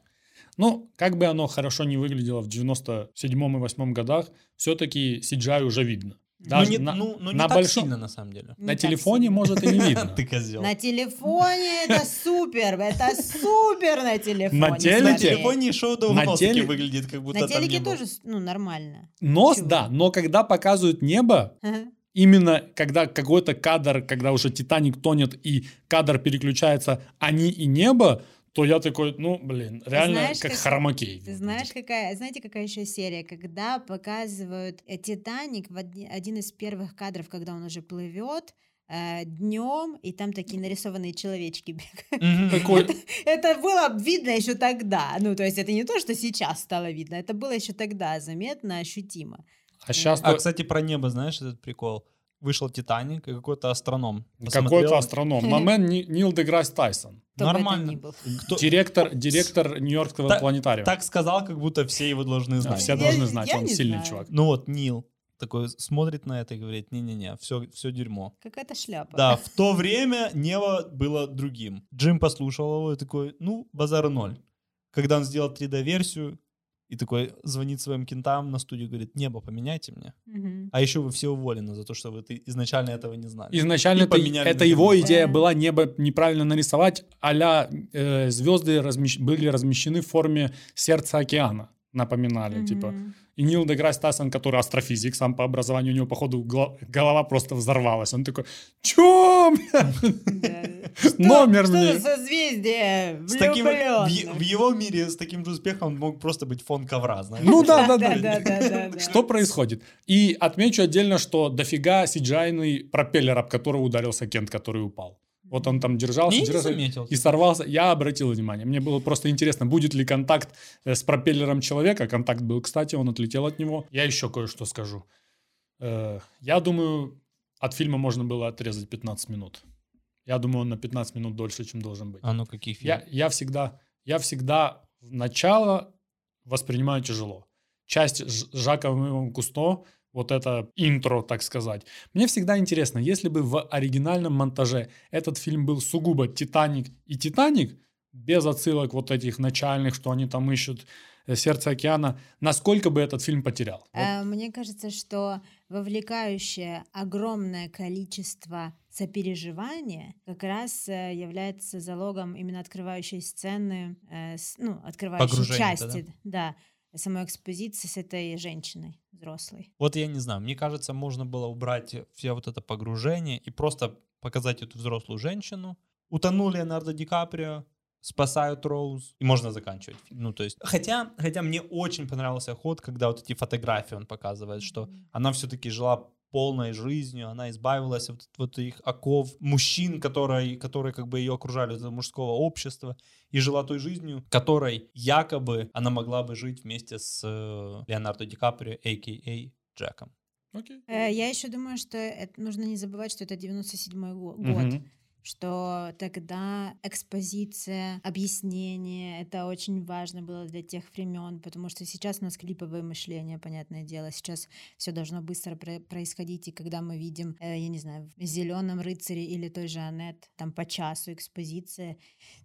Ну, как бы оно хорошо не выглядело в 97 и 8 годах, все-таки CGI уже видно. Ну, Даже не, на, ну, ну, не на так большом- сильно, на самом деле. Не на телефоне, сильно. может, и не видно. [laughs] Ты козел. На телефоне [laughs] это супер, это супер на телефоне. На телефоне шоу Довгоноски теле- выглядит, как будто На там телеке тоже, ну, нормально. Нос, да, но когда показывают небо, именно когда какой-то кадр, когда уже Титаник тонет и кадр переключается они и небо, то я такой, ну, блин, реально знаешь, как как- хромакей. Ты знаешь, какая, знаете, какая еще серия, когда показывают э, Титаник в одни- один из первых кадров, когда он уже плывет днем, и там такие нарисованные человечки [laughs] бегают. Такой, Это было видно еще тогда. Ну, то есть это не то, что сейчас стало видно, это было еще тогда заметно, ощутимо. а сейчас А, кстати, про небо, знаешь, этот прикол? Вышел Титаник, и какой-то астроном. посмотрел. какой-то астроном. [laughs] Мамен Ни- Нил Деграсс Тайсон. Кто Нормально. Кто- [laughs] Директор, директор Нью-Йоркского Так- планетария. Так сказал, как будто все его должны Да, знать. все Я- должны знать, я он не сильный знаю. чувак. Ну вот Нил такой смотрит на это и говорит, не-не-не, все, все дерьмо. Какая-то шляпа. Да, в то [laughs] время небо было другим. Джим послушал его и такой, ну, базара ноль. Когда он сделал 3D-версию, и такой звонит своим кентам на студию, говорит, небо поменяйте мне. Мгм. А еще вы все уволены за то, что вы ты изначально этого не знали. Изначально это, это его другое. идея была небо неправильно нарисовать, а-ля э, звезды размещ- были размещены в форме сердца океана, напоминали, типа. И Нил Деграсс Тайсон, который астрофизик сам по образованию, у него, походу, голова просто взорвалась. Он такой, чё, бля?» Да. [laughs] Что- Номер что мне. за созвездие С таким, в, его мире с таким же успехом он мог просто быть фон ковра, знаешь? Ну да, да, Да, да. да, да, да, да. Что происходит? И отмечу отдельно, что дофига cgi пропеллер, об которого ударился Кент, который упал. Вот он там держался, Я держался заметил. и сорвался. Я обратил внимание. Мне было просто интересно, будет ли контакт э, с пропеллером человека. Контакт был, кстати, он отлетел от него. Я еще кое-что скажу. Э, Я думаю, от фильма можно было отрезать 15 минут. Я думаю, он на 15 минут дольше, чем должен быть. А ну каких фильмов? Я, я всегда, я всегда начало воспринимаю тяжело. Часть Жака Кусто, вот это интро, так сказать. Мне всегда интересно, если бы в оригинальном монтаже этот фильм был сугубо Титаник и Титаник, без отсылок вот этих начальных, что они там ищут э, сердце океана, насколько бы этот фильм потерял? Вот Э, Мне кажется, что вовлекающее огромное количество сопереживания как раз э, является залогом именно открывающей сцены, э, с- ну, открывающей Погружения-то, части, да, самой экспозиции с этой женщиной взрослой. Вот я не знаю, мне кажется, можно было убрать все вот это погружение и просто показать эту взрослую женщину. Утонул Леонардо Ди Каприо, спасают Роуз, и можно заканчивать. Ну, то есть, хотя, хотя мне очень понравился ход, когда вот эти фотографии он показывает, что она все-таки жила полной жизнью, она избавилась от вот этих оков мужчин, которые, которые как бы ее окружали, этого мужского общества, и жила той жизнью, которой якобы она могла бы жить вместе с э, Леонардо Ди Каприо, а.к.а. Джеком. Окей. Э, Я еще думаю, что это, нужно не забывать, что это 97-й го- год. Мгм. Что тогда экспозиция, объяснение, это очень важно было для тех времен, потому что сейчас у нас клиповое мышление, понятное дело, сейчас все должно быстро про- происходить, и когда мы видим, э, я не знаю, в «Зеленом рыцаре» или той же Аннет, там по часу экспозиция,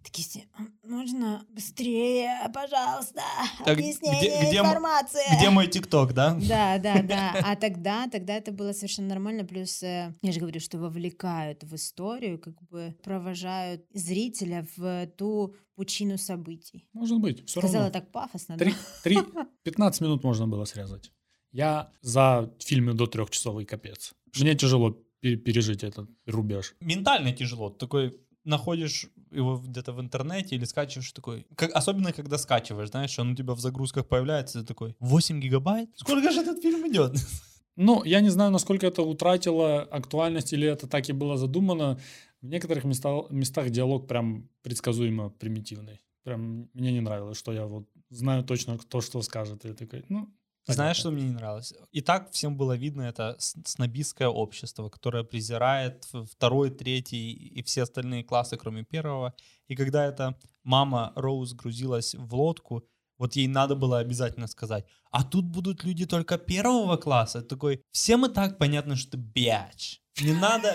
такие все, «М, можно быстрее, пожалуйста, Так, объяснение, где- где информация. Где мой ТикТок, да? Да, да, [laughs] да. А тогда, тогда это было совершенно нормально. Плюс, э, я же говорю, что вовлекают в историю, как бы провожают зрителя в ту пучину событий. Может быть, все Сказала равно. так пафосно, Три, да? три, [laughs] 15 минут можно было срезать. Я за фильмы до трех часов и капец. Мне тяжело пе- пережить этот рубеж. Ментально тяжело. Такой находишь его где-то в интернете или скачиваешь такой. Как, особенно, когда скачиваешь, знаешь, он у тебя в загрузках появляется, ты такой, 8 гигабайт? Сколько же этот фильм идет? [laughs] Ну, я не знаю, насколько это утратило актуальность или это так и было задумано. В некоторых местах, местах диалог прям предсказуемо примитивный. Прям мне не нравилось, что я вот знаю точно, кто что скажет. И такой, ну, Знаешь, что мне не нравилось? И так всем было видно это снобистское общество, которое презирает второй, третий и все остальные классы, кроме первого. И когда эта мама Роуз грузилась в лодку, вот ей надо было обязательно сказать, а тут будут люди только первого класса. Такой, всем и так понятно, что ты бяч. Не надо,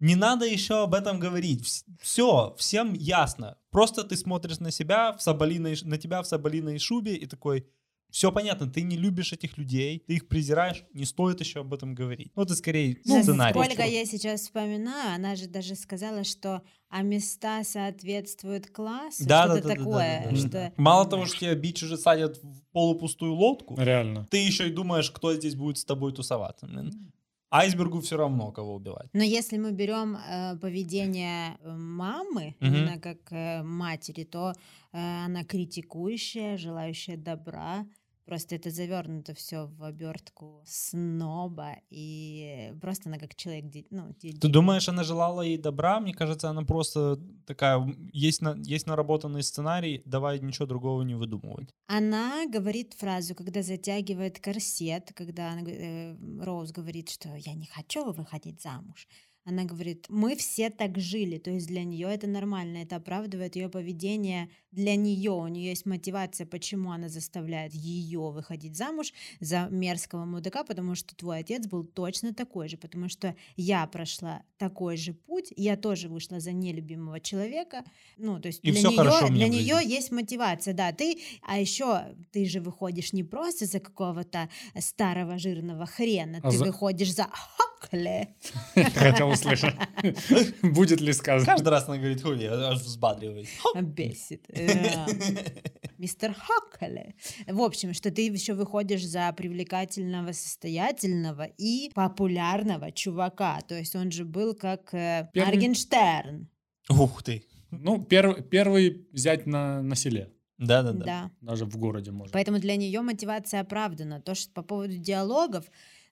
не надо еще об этом говорить. Все, всем ясно. Просто ты смотришь на себя в соболиной, на тебя в соболиной шубе и такой, все понятно, ты не любишь этих людей, ты их презираешь, не стоит еще об этом говорить. Ну, это скорее Ну, сценарий. Ольга, я сейчас вспоминаю, она же даже сказала, что а места соответствуют классу, Да, что-то да, да, такое. да, да, да. что... Мало того, что тебя бич уже садят в полупустую лодку, Реально. ты еще и думаешь, кто здесь будет с тобой тусоваться. блин. Айсбергу все равно, кого убивать. Но если мы берем э, поведение э, мамы, Мгм. именно как э, матери, то э, она критикующая, желающая добра. Просто это завернуто все в обертку сноба, и просто она как человек, ну, Ты думаешь, она желала ей добра? Мне кажется, она просто такая, есть, на, есть наработанный сценарий, давай ничего другого не выдумывать. Она говорит фразу, когда затягивает корсет, когда она, э, Роуз говорит, что я не хочу выходить замуж. Она говорит, мы все так жили, то есть для нее это нормально, это оправдывает ее поведение. Для нее, у нее есть мотивация, почему она заставляет ее выходить замуж за мерзкого мудака, потому что твой отец был точно такой же, потому что я прошла такой же путь, я тоже вышла за нелюбимого человека, ну то есть И для нее, для нее есть мотивация, да, ты, а еще ты же выходишь не просто за какого-то старого жирного хрена, А ты за- выходишь за [laughs] Хокли. Хотел услышать. [laughs] Будет ли сказано? Каждый раз она говорит, хуй, я аж взбадриваюсь. Бесит. Э, Мистер Хокли. В общем, что ты еще выходишь за привлекательного, состоятельного и популярного чувака. То есть он же был как э, Аргенштерн. Ух ты. Ну, первый, первый взять на, на селе. Да-да-да. Да. Даже в городе можно. Поэтому для нее мотивация оправдана. То, что по поводу диалогов,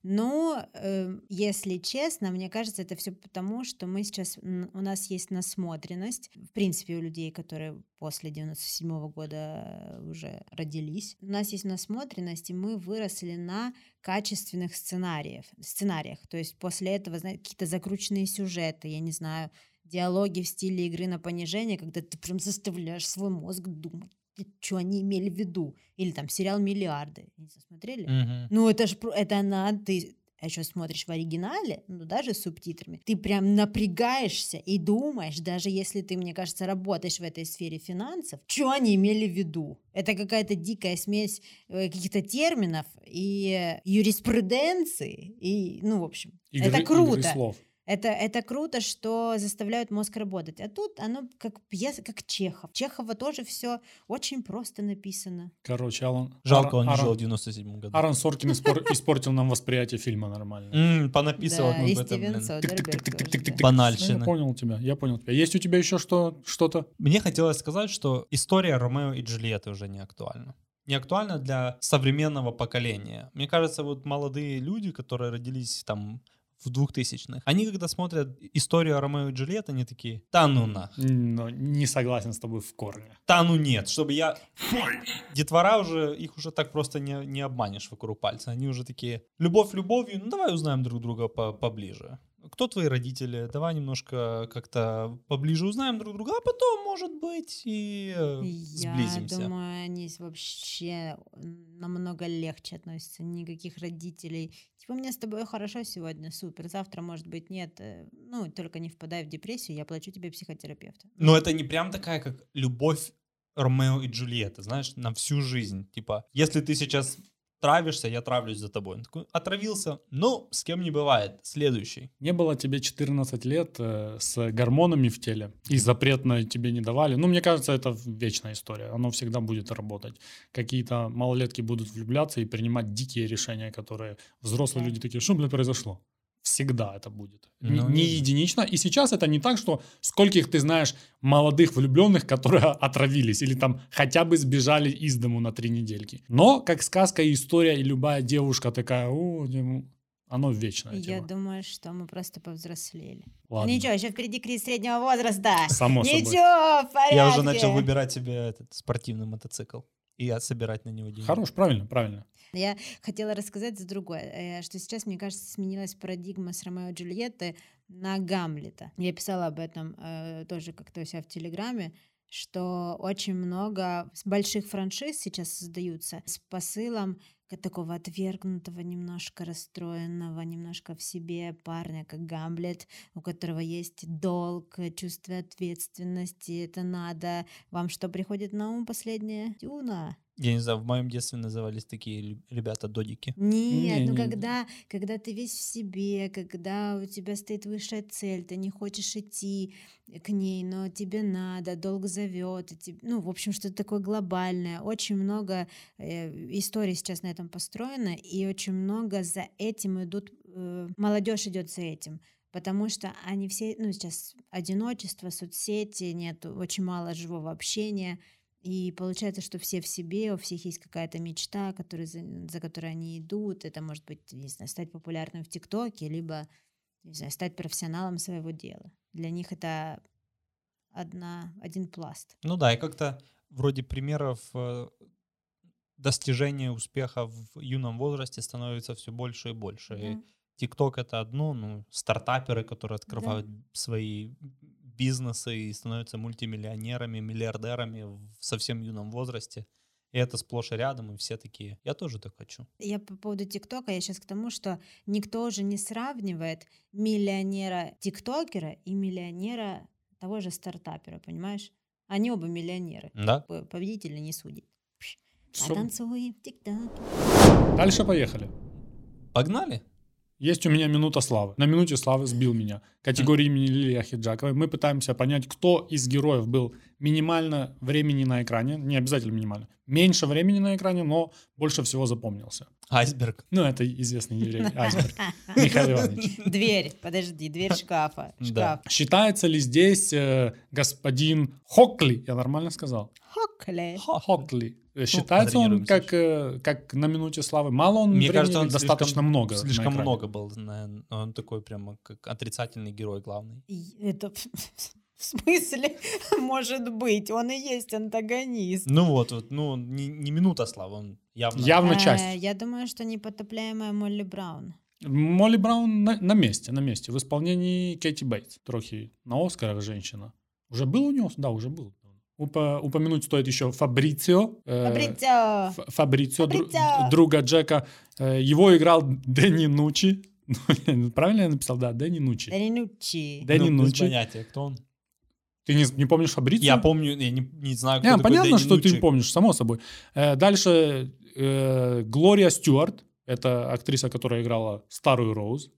ну, э, если честно, мне кажется, это все потому, что мы сейчас, у нас есть насмотренность, в принципе, у людей, которые после 97 года э, уже родились, у нас есть насмотренность, и мы выросли на качественных сценариях, сценариях. То есть после этого, знаете, какие-то закрученные сюжеты, я не знаю, диалоги в стиле игры на понижение, когда ты прям заставляешь свой мозг думать, что они имели в виду. Или там сериал «Миллиарды». Не знаю, смотрели? Мгм. Ну, это же это надо, ты а еще смотришь в оригинале, ну, даже с субтитрами, ты прям напрягаешься и думаешь, даже если ты, мне кажется, работаешь в этой сфере финансов, что они имели в виду? Это какая-то дикая смесь э, каких-то терминов и э, юриспруденции, и, ну, в общем, Игры- это игры круто. слов. Это, это круто, что заставляют мозг работать. А тут оно как пьеса, как Чехов. Чехова тоже все очень просто написано. Короче, Алан... Жалко, Аарон- он не жил в Аарон, 97 году. Аарон Соркин испор- [laughs] испортил нам восприятие фильма нормально. Понаписывал да, и Стивен. Содерберг. Ну, Банальщина. Я понял тебя, я понял тебя. Есть у тебя еще что, что-то? Мне хотелось сказать, что история Ромео и Джульетты уже не актуальна. не актуально для современного поколения. Мне кажется, вот молодые люди, которые родились там в 2000-х, они когда смотрят историю Ромео и Джульетты, они такие, да ну на, Но не согласен с тобой в корне. да ну нет, чтобы я... Детвора уже, их уже так просто не, не обманешь вокруг пальца. Они уже такие, любовь любовью, ну давай узнаем друг друга по- поближе. Кто твои родители? Давай немножко как-то поближе узнаем друг друга, а потом, может быть, и э, Я сблизимся. думаю, они вообще намного легче относятся. Никаких родителей. Типа, мне с тобой хорошо сегодня, супер. Завтра, может быть, нет. э, Ну, только не впадай в депрессию, я плачу тебе психотерапевта. Но это не прям такая, как любовь Ромео и Джульетты, знаешь, на всю жизнь. Типа, если ты сейчас травишься, я травлюсь за тобой. Он такой, отравился, ну, с кем не бывает. Следующий. Не было тебе 14 лет э, с гормонами в теле, и запретно тебе не давали. Ну, мне кажется, это вечная история. Оно всегда будет работать. Какие-то малолетки будут влюбляться и принимать дикие решения, которые взрослые Да. люди такие, что, блядь, произошло? Всегда это будет. Ну, не не- единично. И сейчас это не так, что скольких ты знаешь молодых влюбленных, которые [laughs] отравились или там хотя бы сбежали из дому на три недельки. Но как сказка и история, и любая девушка такая, о, оно вечное. Я думаю, что мы просто повзрослели. Ладно. Ничего, еще впереди кризис среднего возраста. Само собой. Ничего, в порядке. Я уже начал выбирать себе этот спортивный мотоцикл и собирать на него деньги. Хорош, правильно, правильно. Я хотела рассказать за другое, э, что сейчас, мне кажется, сменилась парадигма с Ромео и Джульетты на Гамлета. Я писала об этом э, тоже как-то у себя в Телеграме, что очень много больших франшиз сейчас создаются с посылом такого отвергнутого, немножко расстроенного, немножко в себе парня, как Гамлет, у которого есть долг, чувство ответственности, это надо. Вам что приходит на ум последнее? Дюна. Я не знаю, в моем детстве назывались такие ребята додики. Нет, ну Не-не-не. когда, когда ты весь в себе, когда у тебя стоит высшая цель, ты не хочешь идти к ней, но тебе надо, долг зовет, и тебе- ну, в общем, что-то такое глобальное. Очень много э, историй сейчас на этом построено, и очень много за этим идут, э, молодежь идет за этим. Потому что они все, ну, сейчас одиночество, соцсети, нет, очень мало живого общения. И получается, что все в себе, у всех есть какая-то мечта, которая, за, за которой они идут. Это может быть, не знаю, стать популярным в ТикТоке, либо, не знаю, стать профессионалом своего дела. Для них это одна, один пласт. Ну да, и как-то вроде примеров э, достижения успеха в юном возрасте становится все больше и больше. И Да. ТикТок это одно, ну, стартаперы, которые открывают свои бизнесы и становятся мультимиллионерами, миллиардерами в совсем юном возрасте. И это сплошь и рядом, и все такие, я тоже так хочу. Я по поводу ТикТока, я сейчас к тому, что никто уже не сравнивает миллионера-тиктокера и миллионера того же стартапера, понимаешь? Они оба миллионеры. Да? П- Победитель не судит. Пш, Всё. Потанцуем в ТикТоке. Дальше поехали. Погнали? Есть у меня минута славы. На минуте славы сбил меня. Категория имени Лилии Ахиджаковой. Мы пытаемся понять, кто из героев был минимально времени на экране. Не обязательно минимально. Меньше времени на экране, но больше всего запомнился. Айсберг. Ну, это известный еврей [laughs] Айсберг. Михаил Иванович. Дверь, подожди, дверь шкафа. Да. Шкаф. Считается ли здесь э, господин Хокли, я нормально сказал? Хокли. Хокли. Э, Считается он как, э, как на минуте славы? Мало он Мне времени кажется, он достаточно слишком- много. Слишком много был. на- Он такой прямо как отрицательный герой главный. И Это в смысле [laughs] может быть? Он и есть антагонист. Ну вот, вот ну не, не минута славы, он явно. Явно Э, часть. Я думаю, что непотопляемая Молли Браун. Молли Браун на, на месте, на месте. В исполнении Кэти Бейтс. Трохи на Оскарах женщина. Уже был у него? Да, уже был. Упа- упомянуть стоит еще Фабрицио. э, Фабрицио! Ф- Фабрицио, дру- Фабрицио! друга Джека. Э, Его играл Дэнни Нучи. Правильно я написал? Да, Дэнни Нучи. Ренучи. Дэнни ну, без Нучи. понятия, кто он. Ты не, не помнишь Фабрицио? Я помню, я не, не знаю, кто Не, такой понятно, Дэнни что ты Нучи. не помнишь, само собой. Э, Дальше э, Глория Стюарт. Это актриса, которая играла старую Роуз.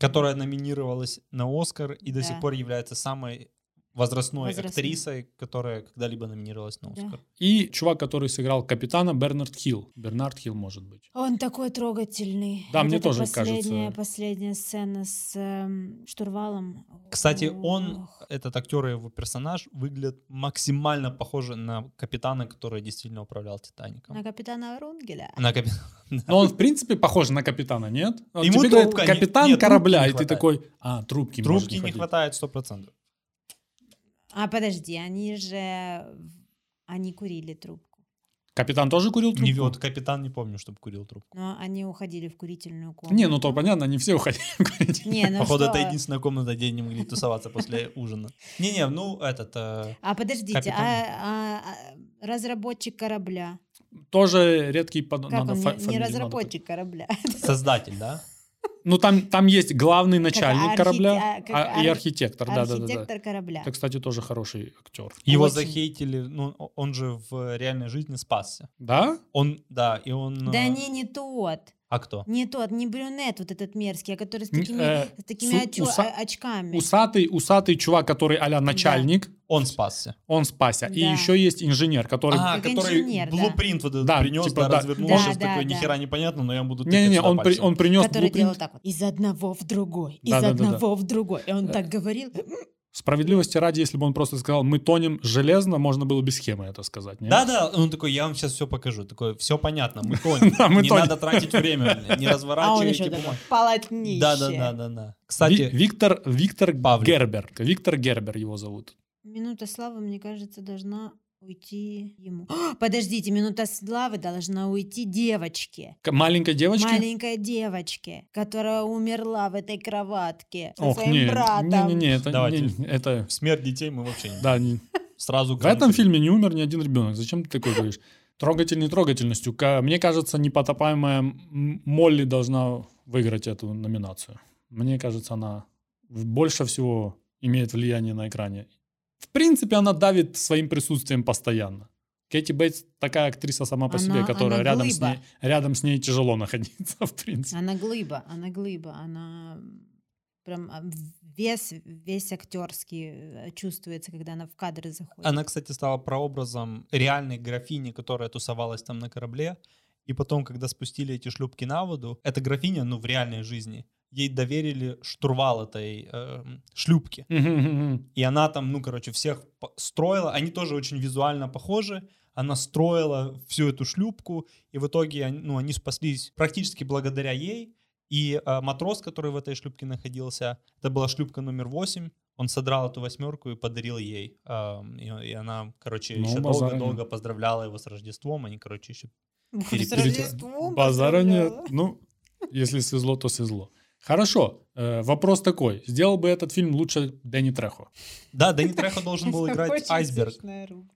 Которая номинировалась на Оскар и до Да. сих пор является самой возрастной Возрастной. актрисой, которая когда-либо номинировалась на Да. Оскар. И чувак, который сыграл капитана Бернард Хилл. Бернард Хилл, может быть. Он такой трогательный. Да, Вот мне тоже последняя, кажется. Последняя сцена с эм, штурвалом. Кстати, он, Ох. этот актер и его персонаж, выглядят максимально похожи на капитана, который действительно управлял Титаником. На капитана Рунгеля. На капи- [laughs] Но он, в принципе, похож на капитана, нет? Вот Ему тебе говорят, трубка не- капитан нет, корабля, не и ты такой, а, трубки, Трубки не хватить. хватает 100%. А подожди, они же... Они курили трубку. Капитан тоже курил трубку? Не, вот капитан не помню, чтобы курил трубку. Но они уходили в курительную комнату. Не, ну то понятно, они все уходили курить. Не, ну Походу, что? это единственная комната, где они не могли тусоваться после ужина. Не-не, ну этот... э, А подождите, а, а- а разработчик корабля? Тоже редкий под... Как надо он? Не- надо разработчик корабля. Создатель, да? Ну, там, там есть главный начальник корабля а, как а, и ар- архитектор. Да, да, да, да. Архитектор корабля. Это, кстати, тоже хороший актер. Его Очень. захейтили, ну, он же в реальной жизни спасся. Да? Он, да, и он... Да э, не, не тот. А кто? Не тот, не брюнет вот этот мерзкий, а который с такими, э, с такими су- очо- уса- очками. Усатый, усатый чувак, который а начальник, Он спасся. он спасся. И Да. еще есть инженер, который... А, Как который инженер, да. блупринт вот этот Да, принес, типа, да, да. развернул, Да, сейчас да, такой, да. нихера непонятно, но я буду Не-не-не, он, при- он принес который делал блупринт. так вот, из одного в другой, из Да-да-да-да. одного в другой. И он так говорил. Справедливости ради, если бы он просто сказал, мы тонем железно, можно было без схемы это сказать. нет? Да-да, он такой, я вам сейчас все покажу. Такой, все понятно, мы [laughs] тонем. Да, мы не тонем. надо тратить время, не [laughs] А разворачивайте бумагу. полотнище. Да-да-да-да-да. Ви- Кстати, Виктор, Виктор Павлик. Гербер. Виктор Гербер его зовут. Минута славы, мне кажется, должна уйти ему. А, [gasps] Подождите, минута славы должна уйти девочке. К- маленькой девочке? Маленькой девочке, которая умерла в этой кроватке со Ох, своим не, братом. не, не, не, это, Давайте. не- это, смерть детей мы вообще не... да, не- Сразу в этом фильме не умер ни один ребенок. Зачем ты такой говоришь? Трогательный трогательностью. Мне кажется, непотопаемая Молли должна выиграть эту номинацию. Мне кажется, она больше всего имеет влияние на экране. В принципе, она давит своим присутствием постоянно. Кэти Бейтс такая актриса сама по себе, Она- которая она рядом с, ней, рядом с ней тяжело [laughs] находиться, в принципе. Она глыба, она глыба, она прям а, вес, весь актерский э, чувствуется, когда она в кадры заходит. Она, кстати, стала прообразом реальной графини, которая тусовалась там на корабле. И потом, когда спустили эти шлюпки на воду, эта графиня, ну, в реальной жизни, ей доверили штурвал этой эм, шлюпки. И она там, ну, короче, всех строила. Они тоже очень визуально похожи. Она строила всю эту шлюпку, и в итоге, они- ну, они спаслись практически благодаря ей. И э, матрос, который в этой шлюпке находился, это была шлюпка номер 8, он содрал эту восьмерку и подарил ей. Эм, и, и она, короче, Ну, еще долго-долго поздравляла его с Рождеством. Они, короче, еще... Рождеством Базара нет. Ну, если свезло, то свезло. Хорошо. э, вопрос такой. Сделал бы этот фильм лучше Дэнни Трехо? Да, Дэнни Трехо должен был [laughs] играть айсберг.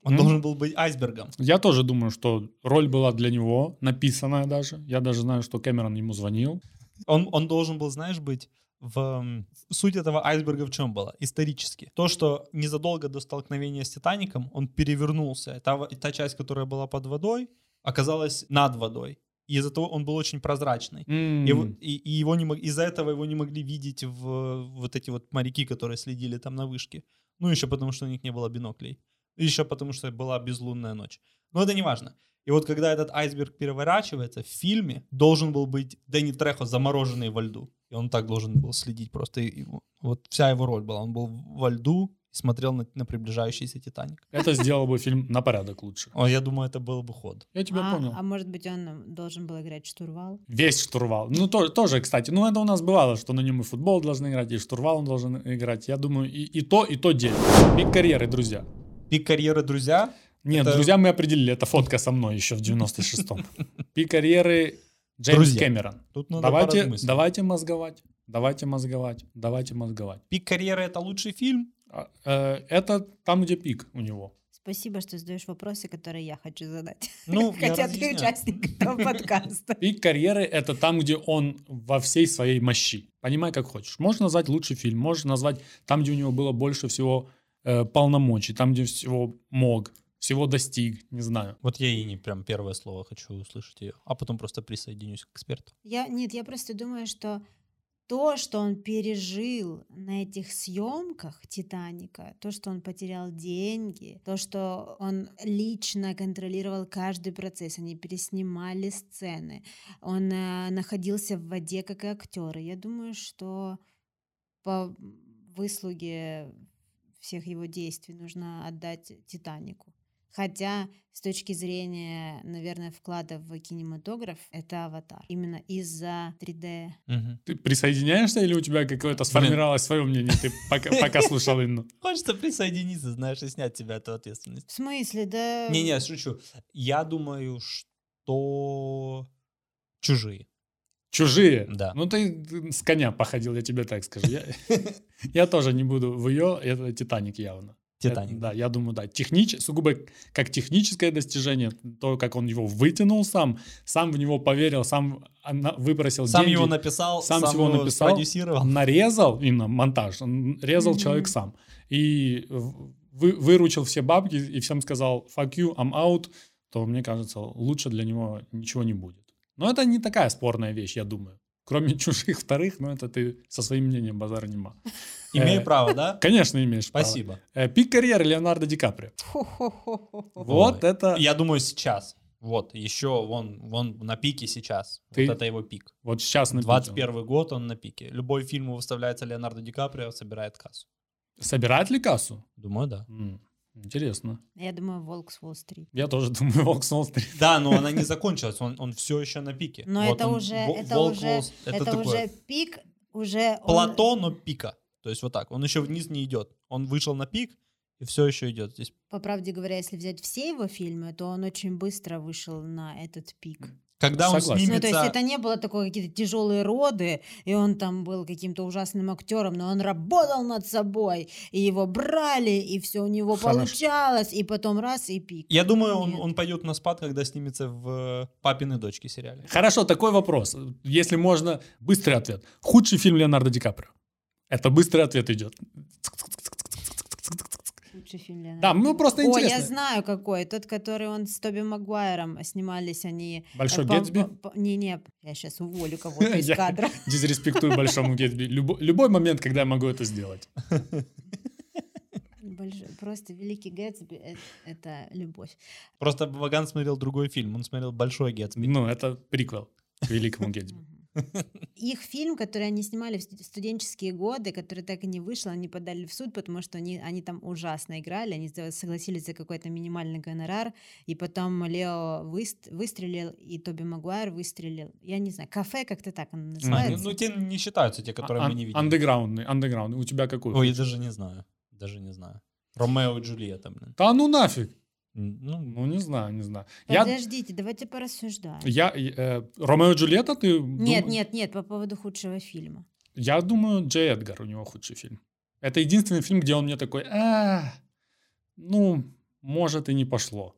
Он должен был быть айсбергом. Я тоже думаю, что роль была для него, написанная даже. Я даже знаю, что Кэмерон ему звонил. Он, он должен был, знаешь, быть в... Суть этого айсберга в чем была? Исторически. То, что незадолго до столкновения с Титаником он перевернулся. Та, во- та часть, которая была под водой, оказалась над водой. И из-за того он был очень прозрачный. Его- и, и его не из-за этого его не могли видеть в вот эти вот моряки, которые следили там на вышке. Ну, еще потому, что у них не было биноклей. Еще потому, что была безлунная ночь. Но это не важно. И вот когда этот айсберг переворачивается, в фильме должен был быть Дэнни Трехо замороженный во льду. И он так должен был следить просто. И, и вот вся его роль была. Он был во льду и смотрел на, на приближающийся Титаник. Это сделал бы фильм на порядок лучше. О, я думаю, это был бы ход. Я тебя а, понял. а может быть, он должен был играть штурвал? Весь штурвал. Ну, то- тоже, кстати. Ну, это у нас бывало, что на нем и футбол должны играть, и штурвал он должен играть. Я думаю, и, и то, и то дело. Пик карьеры, друзья. Пик карьеры «Друзья» Нет, Это- друзья, мы определили. Это фотка со мной еще в 96-м. [laughs] Пик карьеры Джеймс Друзья. Кэмерон. Тут надо Давайте, давайте мозговать. Давайте мозговать. Давайте мозговать. Пик карьеры это лучший фильм? А, э, Это там, где пик у него. Спасибо, что задаешь вопросы, которые я хочу задать. Ну, [laughs] Хотя ты участник этого подкаста. Пик карьеры — это там, где он во всей своей мощи. Понимай, как хочешь. Можешь назвать лучший фильм, можешь назвать там, где у него было больше всего э, полномочий, там, где всего мог, всего достиг, не знаю. Вот я и не прям первое слово хочу услышать ее, а потом просто присоединюсь к эксперту. Я, нет, я просто думаю, что то, что он пережил на этих съемках Титаника, то, что он потерял деньги, то, что он лично контролировал каждый процесс, они переснимали сцены, он э, находился в воде как и актеры. Я думаю, что по выслуге всех его действий нужно отдать Титанику. Хотя с точки зрения, наверное, вклада в кинематограф, это аватар. Именно из-за 3D. Мгм. Ты присоединяешься или у тебя какое-то сформировалось свое мнение? Ты пока, [laughs] пока слушал Инну. Хочется присоединиться, знаешь, и снять тебя эту ответственность. В смысле, да? Не-не, шучу. Я думаю, что чужие. Чужие. Да. Ну ты с коня походил, я тебе так скажу. Я, [laughs] я тоже не буду в ее, это Титаник явно. Титаник. Это- да, я думаю, да. Технич, сугубо как техническое достижение, то, как он его вытянул сам, сам в него поверил, сам выбросил Сам деньги, его написал, сам сам, его написал, спродюсировал. нарезал, именно монтаж, он резал Мгм. человек сам. И вы, выручил все бабки и всем сказал fuck you, I'm out, то, мне кажется, лучше для него ничего не будет. Но это не такая спорная вещь, я думаю. Кроме чужих вторых, но это ты со своим мнением базара нема. [laughs] Имею Э, право, да? Конечно, имеешь право. Спасибо. Э, Пик карьеры Леонардо Ди Каприо. Вот это... Я думаю, сейчас. Вот, еще вон, вон на пике сейчас. Ты- Вот это его пик. Вот сейчас на пике. 21 год он на пике. Любой фильм выставляется Леонардо Ди Каприо, собирает кассу. Собирает ли кассу? Думаю, да. М, Интересно. Я думаю, Волк с Уолл-стрит. Я тоже думаю, Волк с Уолл-стрит. [laughs] Да, но она не закончилась, он, он все еще на пике. Но Вот это он, уже, это Волк уже, Уолл- это, такое уже пик, уже он- плато, но пика. То есть вот так. Он еще вниз не идет. Он вышел на пик и все еще идет. Здесь По правде говоря, если взять все его фильмы, то он очень быстро вышел на этот пик. Когда он Согласен. Ну, то есть снимется... это не было такое какие-то тяжелые роды, и он там был каким-то ужасным актером, но он работал над собой, и его брали, и все у него Хорошо. получалось, и потом раз и пик. Я думаю, он, Нет. он пойдет на спад, когда снимется в э, «Папины дочки» сериале. Хорошо, такой вопрос. Если можно, быстрый ответ. Худший фильм Леонардо Ди Каприо. Это быстрый ответ идет. Лучший фильм Леонардо Да, ну просто О, интересно. я знаю какой. Тот, который он с Тоби Магуайром снимались они. Большой э, по- Гэтсби? по- по- Не-не, я сейчас уволю [laughs] кого-то из Я кадра. Дизреспектую Большому Гэтсби. Любо- Любой момент, когда я могу это сделать. Большой- Просто Великий Гэтсби э- это любовь. Просто Ваган смотрел другой фильм. Он смотрел «Большой Гэтсби». Ну, это приквел к Великому Гэтсби. [laughs] Их фильм, который они снимали в студ- студенческие годы, который так и не вышел, они подали в суд, потому что они, они там ужасно играли, они согласились за какой-то минимальный гонорар, и потом Лео выст- выстрелил, и Тоби Магуайр выстрелил. Я не знаю, кафе как-то так оно А, ну, называется. ну, те не считаются, те, которые мы не видели. Андеграундный, андеграундный. У тебя какой? Ой, я даже не знаю. Даже не знаю. Ромео и Джульетта, блин. Да ну нафиг. Ну, Ну, не знаю, не знаю. Я, Подождите, давайте порассуждаем. я, э, Ромео и Джульетта, ты... Нет, дум- нет, нет, по поводу худшего фильма. Я думаю, Джей Эдгар у него худший фильм. Это единственный фильм, где он мне такой, «А, ну, может и не пошло.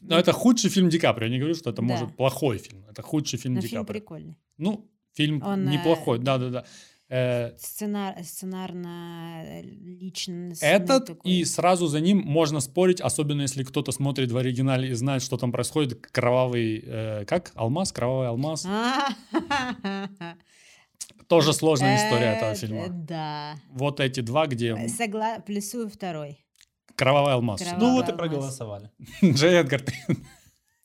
Но это худший фильм Ди Каприо. Я не говорю, что это Да. может плохой фильм. Это худший фильм Но Ди фильм Каприо. прикольный. Ну, фильм Он, э, неплохой, да-да-да. Э, Сценар, сценарно, э, личностный Этот такой. и сразу за ним можно спорить, особенно если кто-то смотрит в оригинале и знает, что там происходит. Кровавый, э, как? Алмаз? Кровавый алмаз. [laughs] Тоже сложная история э, этого фильма. Да. Вот эти два, где Согла... Плюсую второй. кровавый алмаз. Кровавый ну вот и проголосовали. [laughs] Джей Эдгар. [laughs]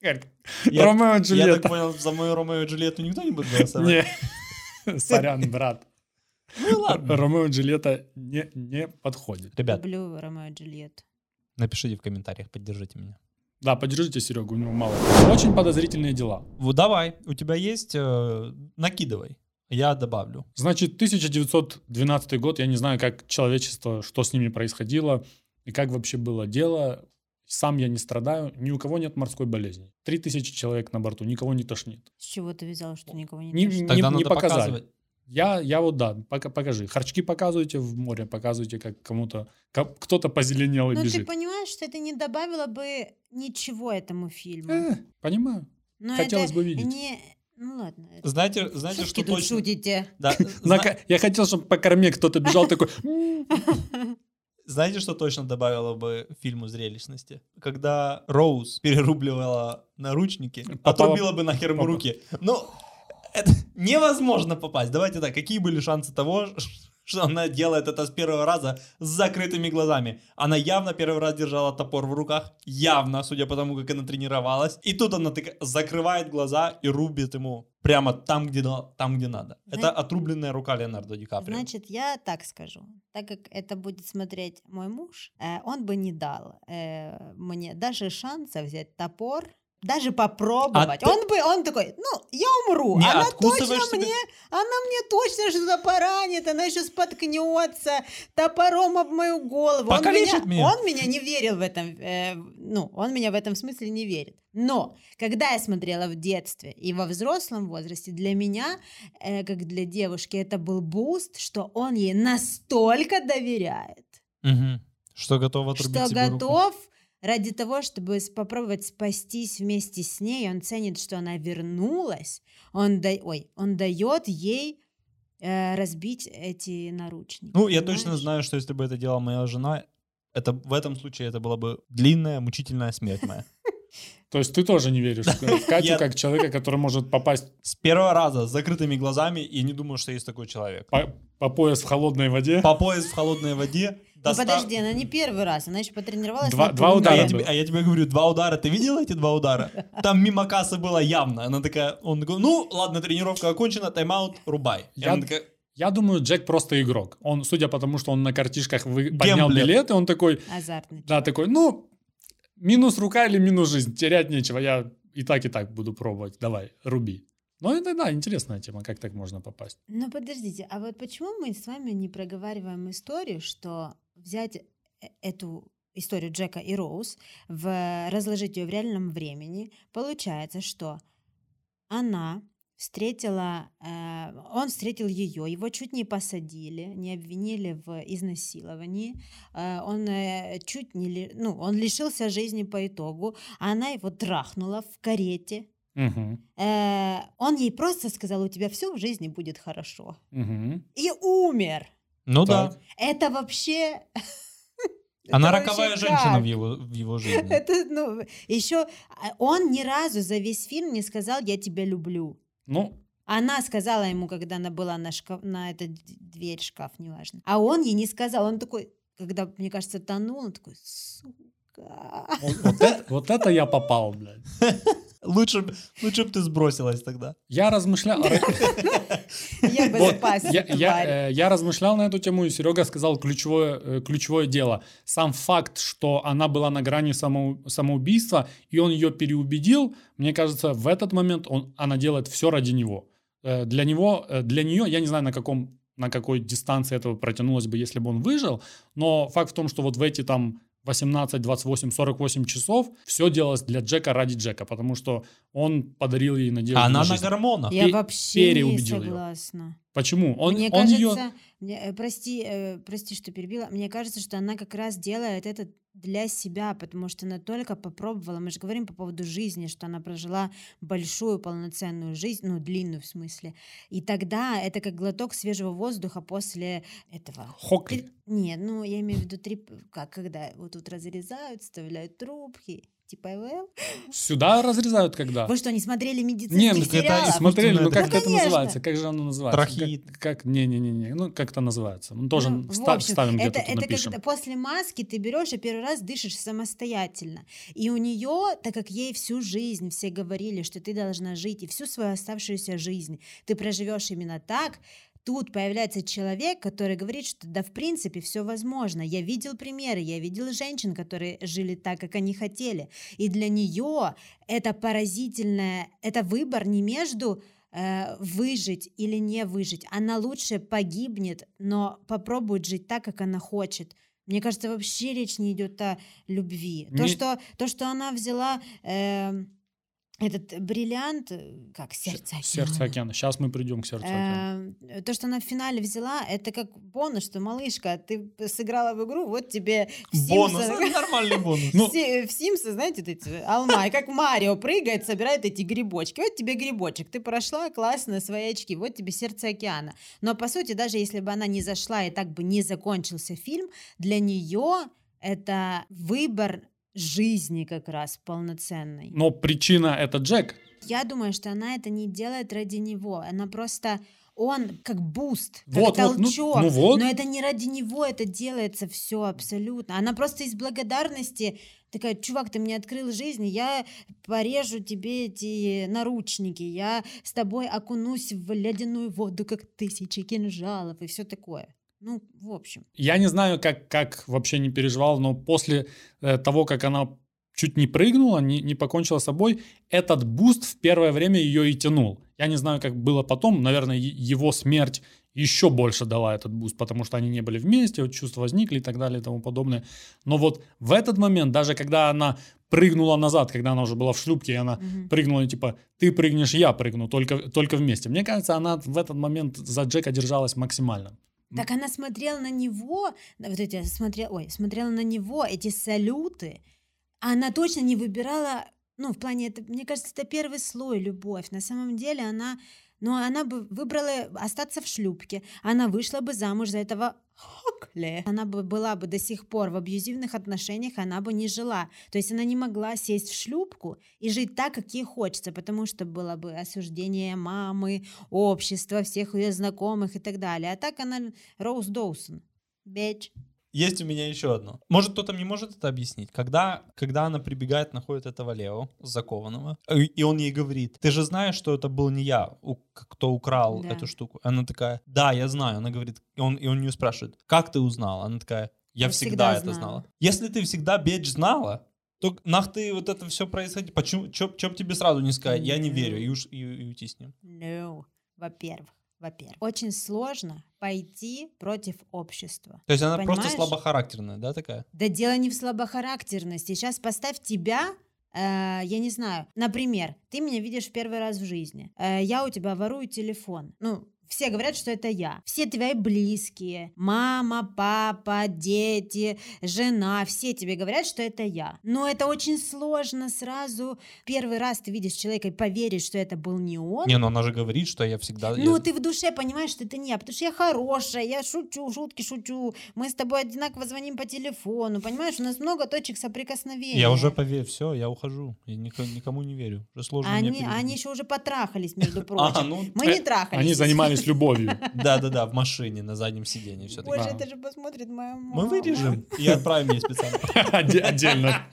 Ромео и Я так Джульетта. понял, за мою Ромео и Джульетту никто не будет голосовать? Не. Сорян, брат. Ну ладно. Ромео и Джульетта не, не подходит. Ребят, Люблю Ромео и Джульетту. напишите в комментариях, поддержите меня. Да, поддержите Серегу, у него мало. Очень подозрительные дела. Вот давай, у тебя есть, э, накидывай. Я добавлю. Значит, 1912 год, я не знаю, как человечество, что с ними происходило и как вообще было дело. Сам я не страдаю, ни у кого нет морской болезни. 3000 человек на борту, никого не тошнит. С чего ты взял, что никого не Не- тошнит? Тогда не надо показали. показывать. Я, я вот да, пока, покажи. Харчки показывайте в море, показывайте, как кому-то, как кто-то позеленел и Ну, ты бежит. понимаешь, что это не добавило бы ничего этому фильму. Э, понимаю. Но хотелось это бы видеть. Не... Ну ладно. это Знаете, знаете, шутки что тут точно? шутите. Да, [laughs] Я хотел, чтобы по корме кто-то бежал такой. [laughs] Знаете, что точно добавило бы фильму зрелищности? Когда Роуз перерубливала наручники, Попала- отрубила бы нахер ему руки. Ну, это невозможно попасть. Давайте так, какие были шансы того, что она делает это с первого раза с закрытыми глазами. Она явно первый раз держала топор в руках, явно, судя по тому, как она тренировалась. И тут она так закрывает глаза и рубит ему прямо там, где, там, где надо. Это Знаете- отрубленная рука Леонардо Ди Каприо. Значит, я так скажу. Так как это будет смотреть мой муж, э, он бы не дал э, мне даже шанса взять топор, даже попробовать. А ты- Он бы, он такой, ну, я умру. Не, она точно себе- мне, она мне точно что-то поранит, она еще споткнется топором об мою голову. Он меня, меня. он меня не верил в этом, э, ну, он меня в этом смысле не верит. Но когда я смотрела в детстве и во взрослом возрасте, для меня, э, как для девушки, это был буст, что он ей настолько доверяет, Мгм. Что готов отрубить что себе руку. Ради того, чтобы попробовать спастись вместе с ней, он ценит, что она вернулась, он, да, ой, он дает ей э, разбить эти наручники. Ну, я точно понимаешь? знаю, что если бы это делала моя жена, это в этом случае это была бы длинная, мучительная смерть моя. То есть ты тоже не веришь в [laughs] Катю как человека, который может попасть С первого раза с закрытыми глазами и не думаю, что есть такой человек. по, по пояс в холодной воде. По пояс в холодной воде. Ну, доста- подожди, она не первый раз, она еще потренировалась. Два- два полном А удара я, тебе, а я тебе говорю, два удара. Ты видел эти два удара? Там мимо кассы было явно. Она такая, он такой, ну, ладно, тренировка окончена, тайм-аут, рубай. И Я- она такая, Я думаю, Джек просто игрок. Он, судя по тому, что он на картишках вы- поднял билеты, он такой, Азартный. да, такой, ну, минус рука или минус жизнь, терять нечего, я и так, и так буду пробовать, давай, руби. Ну, это, да, интересная тема, как так можно попасть. Ну подождите, а вот почему мы с вами не проговариваем историю, что взять э- эту историю Джека и Роуз, в, разложить ее в реальном времени, получается, что она встретила, э, он встретил ее, его чуть не посадили, не обвинили в изнасиловании, э, он э, чуть не, ну, он лишился жизни по итогу, а она его трахнула в карете, Мгм, Э, он ей просто сказал, у тебя все в жизни будет хорошо. мгм. И умер. Ну Так. да. Это вообще... Она это роковая женщина как? в его, в его жизни. Это, ну, еще он ни разу за весь фильм не сказал «я тебя люблю». Ну, Она сказала ему, когда она была на, шкаф, на этой д- дверь, шкаф, неважно. А он ей не сказал. Он такой, когда, мне кажется, тонул, он такой, сука. вот, вот это, вот это я попал, блядь. [laughs] Лучше, лучше бы ты сбросилась тогда. Я размышлял... [laughs] Я я, тварь. э, я размышлял на эту тему, и Серега сказал ключевое, э, дело. Сам факт, что она была на грани самоу- самоубийства, и он ее переубедил, мне кажется, в этот момент он, она делает все ради него. Э, Для него, для нее, я не знаю, на каком на какой дистанции этого протянулось бы, если бы он выжил, но факт в том, что вот в эти там 18, 28, 48 часов все делалось для Джека ради Джека, потому что он подарил ей надежду она на на жизнь. гормонах. Я пе- вообще не переубедил её. Почему? Он, мне он кажется, ее... мне- э, прости, э, прости, что перебила. Мне кажется, что она как раз делает это для себя, потому что она только попробовала. Мы же говорим по поводу жизни, что она прожила большую полноценную жизнь, ну длинную в смысле. И тогда это как глоток свежего воздуха после этого. Хокли. Нет, ну я имею в виду три, п- как когда вот тут разрезают, вставляют трубки, типа ИВЛ. Сюда разрезают когда? Вы что, не смотрели Не, медицинских ну это сериалов? смотрели, ну искусственное как это дыхание. называется? Как же оно называется? Трахеид. Как, как- не-не-не, ну как это называется? Мы тоже Ну, в вста- общем, вставим где-то это, это напишем. когда после маски ты берешь и первый раз дышишь самостоятельно. И у нее, так как ей всю жизнь все говорили, что ты должна жить, и всю свою оставшуюся жизнь ты проживешь именно так, Тут появляется человек, который говорит, что да, в принципе, все возможно. Я видел примеры, я видел женщин, которые жили так, как они хотели. И для нее это поразительное, это выбор не между э, выжить или не выжить. Она лучше погибнет, но попробует жить так, как она хочет. Мне кажется, вообще речь не идет о любви. То, Не- что, то, что она взяла эм, этот бриллиант, э, как сердце океана. Сердце океана. Сейчас мы придем к сердцу океана. Э, То, что она в финале взяла, это как бонус, что малышка, ты сыграла в игру, вот тебе в Бонус. Это Нормальный бонус. Ну- в Си- в Симсы, знаете, эти алма, и как Марио прыгает, собирает эти грибочки. Вот тебе грибочек, ты прошла классно свои очки, вот тебе сердце океана. Но по сути, даже если бы она не зашла и так бы не закончился фильм, для нее это выбор жизни как раз полноценной. Но причина это Джек. Я думаю, что она это не делает ради него. Она просто он как буст, как Вот, вот, ну- толчок. ну вот. Но это не ради него это делается все абсолютно. Она просто из благодарности такая, чувак, ты мне открыл жизнь, я порежу тебе эти наручники, я с тобой окунусь в ледяную воду, как тысячи кинжалов и все такое. Ну, в общем. Я не знаю, как, как вообще не переживал, но после э, того, как она чуть не прыгнула, не, не покончила с собой, этот буст в первое время ее и тянул. Я не знаю, как было потом. Наверное, его смерть еще больше дала этот буст, потому что они не были вместе, вот чувства возникли и так далее и тому подобное. Но вот в этот момент, даже когда она прыгнула назад, когда она уже была в шлюпке, и она Мгм. прыгнула, типа, ты прыгнешь, я прыгну, только, только вместе. Мне кажется, она в этот момент за Джека держалась максимально. Так она смотрела на него, вот эти, смотрела, ой, смотрела на него, эти салюты, а она точно не выбирала, ну, в плане, это, мне кажется, это первый слой любовь. На самом деле она, ну, она бы выбрала остаться в шлюпке, она вышла бы замуж за этого Хокли. Она бы была бы до сих пор в абьюзивных отношениях, она бы не жила. То есть она не могла сесть в шлюпку и жить так, как ей хочется, потому что было бы осуждение мамы, общества, всех ее знакомых и так далее. А так она Роуз Доусон. Бич. Есть у меня еще одно. Может, кто-то мне может это объяснить? Когда, когда она прибегает, находит этого Лео, закованного, э, и он ей говорит, ты же знаешь, что это был не я, кто украл Да. эту штуку. Она такая, да, я знаю. Она говорит, и он, и он ее спрашивает, как ты узнала? Она такая, я, Я всегда, всегда это знала». знала. Если ты всегда, бедж, знала, то нах ты вот это все происходит. Почему, чё, чё тебе сразу не сказать? Я не Мгм. верю. И, уж, и, и уйти с ним. No. Во-первых. Во-первых. Очень сложно пойти против общества. То есть она просто Понимаешь? слабохарактерная, да, такая? Да дело не в слабохарактерности. Сейчас поставь тебя, э, я не знаю, например, ты меня видишь в первый раз в жизни. Э, я у тебя ворую телефон. Ну, все говорят, что это я. Все твои близкие, мама, папа, дети, жена, все тебе говорят, что это я. Но это очень сложно сразу. Первый раз ты видишь человека и поверишь, что это был не он. Не, ну она же говорит, что я всегда... Ну, я- ты в душе понимаешь, что это не я, потому что я хорошая, я шучу, шутки шучу, мы с тобой одинаково звоним по телефону, понимаешь, у нас много точек соприкосновения. Я уже поверил, все, я ухожу. Я ник- никому не верю. Уже сложно Они, они еще уже потрахались, между [laughs] прочим. А, ну, Мы не трахались. Они занимались любовью. да-да-да, в машине на заднем сиденье все Боже, Да. это же посмотрит моя мама. Мы вырежем и отправим ей специально. Отде- Отдельно.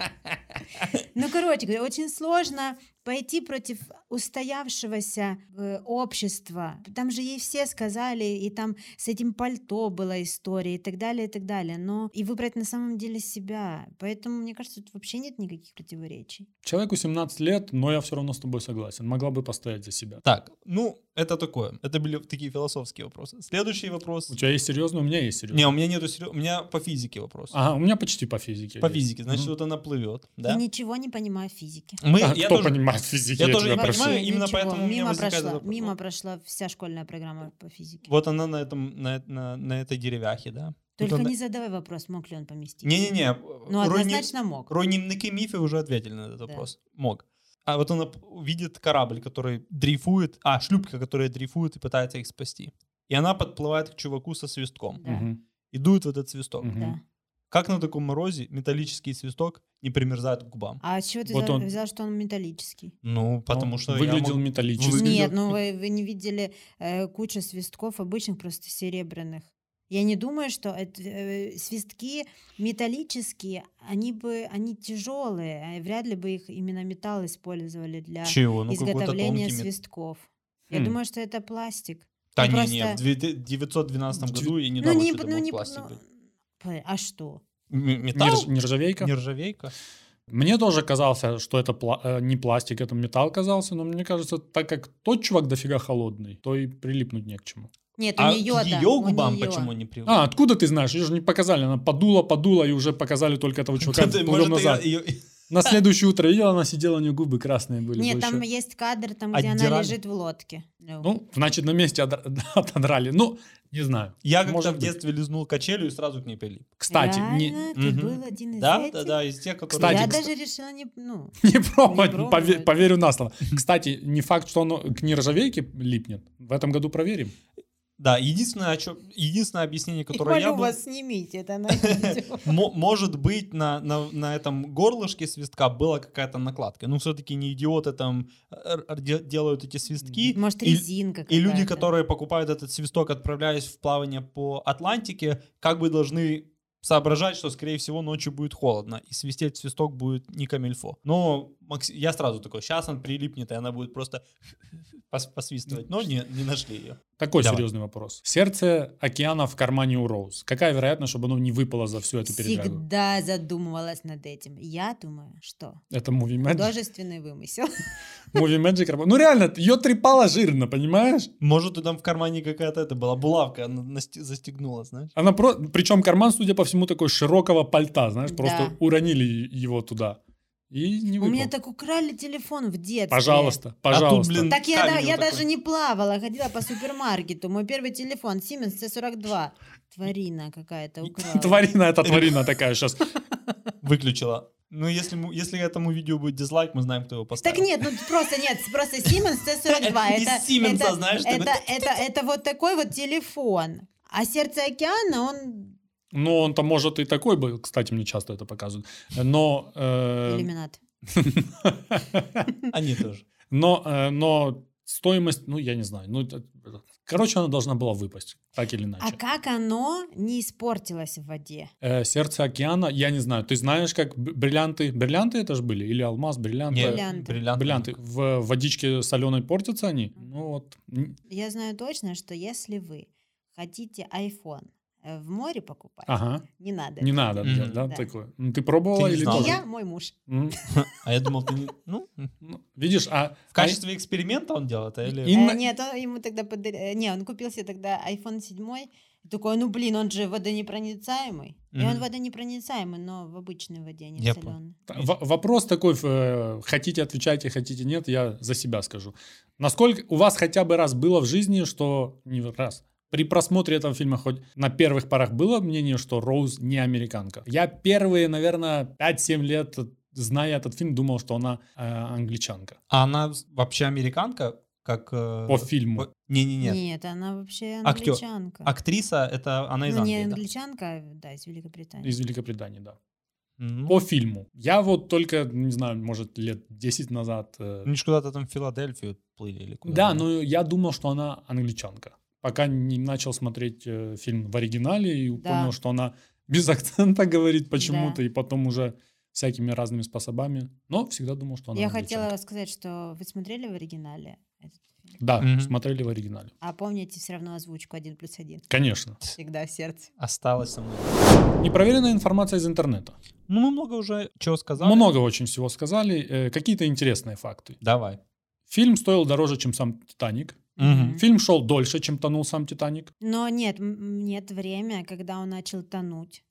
Ну, короче очень сложно пойти против устоявшегося э, общества. Там же ей все сказали, и там с этим пальто была история, и так далее, и так далее. Но и выбрать на самом деле себя. Поэтому, мне кажется, тут вообще нет никаких противоречий. Человеку 17 лет, но я все равно с тобой согласен. Могла бы постоять за себя. Так, ну, это такое. Это были такие философские вопросы. Следующий вопрос. У тебя есть серьезный, у меня есть серьезный. Не, у меня нету серьез- У меня по физике вопрос. Ага, у меня почти по физике. По есть. физике. Значит, Мгм. вот она плывет, Я да? ничего не понимаю в физике. Мы, А я кто тоже- понимает в физике? я Я, тоже не прошу. понимаю, именно ничего. поэтому мимо прошла, мимо прошла вся школьная программа по физике. Вот она на, этом, на, на, на этой деревяхе, да? Тут Только она- не задавай вопрос, мог ли он поместить. Не-не-не. Ну, руйни- однозначно мог. Руйнівники мифы уже ответили на этот Да. вопрос. Мог. А вот она видит корабль, который дрейфует, а, шлюпка, которая дрейфует и пытается их спасти. И она подплывает к чуваку со свистком. Да. Мгм, И дует в этот свисток. мгм. Да. Как на таком морозе металлический свисток не примерзает к губам? А с чего ты Вот взял, он. взял, что он металлический? Ну, потому Он что я выглядел мог- металлически. Выглядел- Нет, ну вы, вы не видели э, кучу свистков обычных, просто серебряных. Я не думаю, что это, э, свистки металлические, они бы, они тяжелые, а вряд ли бы их именно металл использовали для Чего? Ну, изготовления тонкий мет- свистков. Я Хм. думаю, что это пластик. Да Ну, не, просто- не, в две- 912 Дев- году я не ну, думал, не, что это ну, был не, пластик ну, а что? Металл? Нерж- Нержавейка? Нержавейка? Мне тоже казался, что это пла- э, не пластик, это металл казался, но мне кажется, так как тот чувак дофига холодный, то и прилипнуть не к чему. Нет, А у нее, к да. ее у губам неё. почему не привык? А, откуда ты знаешь? Ее же не показали. Она подула, подула, и уже показали только этого [laughs] чувака. Ты- плывем может, назад. её- её- На следующее утро ее, она сидела, у нее губы красные были. Нет, больше. там есть кадр, там, где она лежит в лодке. Ну, значит, на месте [laughs] отодрали. Ну, не знаю. Я как-то в детстве лизнул качелю и сразу к ней прилип. Кстати, не? Ты был один из Да, этих? да, да, из тех, которые... Кстати, Я даже решила не... Ну, [laughs] не пробовать, Не поверю на слово. Кстати, не факт, что оно к нержавейке липнет. В этом году проверим. Да, единственное, о чём- единственное объяснение, которое я Молю вас, снимите это на [laughs] может быть, на, на, на этом горлышке свистка была какая-то накладка. Ну, все-таки не идиоты там э, де- делают эти свистки. Может, И- резинка И люди, какая-то. которые покупают этот свисток, отправляясь в плавание по Атлантике, как бы должны соображать, что, скорее всего, ночью будет холодно, и свистеть свисток будет не камильфо. Но Макс- я сразу такой, сейчас он прилипнет, и она будет просто [laughs] пос- посвистывать. Но не, не нашли ее. Такой Давай. серьезный вопрос. Сердце океана в кармане у Роуз. Какая вероятность, чтобы оно не выпало за всю эту передрягу? Всегда задумывалась над этим. Я думаю, что Это Movie Magic? художественный вымысел. [laughs] Movie Magic. Ну реально, ее трепало жирно, понимаешь? Может, и там в кармане какая-то это была булавка, она застегнула, знаешь? Она про... Причем карман, судя по всему, такой широкого пальта, знаешь, просто Да. уронили его туда. И не У меня так украли телефон в детстве. Пожалуйста, пожалуйста. блин, Так я, да, я такой. даже не плавала, ходила по супермаркету. Мой первый телефон Siemens C42. Тварина какая-то украла. Тварина, это тварина такая сейчас. Выключила. Ну, если, если этому видео будет дизлайк, мы знаем, кто его поставил. Так нет, ну просто нет, просто Siemens C42. [laughs] Из Это, Сименса, это, знаешь, это, это вот такой вот телефон. А сердце океана, он Ну, он-то может и такой был, кстати, мне часто это показывают. Но, э, иллюминат. Они тоже. но, э, но стоимость, ну, я не знаю. Ну, короче, она должна была выпасть, так или А иначе. как оно не испортилось в воде? Э, сердце океана, я не знаю. Ты знаешь, как бриллианты, бриллианты это же были? Или алмаз, бриллианты? Нет, Бриллианты. бриллианты. Бриллианты. В водичке соленой портятся они? Ну вот. Я знаю точно, что если вы хотите iPhone в море покупать, Ага. не надо. Не надо делать, да, Да. такое. Ну, ты пробовала Ты не или знала? Я, мой муж. [laughs] А я думал, ты не... Ну, ну, Видишь, а... в качестве эксперимента он делал это или... Э, нет, он ему тогда подарили... Не, он купил себе тогда iPhone 7. И такой, ну блин, он же водонепроницаемый. И он водонепроницаемый, но в обычной воде, а не Я. Т- в- вопрос такой, э, хотите отвечайте, хотите нет, я за себя скажу. Насколько у вас хотя бы раз было в жизни, что... Не раз. При просмотре этого фильма хоть на первых порах было мнение, что Роуз не американка. Я первые, наверное, 5-7 лет, зная этот фильм, думал, что она э, англичанка. А она вообще американка? Как... э, По фильму. по- Не-не-не. Нет, она вообще Актер. англичанка. Актриса, это она из ну, не Англии, да? англичанка, а, да, из Великобритании. Из Великобритании, да. Ну, По фильму. Я вот только, не знаю, может, лет 10 назад... э, Они же куда-то там в Филадельфию плыли или куда Да, но я думал, что она англичанка. Пока не начал смотреть э, фильм в оригинале и Да. понял, что она [laughs] без акцента говорит почему-то, Да. и потом уже всякими разными способами. Но всегда думал, что она Я англичанка. хотела сказать, что вы смотрели в оригинале этот фильм? Да, Мгм. смотрели в оригинале. А помните все равно озвучку один плюс один? Конечно. Всегда в сердце. Осталось со мной. Непроверенная информация из интернета. Ну, мы много уже чего сказали. Много очень всего сказали. Э, какие-то интересные факты. Давай. Фильм стоил дороже, чем сам «Титаник». Мгм. Фильм шел дольше, чем тонул сам «Титаник». Но нет, нет время, когда он начал тонуть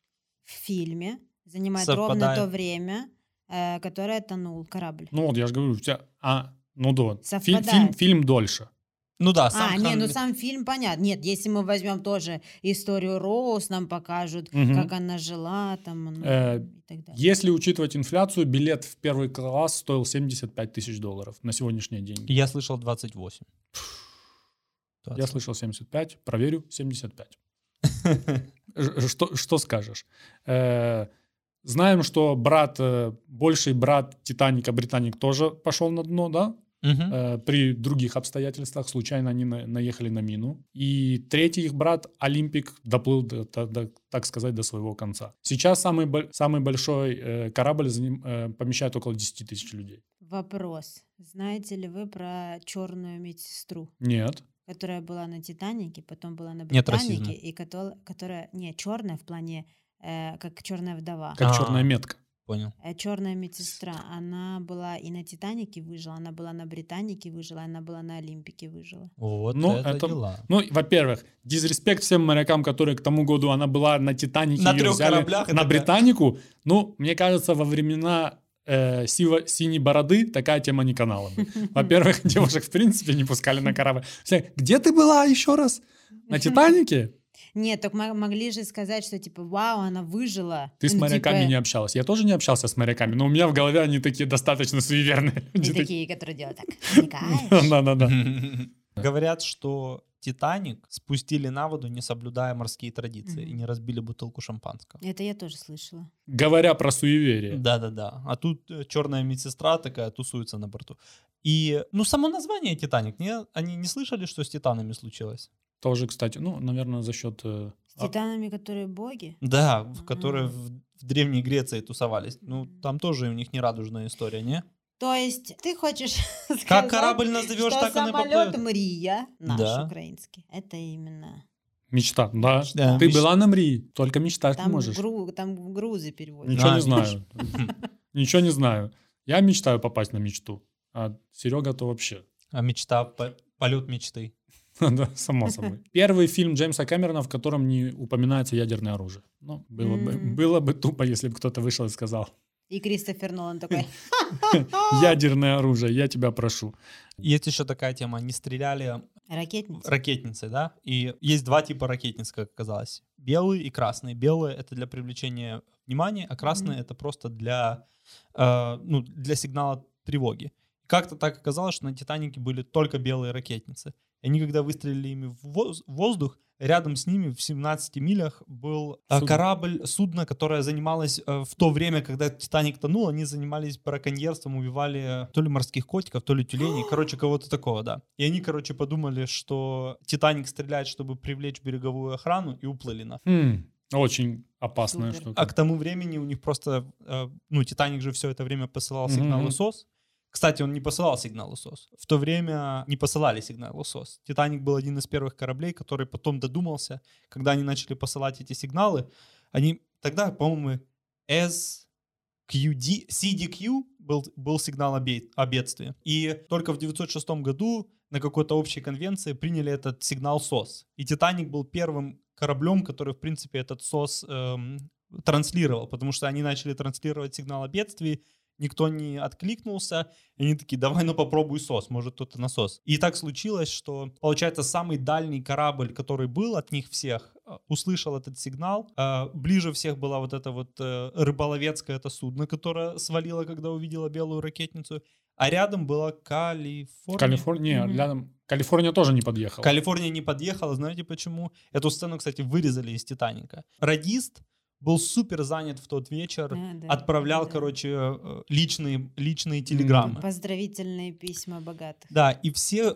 в фильме, занимает Совпадает. ровно то время, э, которое тонул корабль. Ну вот, я же говорю, у тебя... А, ну да. Фильм, Совпадает. фильм, фильм дольше. Ну да, сам а, не, ну сам фильм понятно. Нет, если мы возьмем тоже историю Роуз, нам покажут, Мгм. как она жила, там, ну, Э, и так далее. Если учитывать инфляцию, билет в первый класс стоил 75 тысяч долларов на сегодняшние деньги. Я слышал 28. Я 20. слышал 75, проверю 75. [laughs] Ж- Что, что скажешь? Э, Знаем, что брат, э, больший брат Титаника, Британик, тоже пошел на дно, да? Э, При других обстоятельствах случайно они на- наехали на мину. И третий их брат, Олимпик, доплыл, до- до- до, так сказать, до своего конца. Сейчас самый, самый большой корабль за ним, помещает около 10 тысяч людей. Вопрос. Знаете ли вы про черную медсестру, Нет. Которая была на Титанике, потом была на. Британике, и кото- которая, не, черная в плане, э, как черная вдова. Как А. черная метка. Понял. Черная медсестра, она была и на Титанике выжила, она была на Британике выжила, она была на Олимпике выжила. Вот Ну, это, это- дела. Ну, во-первых, дизреспект всем морякам, которые к тому году она была на Титанике, На её трёх взяли кораблях на Британику. Ну, мне кажется, во времена э, сиво- синей бороды такая тема не канала. [laughs] Во-первых, девушек в принципе не пускали на корабль. Где ты была еще раз? На Титанике? Нет, так мо- могли же сказать, что типа, вау, она выжила. Ты с Ну, моряками типа, не общалась. Я тоже не общался с моряками, но у меня в голове они такие достаточно суеверные. Люди. такие, которые делают так. [laughs] Да-да-да. Говорят, что Титаник спустили на воду, не соблюдая морские традиции, Мгм. и не разбили бутылку шампанского. Это я тоже слышала. Говоря про суеверие. Да-да-да. А тут черная медсестра такая тусуется на борту. И, ну, само название Титаник, не, они не слышали, что с Титанами случилось? Тоже, кстати, ну, наверное, за счет... э, С а- титанами, которые боги? Да, в которые в, в Древней Греции тусовались. Ну, там тоже у них не радужная история, не? То есть ты хочешь [laughs] Как сказать, корабль назовешь, что так он и самолет поплывет. Мрия, наш Да. украинский, это именно... Мечта, да. Да. Ты Меч- была на Мрии, только мечтать не Там, можешь. гру- там грузы переводят. Ничего А, не знаю. [laughs] Ничего не знаю. Я мечтаю попасть на мечту. А Серега то вообще. А мечта, по- полет мечты. [laughs] Да, само собой. Первый фильм Джеймса Кэмерона, в котором не упоминается ядерное оружие. Ну, было бы, М. было бы тупо, если бы кто-то вышел и сказал, И Кристофер Нолан такой, [laughs] ядерное оружие, я тебя прошу. Есть еще такая тема, они стреляли ракетница. ракетницы, да? И есть два типа ракетниц, как оказалось. Белые и красные. Белые — это для привлечения внимания, а красные это просто для, э, ну, для сигнала тревоги. Как-то так оказалось, что на «Титанике» были только белые ракетницы. И они, когда выстрелили ими в воз- в воздух, рядом с ними в 17 милях был э, Судно. корабль, судно, которое занималось э, в то время, когда «Титаник» тонул, они занимались браконьерством, убивали э, то ли морских котиков, то ли тюленей, [gasps] короче, кого-то такого, да. И они, короче, подумали, что «Титаник» стреляет, чтобы привлечь береговую охрану, и уплыли на. Хм, очень опасная Супер. штука. А к тому времени у них просто, ну, «Титаник» же все это время посылал сигналы мгм. СОС. Кстати, он не посылал сигналы СОС. В то время не посылали сигналы СОС. «Титаник» был один из первых кораблей, который потом додумался, когда они начали посылать эти сигналы, они тогда, по-моему, SQD, CDQ был, был сигнал о, бе- о бедствии. И только в 906 году на какой-то общей конвенции приняли этот сигнал СОС. И «Титаник» был первым кораблем, который, в принципе, этот СОС эм, транслировал, потому что они начали транслировать сигнал о бедствии, никто не откликнулся, и они такие, давай, ну попробуй СОС, может кто-то на СОС. И так случилось, что, получается, самый дальний корабль, который был от них всех, э, услышал этот сигнал. Э, Ближе всех была вот это вот э, рыболовецкое это судно, которое свалило, когда увидело белую ракетницу. А рядом была Калифорния. Калифорния, Мгм. рядом... Калифорния тоже не подъехала. Калифорния не подъехала, знаете почему? Эту сцену, кстати, вырезали из «Титаника». Радист был супер занят в тот вечер, Да, да, отправлял, да. короче, э, личные, личные телеграммы. Поздравительные письма богатых. Да, и все...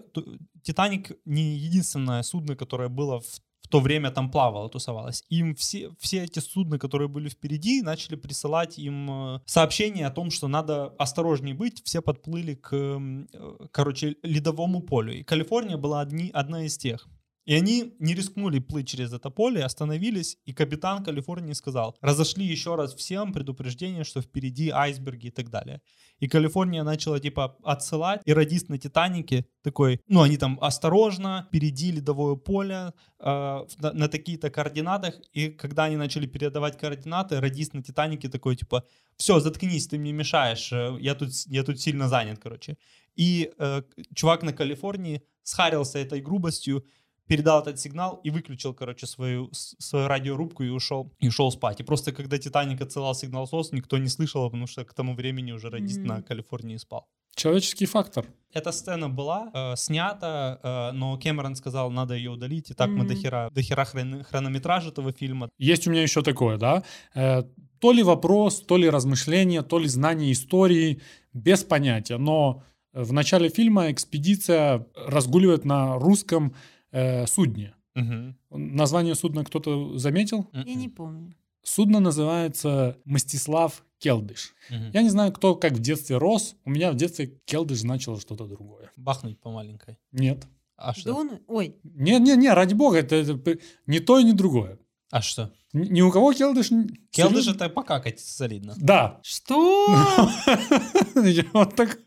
«Титаник» не единственное судно, которое было в, в то время там плавало, тусовалось. Им все, все эти судна, которые были впереди, начали присылать им э, сообщения о том, что надо осторожнее быть. Все подплыли к, э, короче, ледовому полю. И Калифорния была одни, одна из тех. И они не рискнули плыть через это поле, остановились, и капитан Калифорнии сказал, разошли еще раз всем предупреждение, что впереди айсберги и так далее. И Калифорния начала типа отсылать, и радист на Титанике такой, ну они там осторожно, впереди ледовое поле, э, на, на такие-то координатах, и когда они начали передавать координаты, радист на Титанике такой типа, все, заткнись, ты мне мешаешь, э, я тут, я тут сильно занят, короче. И э, чувак на Калифорнии схарился этой грубостью, передал этот сигнал и выключил, короче, свою, свою радиорубку и ушел, и ушел спать. И просто когда Титаник отсылал сигнал СОС, никто не слышал, потому что к тому времени уже радист Мгм. на Калифорнии спал. Человеческий фактор. Эта сцена была э, снята, э, но Кэмерон сказал, надо ее удалить. И так мы Мгм. до хера, до хера хрон- хронометраж этого фильма. Есть у меня еще такое, да. Э, то ли вопрос, то ли размышление, то ли знание истории, без понятия. Но в начале фильма экспедиция разгуливает на русском э, судне. Мгм. Название судна кто-то заметил? Я не помню. Судно называется Мстислав Келдыш. Мгм. Я не знаю, кто как в детстве рос. У меня в детстве Келдыш значило что-то другое. Бахнуть по маленькой. Нет. А что? Дун... Ой, Не-не-не, ради бога, это, это ни то и ни другое. А что? Ни у кого Келдыш... Келдыш это покакать солидно. Да. что? [laughs] Я вот так...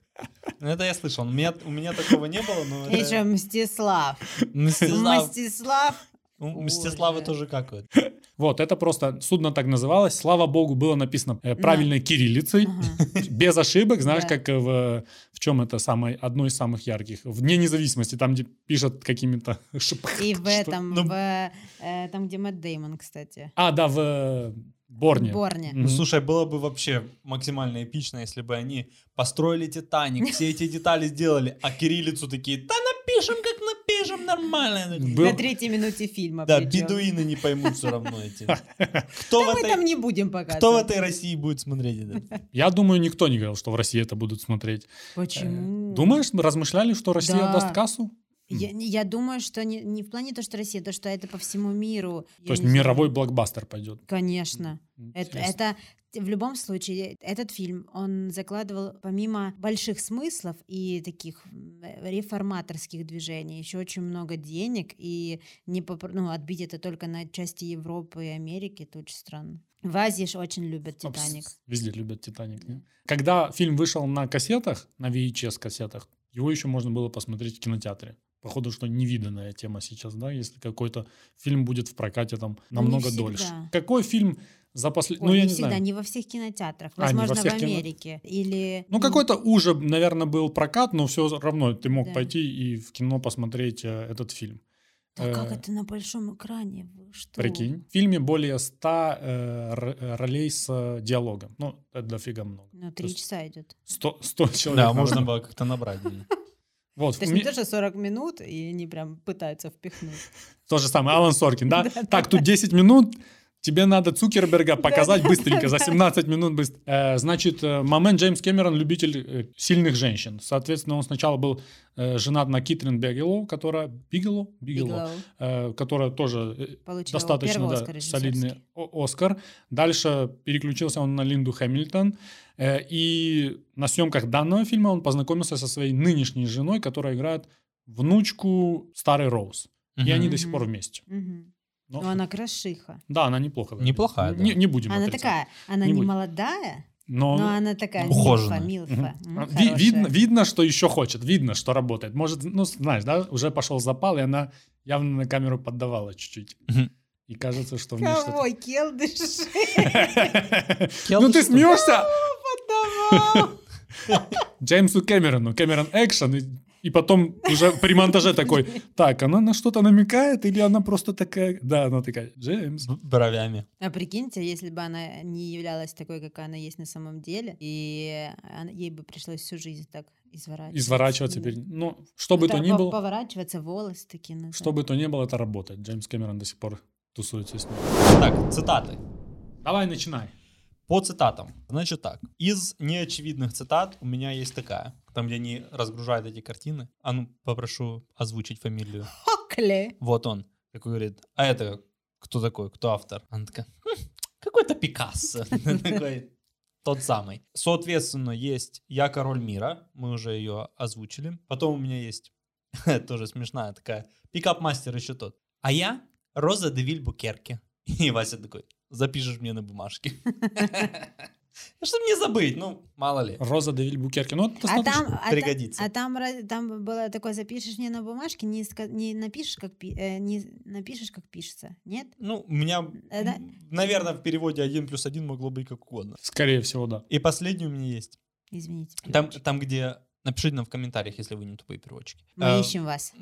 Ну, Это я слышал. У меня, у меня такого не было, но... Это- что, Мстислав? Мстислав. Мстислав? У Мстиславы тоже какают. Вот, это просто судно так называлось. Слава богу, было написано э, правильной кириллицей, Ага. [laughs] без ошибок. Знаешь, Да. как в, в чем это самое, одно из самых ярких? В Дне независимости, там, где пишут какими-то... [laughs] И в этом, Ну- в, э, там, где Мэтт Деймон, кстати. А, да, в э, Борне. В Борне. Ну, слушай, было бы вообще максимально эпично, если бы они построили Титаник, все эти детали сделали, а кириллицу такие, да напишем, как напишем. нормально. Был- На третьей минуте фильма. Да, причем. бедуины не поймут все равно эти. [laughs] Кто в Да мы там этой... не будем показывать. Кто в этой России будет смотреть это? Я думаю, никто не говорил, что в России это будут смотреть. Почему? Думаешь, размышляли, что Россия Да. даст кассу? Я, я думаю, что не, не в плане то, что Россия, то, что это по всему миру. Я То есть не знаю. мировой блокбастер пойдет. Конечно. Это, Интересно. это в любом случае, этот фильм, он закладывал помимо больших смыслов и таких м, реформаторских движений, еще очень много денег, и не попр- ну, отбить это только на части Европы и Америки, это очень странно. В Азии ж очень любят «Титаник». Везде любят Титаник. не? Когда фильм вышел на кассетах, на VHS кассетах, его еще можно было посмотреть в кинотеатре. Походу, что невиданная тема сейчас, да, если какой-то фильм будет в прокате там Ну, не намного всегда. дольше. Какой фильм за последний... Ой, Ну, я не не всегда, знаю. не во всех кинотеатрах, А, не во возможно, всех в кино- Америке. Или... Ну, какой-то уже, наверное, был прокат, но все равно ты мог Да. пойти и в кино посмотреть э, этот фильм. Да как э, это на большом экране? Что? Прикинь. В фильме более 100 э, ролей с э, диалогом. Ну, это дофига много. Ну, три часа идет. 100, 100 человек. Да, можно было как-то набрать. Вот, То есть не то, что 40 минут, и они прям пытаются впихнуть. [laughs] То же самое, Алан Соркин, да? [laughs] Так, тут 10 минут, тебе надо Цукерберга [laughs] показать быстренько, за 17 минут быстро. Э, Значит, э, момент Джеймс Кэмерон любитель э, сильных женщин. Соответственно, он сначала был женат на Кэтрин Бигелоу, которая... Бигелоу? Бигелоу. Которая тоже получила достаточно первый да, Оскар солидный Оскар. Дальше переключился он на Линду Хэмилтон. Э, И на съемках данного фильма он познакомился со своей нынешней женой, которая играет внучку старой Роуз. И они до сих пор вместе. Мгм. Но- Ну, она крашиха. Да, она неплохо. выглядит. Неплохая, да. Не, не будем Она отрицать. такая, она Не не будем. молодая, Но, но она такая Ухоженная. милфа, милфа. М, Ви- хорошая. видно, видно, что еще хочет, видно, что работает. Может, ну, знаешь, да, уже пошел запал, и она явно на камеру поддавала чуть-чуть. Мгм. И кажется, что в ней что-то... Кого? Келдыш? [laughs] Ну ты смеешься? Подавал. Джеймсу Кэмерону. Кэмерон экшен, и, и потом уже при монтаже такой, так, она на что-то намекает, или она просто такая... Да, она такая, Джеймс. Бровями. А прикиньте, если бы она не являлась такой, какая она есть на самом деле, и она- ей бы пришлось всю жизнь так изворачиваться. Изворачиваться. Перед- Ну, что бы Да, то ни было, Поворачиваться, волосы такие назад. что бы то ни было, это работает. Джеймс Кэмерон до сих пор тусуется с ним. Так, цитаты. Давай, начинай. По цитатам. Значит так. Из неочевидных цитат у меня есть такая. Там, где они разгружают эти картины. А ну, попрошу озвучить фамилию. Хокли. Вот он. Такой говорит, а это кто такой, кто автор? Она такая, «Хм, какой-то Пикассо. [laughs] Такой, Тот самый. Соответственно, есть «Я король мира». Мы уже ее озвучили. Потом у меня есть, [laughs] тоже смешная такая, «Пикап-мастер еще тот». А я Роза де Вильбукерке. И Вася такой, запишешь мне на бумажке. [laughs] [laughs] Чтобы не забыть, ну, мало ли. Роза де Вильбукерке. Ну, это А там, а, пригодится. а там, ра- там было такое, запишешь мне на бумажке, не, не напишешь, как пи- э, не напишешь, как пишется, нет? Ну, у меня, Э, м, наверное, в переводе один плюс один могло быть как угодно. Скорее всего, да. И последний у меня есть. Извините. Там, там где... Напишите нам в комментариях, если вы не тупые переводчики. Мы Э, ищем вас.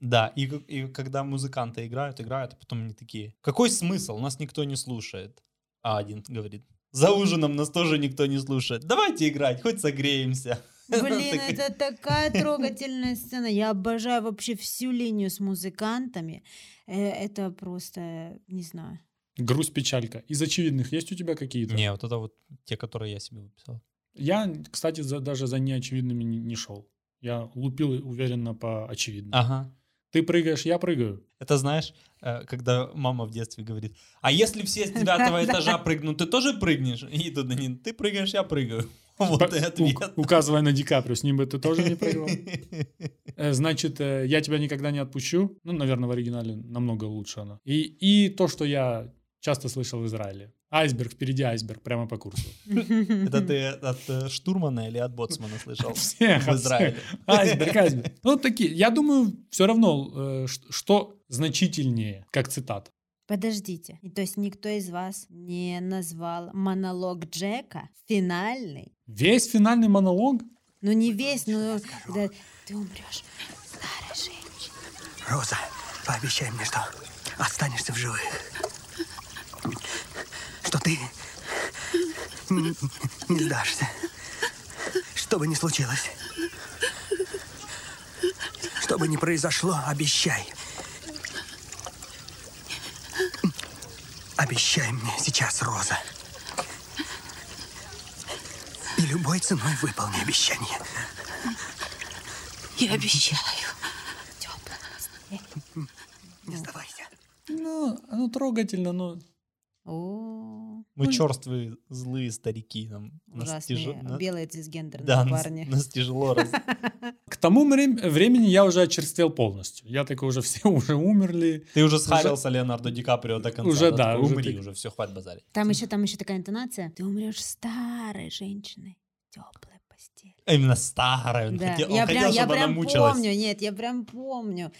Да, и, и когда музыканты играют, играют, а потом они такие, какой смысл, нас никто не слушает. А один говорит, за ужином нас тоже никто не слушает. Давайте играть, хоть согреемся. [laughs] Блин, это такая трогательная сцена. Я обожаю вообще всю линию с музыкантами. Э, Это просто, не знаю. Грусть, печалька. Из очевидных есть у тебя какие-то? Не, вот это вот те, которые я себе выписал. Я, кстати, за- даже за неочевидными не, не шел. Я лупил уверенно по очевидным. Ага. Ты прыгаешь, я прыгаю. Это знаешь, э, когда мама в детстве говорит, а если все с девятого [laughs] этажа прыгнут, ты тоже прыгнешь? И тут они, ты прыгаешь, я прыгаю. [laughs] Вот и По- ответ. ук- указывая на Ди Каприо, с ним бы ты тоже не прыгал. [laughs] Э, Значит, э, я тебя никогда не отпущу. Ну, наверное, в оригинале намного лучше она. И, и то, что я часто слышал в Израиле. Айсберг, впереди айсберг, прямо по курсу. [laughs] Это ты от э, штурмана или от боцмана слышал? Всех, В Израиле. Айсберг, айсберг. Ну, такие. Я думаю, все равно, э, что значительнее, как цитата. Подождите. То есть никто из вас не назвал монолог Джека финальный? Весь финальный монолог Ну не весь, но когда ты умрешь старой женщиной. Роза, пообещай мне, что останешься в живых. Что ты н- не сдашься. Что бы ни случилось. Что Что бы ни произошло, обещай. Обещай мне сейчас, Роза. И любой ценой выполни обещание. Я обещаю. Не сдавайся. Ну, ну трогательно, но... О, Мы черствые, злые старики. Нам, нас тяжело- белые цисгендерные Да, нас, парни. [laughs] нас тяжело раз- [laughs] К тому врем- времени я уже очерствел полностью. Я такой уже все [laughs] уже умерли. Ты уже схарился Леонардо Ди Каприо до конца. Уже да, да, такой, уже Умри так. уже, все, хватит базарить. Там еще, там еще такая интонация. Ты умрешь старой женщиной, теплой постели. А Именно старая. Он Да, хотел, он я хотел, прям, я чтобы она прям мучилась. помню, нет, я прям помню.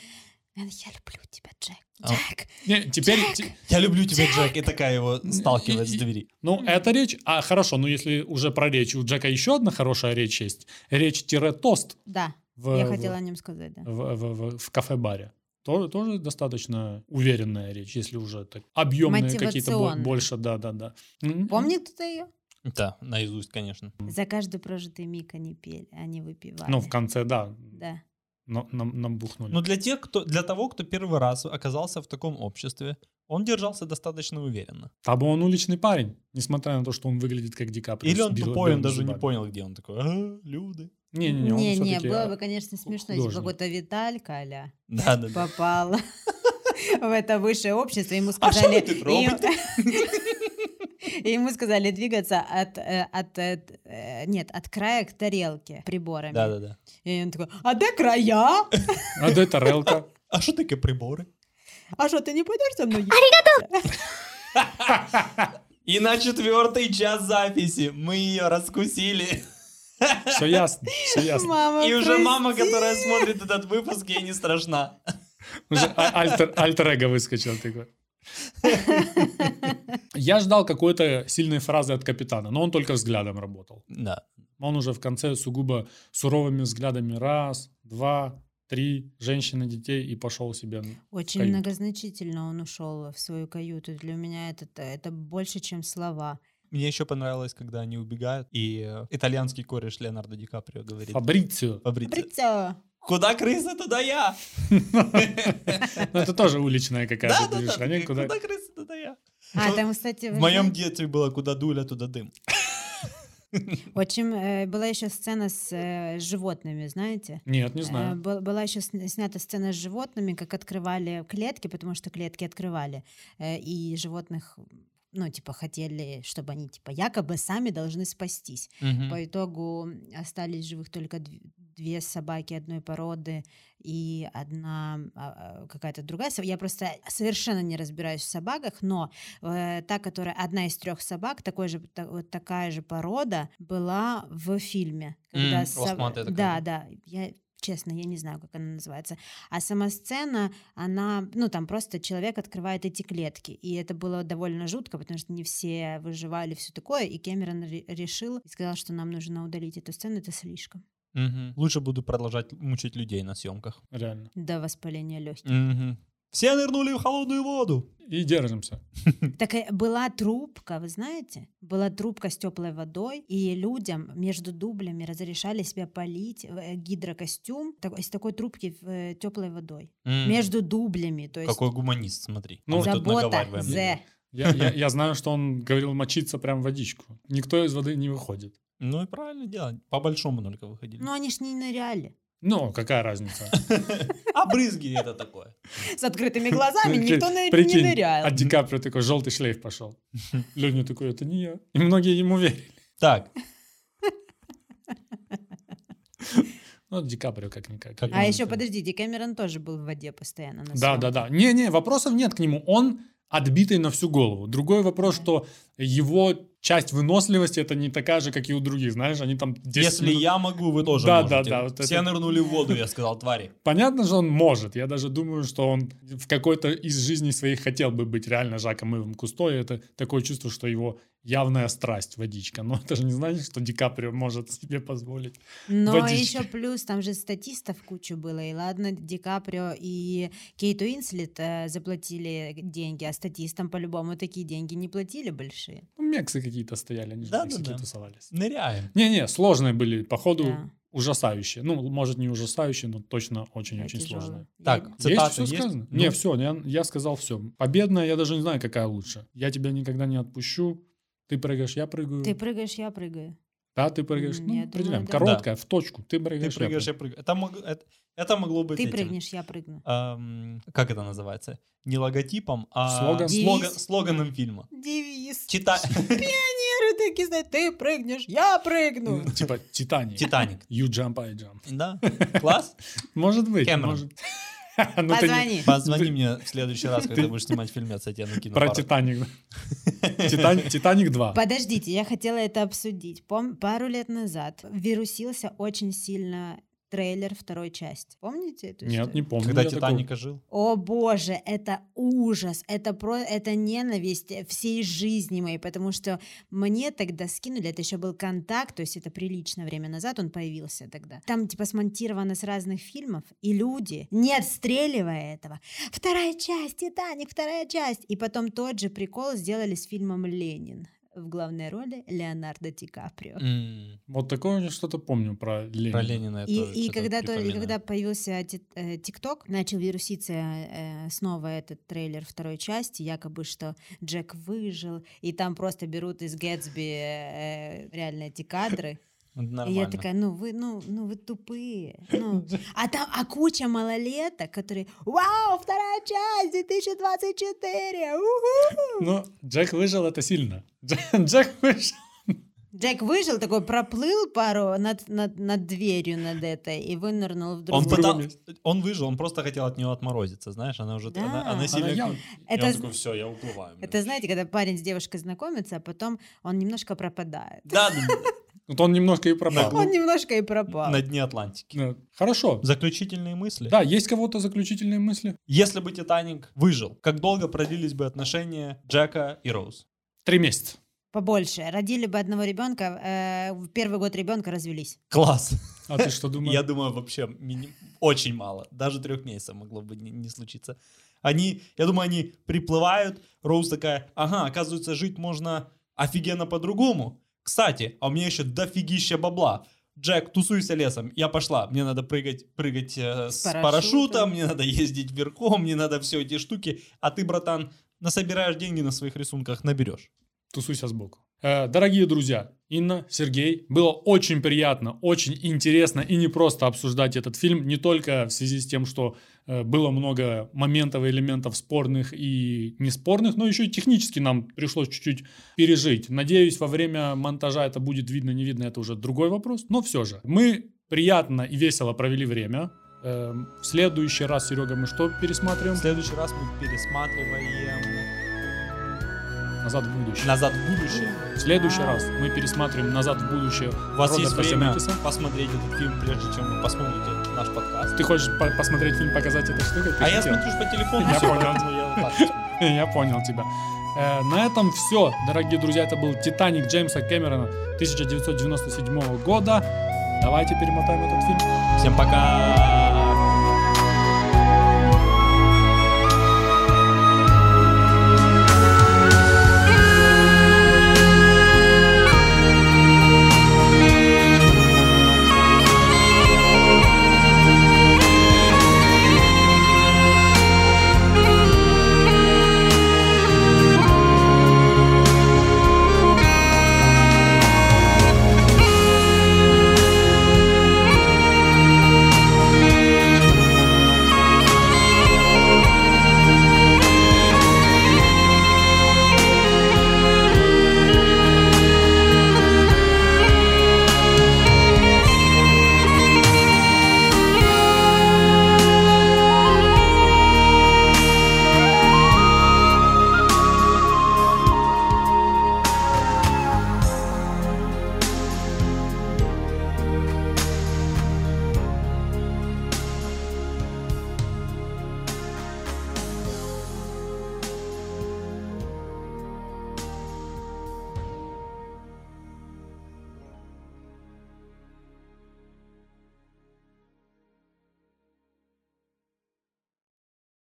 Я люблю тебя, Джек. А. Джек. Не, теперь... те- Я люблю тебя, Джек. И такая его сталкивает с двери. Ну, это речь... А, хорошо, ну если уже про речь, у Джека еще одна хорошая речь есть. Речь-тост Да, в, я в- хотела о нем сказать, да. в, в- в- в кафе-баре. Тоже, тоже достаточно уверенная речь, если уже так объемные какие-то больше, да-да-да. М, Помнит кто-то ее? Да, наизусть, конечно. За каждый прожитый миг они пели, они выпивали. Ну, в конце, да, Да. Но, нам, нам бухнули. Но для тех, кто, для того, кто первый раз оказался в таком обществе, он держался достаточно уверенно. Там он уличный парень, несмотря на то, что он выглядит как Ди Каприо. Или он бел- тупой, он белыми даже не понял, где он такой. А, люди. Не-не-не, он Не, не, всё-таки, было а, бы, конечно, смешно, если бы какой-то Виталька а Да, да, да. попал [laughs] в это высшее общество, ему А сказали... что вы тут? [laughs] И ему сказали двигаться от, э, от, э, э, нет, от края к тарелке приборами. Да, да, да. И он такой, а где края? А де тарелка? А что такое приборы? А что, ты не пойдешь со мной? [laughs] И на четвертый час записи мы ее раскусили. Все ясно, все ясно. Мама, И уже мама, прости. которая смотрит этот выпуск, ей не страшна. Уже а- альтер, альтер-эго выскочил такой. Я ждал какой-то сильной фразы от капитана, но он только взглядом работал. Да. Он уже в конце сугубо суровыми взглядами раз, два, три, женщины, детей и пошел себе. Очень каюту. многозначительно он ушел в свою каюту. Для меня это, это больше, чем слова. Мне еще понравилось, когда они убегают, и э, итальянский кореш Леонардо Ди Каприо говорит. Фабрицио. Фабрицио, Брицо. Куда крыса, туда я. [laughs] Ну, это тоже уличная какая-то такие, куда- крыса, туда я. А, там, кстати, В моем детстве было куда дуля, туда дым. [laughs] очень э, была еще сцена с э, животными, знаете? Нет, не Э, знаю. был- Была еще сня- снята сцена с животными, как открывали клетки, потому что клетки открывали, э, и животных, ну, типа, хотели, чтобы они, типа, якобы сами должны спастись. По итогу остались живых только дв- две собаки одной породы и одна а, а, какая-то другая. собака. Я просто совершенно не разбираюсь в собаках, но э, та, которая одна из трех собак, такой же, та- вот такая же порода, была в фильме. Когда М, соб- да? да. Я честно, я не знаю, как она называется. А сама сцена, она, ну, там просто человек открывает эти клетки. И это было довольно жутко, потому что не все выживали, все такое. И Кэмерон ре- решил и сказал, что нам нужно удалить эту сцену, это слишком. Мгм. Лучше буду продолжать мучить людей на съемках. Реально. До воспаления легких. Мгм. Все нырнули в холодную воду. И держимся. [laughs] Так э, была трубка, вы знаете? Была трубка с теплой водой, и людям между дублями разрешали себя полить э, гидрокостюм так- из такой трубки теплой водой. М. Между дублями. То есть Какой гуманист, смотри. Ну, забота наговариваем. Зе. Я, я- я знаю, что он говорил мочиться прям в водичку. Никто из воды не выходит. Ну и правильно делать. По большому только выходили. Ну, они ж не ныряли. Ну, какая разница? [laughs] А брызги это такое. С открытыми глазами никто не нырял. От Ди Каприо такой желтый шлейф пошел. [laughs] Люди такой, это не я. И многие ему верили. Так, [laughs] Ну, Ди Каприо как-никак. Как А еще, это- подождите, Кэмерон тоже был в воде постоянно. Да, да, да. Не-не, вопросов нет к нему. Он отбитый на всю голову. Другой вопрос, что его часть выносливости это не такая же, как и у других. Знаешь, они там 10 если минут- я могу, вы тоже Да, можете. да, да, вот Все это- нырнули в воду, я сказал, твари. Понятно же, он может. Я даже думаю, что он в какой-то из жизней своих хотел бы быть реально Жаком Ивом Кусто. И это такое чувство, что его явная страсть водичка. Но это же не значит, что Ди Каприо может себе позволить. Но Водички. еще плюс, там же статистов кучу было. И ладно, Ди Каприо и Кейт Уинслет э, заплатили деньги, а статистам по-любому такие деньги не платили большие. Ну, Мексы какие-то стояли, они же в Да, да, да. тусовались. Ныряем. Не-не, сложные были. Походу, Да. ужасающее. Ну, может, не ужасающее, но точно очень-очень Тяжелый. сложное. Так, есть все есть? сказано? Ну. Не, все, я, я сказал все. Победная, я даже не знаю, какая лучше. Я тебя никогда не отпущу. Ты прыгаешь, я прыгаю. Ты прыгаешь, я прыгаю. Да, ты прыгаешь. М, Ну, определяем. думаю, да. Короткая, в точку. Ты Ты прыгаешь, прыгаешь, я я прыгаю. Это, мог- это, это могло быть Ты этим, прыгнешь, я прыгну. ам, как это называется? Не логотипом, а Слоган? слоган- слоганом фильма. Девиз. Чита... [laughs] Пионеры такие, знаешь, ты прыгнешь, я прыгну. Ну, Типа Титаник. Титаник. You jump, I jump. Да? Класс? [laughs] Может быть. Кэмерон. Может. [laughs] Ну, Позвони. Позвони мне в следующий раз, когда будешь снимать фильмец, я тебе накину Про. Титаник. [laughs] Титаник Титаник 2. Подождите, я хотела это обсудить. Пару лет назад вирусился очень сильно трейлер второй части. Помните эту Нет, историю? не помню. Когда. Титаника жил. О боже, это ужас, это про, это ненависть всей жизни моей, потому что мне тогда скинули, это еще был контакт, то есть это приличное время назад он появился тогда. Там типа смонтировано с разных фильмов, и люди, не отстреливая этого, вторая часть, Титаник, вторая часть, и потом тот же прикол сделали с фильмом Ленин. В главной роли Леонардо Ди Каприо. М, Вот такое я что-то помню про Ленина. Про Ленина я И, и когда, то, и когда появился э, ТикТок, начал вируситься э, снова этот трейлер второй части, якобы что Джек выжил, и там просто берут из Гэтсби э, реально эти кадры. Это И я Нормально. такая, ну вы, ну, ну вы тупые. Ну. [laughs] А там, а куча малолеток, которые, вау, вторая часть, 2024, уху!» Но Джек выжил, это сильно. [laughs] Дж- Джек выжил. Джек выжил, такой проплыл пару над, над, над дверью над этой и вынырнул в Он, другую. пытал- месте. он выжил, он просто хотел от нее отморозиться, знаешь, она уже, Да. она, она Она сильно... я- И Это он з- такой, все, я уплываю. блин». Это знаете, когда парень с девушкой знакомится, а потом он немножко пропадает. Да, да, Вот он немножко и пропал. Он немножко и пропал. на дне Атлантики. Да. Хорошо. Заключительные мысли. Да, есть кого-то заключительные мысли? Если бы Титаник выжил, как долго продлились бы отношения Джека и Роуз? Три месяца. Побольше. Родили бы одного ребенка, э, в первый год ребенка развелись. Класс. А ты что думаешь? Я думаю, вообще очень мало. Даже трех месяцев могло бы не, не случиться. Они, я думаю, они приплывают, Роуз такая, ага, оказывается, жить можно офигенно по-другому. Кстати, а у меня еще дофигища бабла. Джек, тусуйся лесом, я пошла. Мне надо прыгать, прыгать э, с, С парашютом. парашютом. мне надо ездить верхом, мне надо все эти штуки. А ты, братан, насобираешь деньги на своих рисунках, наберешь. Тусуйся сбоку. Э, Дорогие друзья, Инна, Сергей, было очень приятно, очень интересно и не просто обсуждать этот фильм, не только в связи с тем, что э, было много моментов и элементов спорных и неспорных, но еще и технически нам пришлось чуть-чуть пережить. Надеюсь, во время монтажа это будет видно, не видно, это уже другой вопрос, но все же. Мы приятно и весело провели время. Эм, В следующий раз, Серега, мы что В пересматриваем? следующий раз мы пересматриваем Назад в будущее. «Назад в будущее». В следующий раз мы пересматриваем «Назад в будущее» У вас есть Роберта время Земекиса. посмотреть этот фильм, прежде чем вы посмотрите наш подкаст. Ты хочешь по- посмотреть фильм, показать этой штукой? Ты А я смотрю по телефону, [laughs] Я понял. [laughs] Я понял тебя. Э, на этом все, дорогие друзья. Это был «Титаник» Джеймса Кэмерона 1997 года. Давайте перемотаем этот фильм. Всем пока!